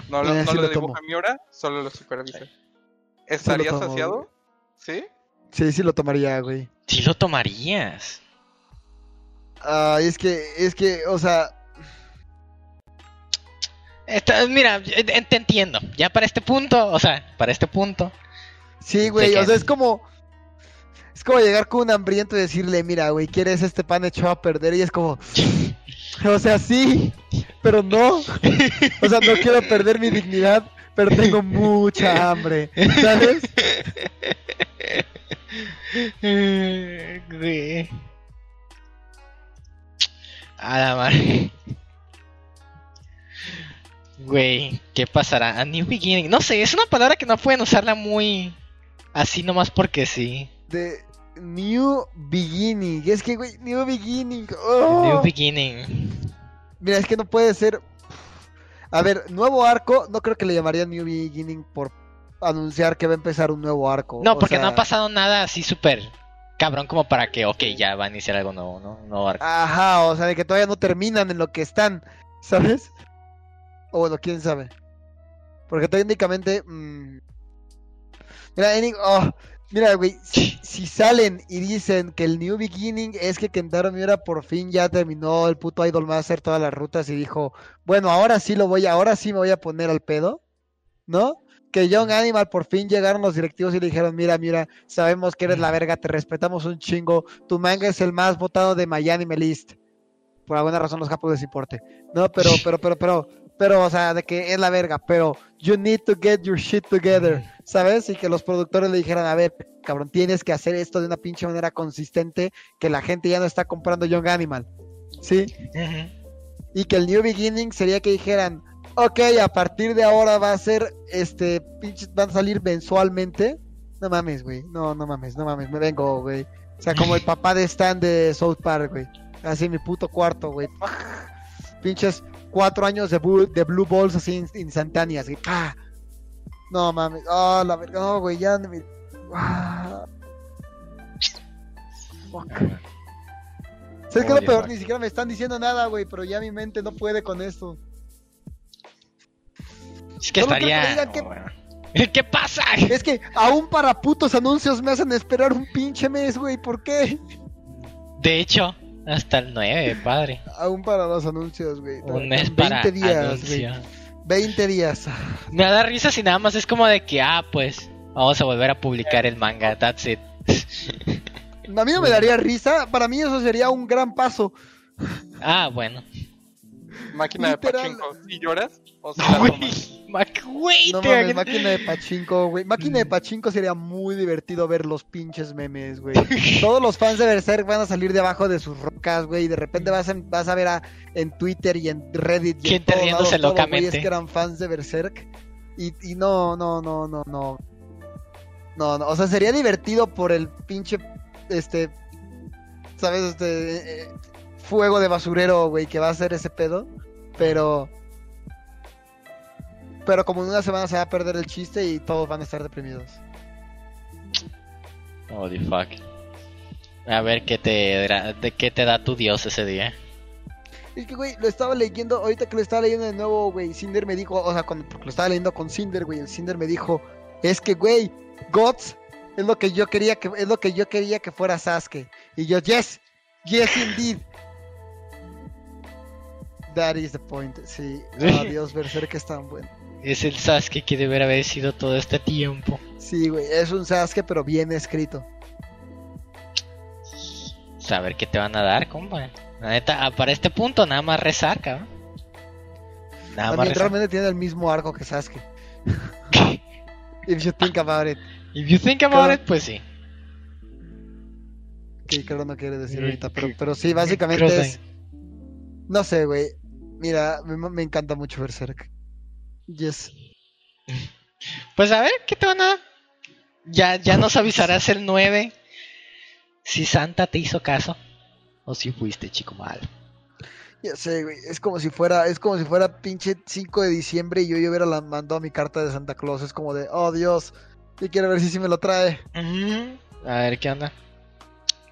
[SPEAKER 1] No, lo-
[SPEAKER 2] Eh,
[SPEAKER 1] no
[SPEAKER 2] sí
[SPEAKER 1] lo
[SPEAKER 2] lo
[SPEAKER 1] dibuja. Miura, solo lo supervisa. ¿Estarías
[SPEAKER 2] tomo,
[SPEAKER 1] saciado?
[SPEAKER 2] güey.
[SPEAKER 1] ¿Sí?
[SPEAKER 2] Sí, sí lo tomaría, güey.
[SPEAKER 3] Sí lo tomarías.
[SPEAKER 2] Ah, es que, es que, o sea,
[SPEAKER 3] Esta- mira, te entiendo. Ya para este punto, o sea, para este punto.
[SPEAKER 2] Sí, güey, o sea, es como. Es como llegar con un hambriento y decirle, mira, güey, ¿quieres este pan echado a perder? Y es como. O sea, sí, pero no. O sea, no quiero perder mi dignidad, pero tengo mucha hambre, ¿sabes?
[SPEAKER 3] Güey. A la madre. Güey, ¿qué pasará? A New Beginning. No sé, es una palabra que no pueden usarla muy así nomás porque sí.
[SPEAKER 2] De New Beginning. Es que, güey, New Beginning. oh.
[SPEAKER 3] New Beginning.
[SPEAKER 2] Mira, es que no puede ser. A ver, nuevo arco, no creo que le llamaría New Beginning por anunciar que va a empezar un nuevo arco.
[SPEAKER 3] No,
[SPEAKER 2] O
[SPEAKER 3] porque no ha pasado nada así súper cabrón como para que, ok, ya va a iniciar algo nuevo, ¿no? Un nuevo arco.
[SPEAKER 2] Ajá, o sea, de que todavía no terminan en lo que están, ¿sabes? O bueno, quién sabe. Porque técnicamente. mm, Mira, oh, mira, güey, si, si salen y dicen que el New Beginning es que Kentaro Miura por fin ya terminó el puto Idol Master todas las rutas y dijo, bueno, ahora sí lo voy, ahora sí me voy a poner al pedo, ¿no? Que Young Animal por fin llegaron los directivos y le dijeron, mira, mira, sabemos que eres la verga, te respetamos un chingo, tu manga es el más votado de Miami List. Por alguna razón los japos les importe. No, pero, pero, pero, pero, pero, o sea, de que es la verga, pero you need to get your shit together, ¿sabes? Y que los productores le dijeran, a ver, cabrón, tienes que hacer esto de una pinche manera consistente, que la gente ya no está comprando Young Animal, ¿sí? Y que el New Beginning sería que dijeran, ok, a partir de ahora va a ser, este, pinches, van a salir mensualmente. No mames, güey, no, no mames, no mames, me vengo, güey. O sea, como el papá de Stan de South Park, güey. Así en mi puto cuarto, güey. Pinches cuatro años de, bu- de Blue Balls así in- instantáneas, güey. ¡Pah! No mames, oh, la verga, no, güey, ya. me- Ah. Fuck. ¿Sabes qué es lo peor? Ni siquiera me están diciendo nada, güey, pero ya mi mente no puede con esto.
[SPEAKER 3] Es que
[SPEAKER 2] Solo que
[SPEAKER 3] estaría.
[SPEAKER 2] digan que-
[SPEAKER 3] bueno. ¿Qué pasa?
[SPEAKER 2] Es que aún para putos anuncios me hacen esperar un pinche mes, güey, ¿por qué?
[SPEAKER 3] De hecho, hasta el 9, padre.
[SPEAKER 2] Aún para los anuncios, güey.
[SPEAKER 3] Un mes
[SPEAKER 2] 20
[SPEAKER 3] para
[SPEAKER 2] días, güey.
[SPEAKER 3] anuncio.
[SPEAKER 2] 20 días.
[SPEAKER 3] Me da risa si nada más es como de que, ah, pues, vamos a volver a publicar el manga, that's it.
[SPEAKER 2] A mí no me daría risa, para mí eso sería un gran paso.
[SPEAKER 3] Ah, bueno.
[SPEAKER 1] Máquina
[SPEAKER 2] Literal.
[SPEAKER 1] de pachinko. ¿Y lloras? ¿O tomas?
[SPEAKER 3] Güey, Mac- güey,
[SPEAKER 2] No mames, máquina de pachinko, güey. Máquina de pachinko sería muy divertido ver los pinches memes, güey. Todos los fans de Berserk van a salir debajo de sus rocas, güey. Y de repente vas a, vas a ver a, en Twitter y en Reddit y en todos lados,
[SPEAKER 3] locamente.
[SPEAKER 2] güeyes que eran fans de Berserk. Y, y no, no, no, no, no. No, no. O sea, sería divertido por el pinche, este, ¿sabes? Este, eh, fuego de basurero, güey, que va a ser ese pedo. Pero... Pero como en una semana se va a perder el chiste y todos van a estar deprimidos.
[SPEAKER 3] Holy fuck. A ver qué te, de qué te da tu dios ese día.
[SPEAKER 2] Es que, güey, lo estaba leyendo, ahorita que lo estaba leyendo de nuevo, güey, Cinder me dijo, o sea, cuando porque lo estaba leyendo con Cinder, güey, el Cinder me dijo, es que, güey, Gods es lo que yo quería que, es lo que yo quería que fuera Sasuke. Y yo, yes, yes indeed. That is the point, sí. Ah, Dios, Berserk es tan bueno.
[SPEAKER 3] Es el Sasuke que debería haber sido todo este tiempo.
[SPEAKER 2] Sí, güey, es un Sasuke, pero bien escrito.
[SPEAKER 3] Saber qué te van a dar, compa. La neta, ah, para este punto nada más rezar, cabrón. Nada más
[SPEAKER 2] También
[SPEAKER 3] rezar.
[SPEAKER 2] realmente tiene el mismo arco que Sasuke. If you think about it.
[SPEAKER 3] If you think about it, pues sí.
[SPEAKER 2] Que claro no quiere decir
[SPEAKER 3] Eh,
[SPEAKER 2] ahorita, pero, pero sí, básicamente es... No sé, güey. Mira, me, me encanta mucho Berserk. Yes.
[SPEAKER 3] Pues a ver, ¿qué te van a? Ya, ya nos avisarás el 9 si Santa te hizo caso o si fuiste chico mal.
[SPEAKER 2] Ya sé, güey. Es como si fuera, es como si fuera pinche 5 de diciembre y yo ya hubiera la- mandado mi carta de Santa Claus. Es como de, oh Dios, yo quiero ver si sí me lo trae.
[SPEAKER 3] A ver qué onda.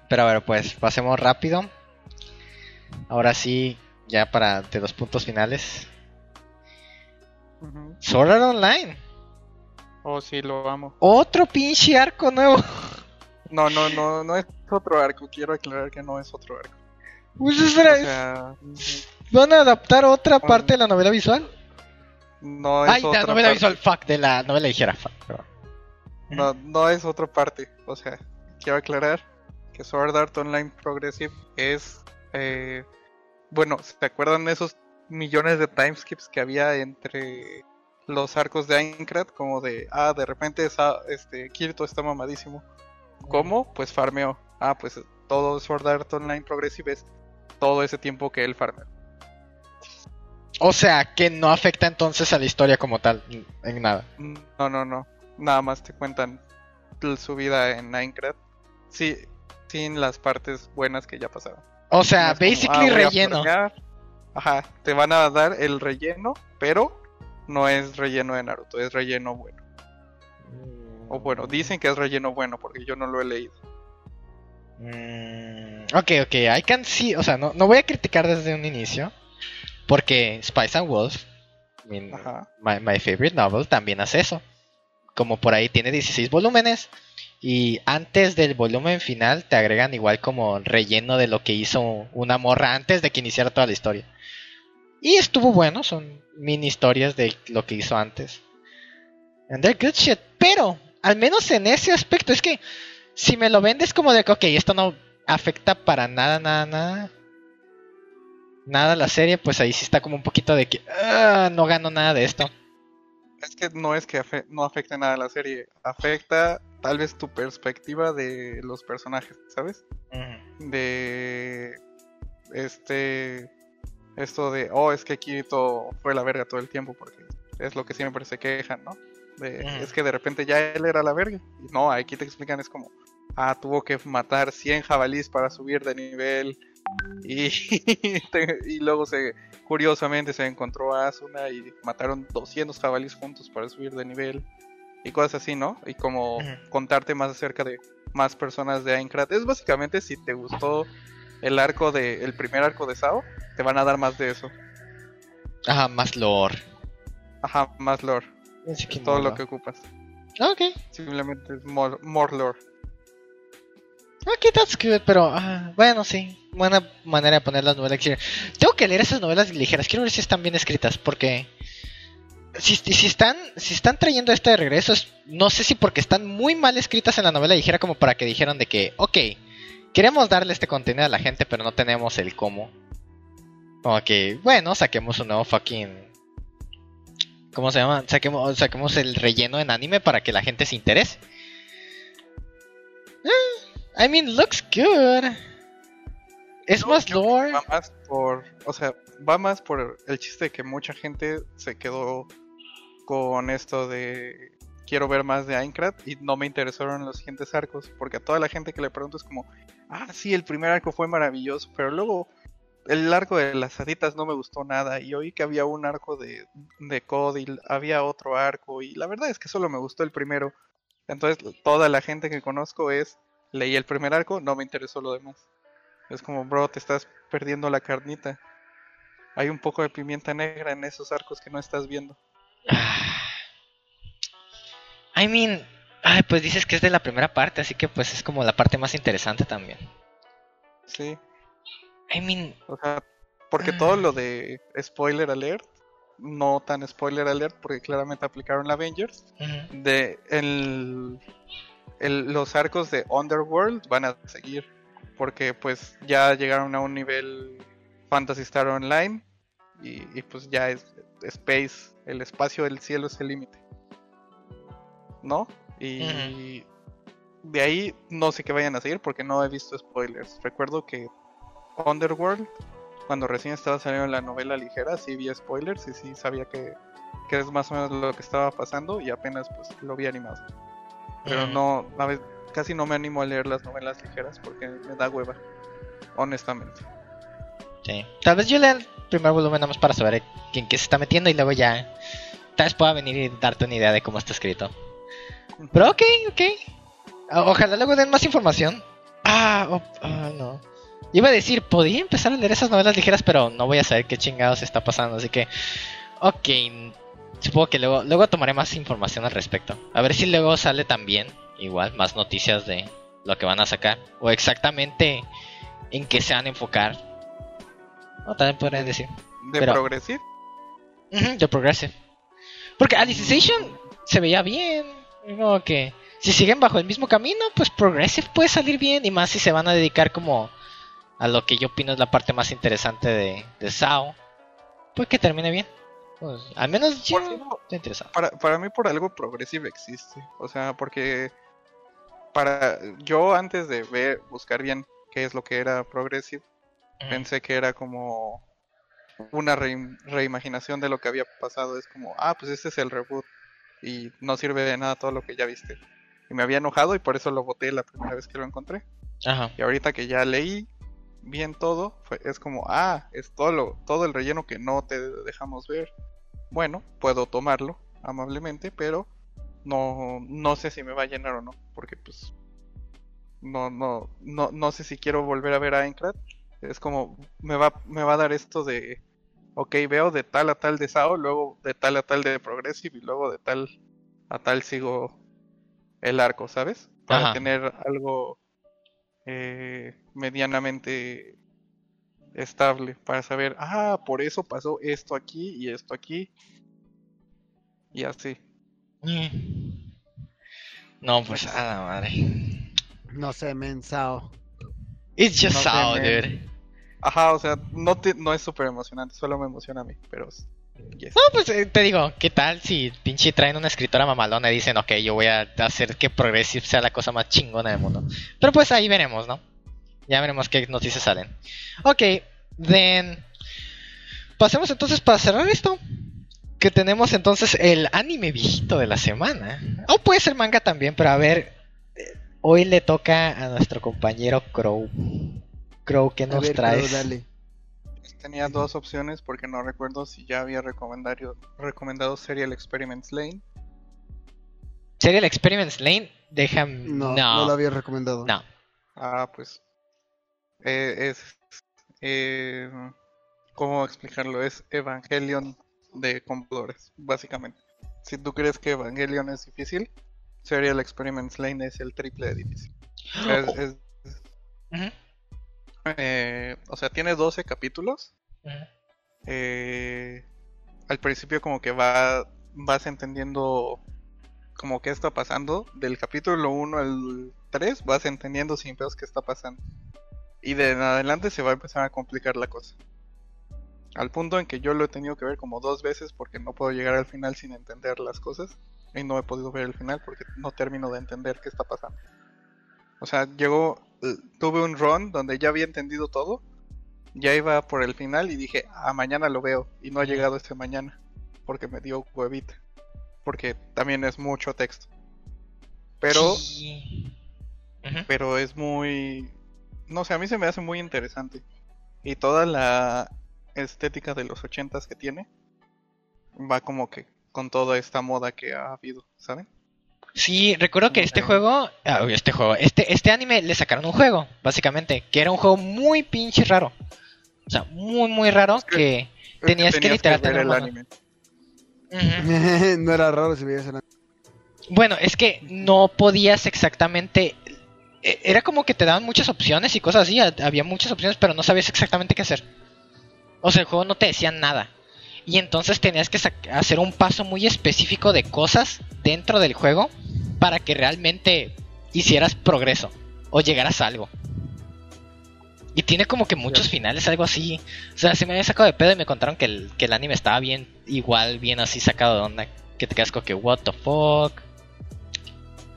[SPEAKER 3] Pero a ver, pues pasemos rápido. Ahora sí, ya para de los puntos finales. Sword Art Online.
[SPEAKER 1] Oh, sí, lo amo.
[SPEAKER 3] Otro pinche arco nuevo.
[SPEAKER 1] No, no, no, no es otro arco. Quiero aclarar que no es otro arco.
[SPEAKER 3] Pues
[SPEAKER 1] O sea,
[SPEAKER 3] ¿van a adaptar otra parte de la novela visual?
[SPEAKER 1] no es
[SPEAKER 3] Ay,
[SPEAKER 1] otra
[SPEAKER 3] la novela
[SPEAKER 1] parte.
[SPEAKER 3] visual, fuck, de la novela ligera, fuck. perdón.
[SPEAKER 1] No, no es otra parte. O sea, quiero aclarar que Sword Art Online Progressive es eh, bueno, ¿se acuerdan de esos millones de timeskips que había entre los arcos de Aincrad? Como de, ah, de repente esa, este, Kirito está mamadísimo. ¿Cómo? Pues farmeó. Ah, pues todo Sword Art Online Progressive es todo ese tiempo que él farmeó.
[SPEAKER 3] O sea, que no afecta entonces a la historia como tal, en nada.
[SPEAKER 1] No, no, no. Nada más te cuentan su vida en Minecraft. Sí, sin las partes buenas que ya pasaron.
[SPEAKER 3] O sea, basically ah, relleno.
[SPEAKER 1] Ajá, te van a dar el relleno, pero no es relleno de Naruto, es relleno bueno. O bueno, dicen que es relleno bueno porque yo no lo he leído.
[SPEAKER 3] Mm, ok, ok, I can see, o sea, no, no voy a criticar desde un inicio. Porque Spice and Wolf, my, favorite novel, también hace eso. Como por ahí tiene 16 volúmenes. Y antes del volumen final te agregan igual como relleno de lo que hizo una morra antes de que iniciara toda la historia. Y estuvo bueno, son mini historias de lo que hizo antes. And they're good shit. Pero, al menos en ese aspecto, es que si me lo vendes como de que, ok, esto no afecta para nada, nada, nada nada la serie, pues ahí sí está como un poquito de que ah, no gano nada de esto.
[SPEAKER 1] Es que no es que no afecte nada a la serie, afecta tal vez tu perspectiva de los personajes, ¿sabes? De este esto de, oh, es que Kirito fue la verga todo el tiempo porque es lo que siempre se quejan, ¿no? Es que de repente ya él era la verga. Y no, aquí te explican, es como, ah, tuvo que matar 100 jabalís para subir de nivel y, y luego se, curiosamente se encontró a Asuna y mataron 200 jabalíes juntos para subir de nivel y cosas así, ¿no? Y como contarte más acerca de más personas de Aincrad. Es básicamente si te gustó el arco de el primer arco de Sao, te van a dar más de eso.
[SPEAKER 3] Ajá, más lore.
[SPEAKER 1] Ajá, más lore. Es todo lo que ocupas.
[SPEAKER 3] Ok.
[SPEAKER 1] Simplemente es more, more lore.
[SPEAKER 3] Ok, that's good, pero ah, bueno, sí. Buena manera de poner las novelas ligeras. Tengo que leer esas novelas ligeras. Quiero ver si están bien escritas, porque si, si están si están trayendo esto de regreso, no sé si porque están muy mal escritas en la novela ligera como para que dijeron de que, ok, queremos darle este contenido a la gente, pero no tenemos el cómo. Como que, bueno, saquemos un nuevo fucking... ¿Cómo se llama? Saquemos, saquemos el relleno en anime para que la gente se interese. I mean, looks good. Es más lore.
[SPEAKER 1] Va más por, o sea, va más por el chiste de que mucha gente se quedó con esto de quiero ver más de Aincrad y no me interesaron los siguientes arcos, porque a toda la gente que le pregunto es como, ah, sí, el primer arco fue maravilloso, pero luego el arco de las haditas no me gustó nada y oí que había un arco de, de Code y había otro arco y la verdad es que solo me gustó el primero. Entonces toda la gente que conozco es leí el primer arco, no me interesó lo demás. Es como, bro, te estás perdiendo la carnita. Hay un poco de pimienta negra en esos arcos que no estás viendo.
[SPEAKER 3] I mean, ay, pues dices que es de la primera parte, así que pues es como la parte más interesante también.
[SPEAKER 1] Sí.
[SPEAKER 3] I mean,
[SPEAKER 1] o sea, porque todo lo de spoiler alert, no tan spoiler alert, porque claramente aplicaron la Avengers, de el los arcos de Underworld van a seguir. Porque pues ya llegaron a un nivel Fantasy Star Online. Y, pues ya es Space, el espacio del cielo es el límite. ¿No? Y de ahí no sé qué vayan a seguir porque no he visto spoilers. Recuerdo que Underworld, cuando recién estaba saliendo la novela ligera, sí vi spoilers y sí sabía que, que es más o menos lo que estaba pasando y apenas pues lo vi animado. Pero no, a ver, casi no me animo a leer las novelas ligeras porque me da hueva, honestamente.
[SPEAKER 3] Tal vez yo lea el primer volumen nada más para saber en qué se está metiendo y luego ya tal vez pueda venir y darte una idea de cómo está escrito. Pero ok, ok. ojalá luego den más información. Ah, ah, no. Iba a decir, podría empezar a leer esas novelas ligeras, pero no voy a saber qué chingados está pasando. Así que, ok, Supongo que luego, luego tomaré más información al respecto. A ver si luego sale también, igual, más noticias de lo que van a sacar. O exactamente en qué se van a enfocar. O también podrían decir.
[SPEAKER 1] ¿De Progressive?
[SPEAKER 3] de Progressive. Porque Alicization se veía bien. Como que si siguen bajo el mismo camino, pues Progressive puede salir bien. Y más si se van a dedicar como a lo que yo opino es la parte más interesante de, de SAO, pues que termine bien. Pues, al menos yo estoy interesado.
[SPEAKER 1] Para, para mí por algo progresivo existe. O sea, porque para yo antes de ver, buscar bien qué es lo que era progressive, pensé que era como una reimaginación de lo que había pasado. Es como, ah, pues este es el reboot y no sirve de nada todo lo que ya viste. Y me había enojado y por eso lo voté la primera vez que lo encontré. Ajá. Y ahorita que ya leí bien todo, es como, ah, es todo, lo, todo el relleno que no te dejamos ver. Bueno, puedo tomarlo amablemente, pero no, no sé si me va a llenar o no, porque pues no, no, no, no sé si quiero volver a ver a Aincrad. Es como, me va, me va a dar esto de, ok, veo de tal a tal de SAO, luego de tal a tal de Progressive y luego de tal a tal sigo el arco, ¿sabes? Para tener algo eh, medianamente estable, para saber, ah, por eso pasó esto aquí y esto aquí y así.
[SPEAKER 3] Mm. No, pues nada, madre.
[SPEAKER 2] No sé, men, Sao.
[SPEAKER 3] It's just Sao, dude.
[SPEAKER 1] Ajá, o sea, no, no es súper emocionante, solo me emociona a mí, pero...
[SPEAKER 3] No, pues eh, te digo, ¿qué tal si pinche traen una escritora mamalona y dicen, ok, yo voy a hacer que Progressive sea la cosa más chingona del mundo? Pero pues ahí veremos, ¿no? Ya veremos qué noticias salen. Ok, then... Pasemos entonces para cerrar esto que tenemos entonces el anime viejito de la semana. O puede ser manga también, pero a ver, eh, hoy le toca a nuestro compañero Crow. Crow, ¿qué nos trae?
[SPEAKER 1] Tenía dos opciones porque no recuerdo si ya había recomendado, recomendado Serial Experiments Lane.
[SPEAKER 3] Serial Experiments Lane, déjame.
[SPEAKER 2] No, no, lo había recomendado.
[SPEAKER 3] No.
[SPEAKER 1] Ah, pues. Eh, es. Eh, ¿Cómo explicarlo? Es Evangelion de computadores, básicamente. Si tú crees que Evangelion es difícil, Serial Experiments Lane es el triple de difícil. Eh, o sea, tiene 12 capítulos. Eh, al principio como que va, vas entendiendo como qué está pasando. Del capítulo 1 al 3 vas entendiendo sin pedos qué está pasando. Y de en adelante se va a empezar a complicar la cosa. Al punto en que yo lo he tenido que ver como dos veces porque no puedo llegar al final sin entender las cosas. Y no he podido ver el final porque no termino de entender qué está pasando. O sea, llegó, tuve un run donde ya había entendido todo. Ya iba por el final y dije, ah, mañana lo veo. Y no ha llegado este mañana. Porque me dio huevita. Porque también es mucho texto. Pero... Pero es muy... No sé, a mí se me hace muy interesante. Y toda la estética de los ochentas que tiene va como que con toda esta moda que ha habido, ¿saben?
[SPEAKER 3] Sí, recuerdo que este juego, ah, este juego, este, este anime le sacaron un juego, básicamente, que era un juego muy pinche raro. O sea, muy, muy raro que, tenías que, el anime.
[SPEAKER 2] no era raro si veías el anime.
[SPEAKER 3] Bueno, es que no podías exactamente. E, era como que te daban muchas opciones y cosas así. Había muchas opciones, pero no sabías exactamente qué hacer. O sea, el juego no te decía nada. Y entonces tenías que hacer un paso muy específico de cosas dentro del juego para que realmente hicieras progreso o llegaras a algo. Y tiene como que muchos finales, algo así. O sea, se me había sacado de pedo y me contaron que el, que el anime estaba bien, igual, bien así sacado de onda. Que te quedas como que, what the fuck.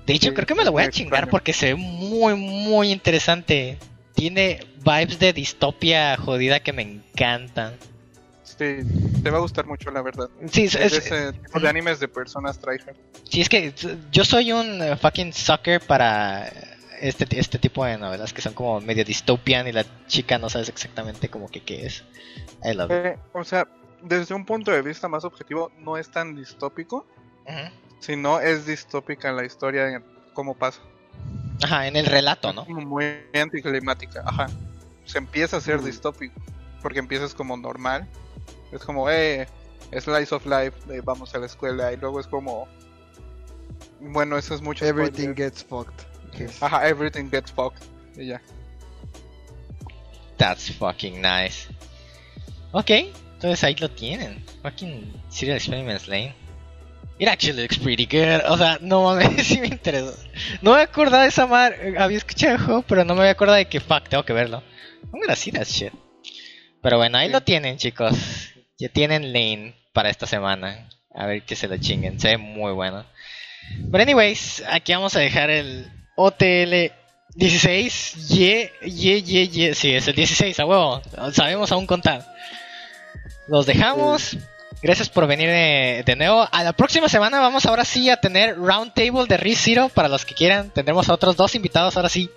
[SPEAKER 3] De hecho, creo que me lo voy a chingar porque se ve muy, muy interesante tiene vibes de distopia jodida que me encantan.
[SPEAKER 1] Sí, te va a gustar mucho, la verdad.
[SPEAKER 3] Sí, es,
[SPEAKER 1] ese tipo de animes de personas tryhard.
[SPEAKER 3] Sí, es que yo soy un uh, fucking sucker para este, este tipo de novelas que son como medio distopian y la chica no sabes exactamente como que qué es.
[SPEAKER 1] Eh, o sea, desde un punto de vista más objetivo, no es tan distópico, sino es distópica la historia en cómo pasa.
[SPEAKER 3] Ajá, en el relato, ¿no?
[SPEAKER 1] Muy anticlimática, ajá. Se empieza a ser mm. distópico, porque empiezas como normal. Es como, eh, slice of life, vamos a la escuela, y luego es como... Bueno, eso es mucho...
[SPEAKER 2] Everything gets fucked.
[SPEAKER 1] Ajá, everything gets fucked. Y ya.
[SPEAKER 3] That's fucking nice. Ok, entonces ahí lo tienen. Fucking Serial Experiments Lane. It actually looks pretty good. O sea, no mames, sí me interesó. No me acordaba de esa madre. Había escuchado el juego, pero no me había acordado de que fuck, tengo que verlo. I'm gonna see that shit. Pero bueno, ahí lo tienen, chicos. Ya tienen Lane para esta semana. A ver que se lo chinguen. Se ve muy bueno. Pero anyways, aquí vamos a dejar el OTL 16. Ye, ye, ye, ye. Sí, es el 16, a huevo. Sabemos aún contar. Los dejamos. Gracias por venir de, nuevo. A la próxima semana vamos ahora sí a tener Roundtable de ReZero para los que quieran. Tendremos a otros dos invitados ahora sí.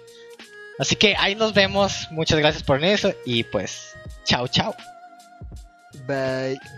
[SPEAKER 3] Así que ahí nos vemos. Muchas gracias por eso y pues Chào, chào,
[SPEAKER 2] Bye.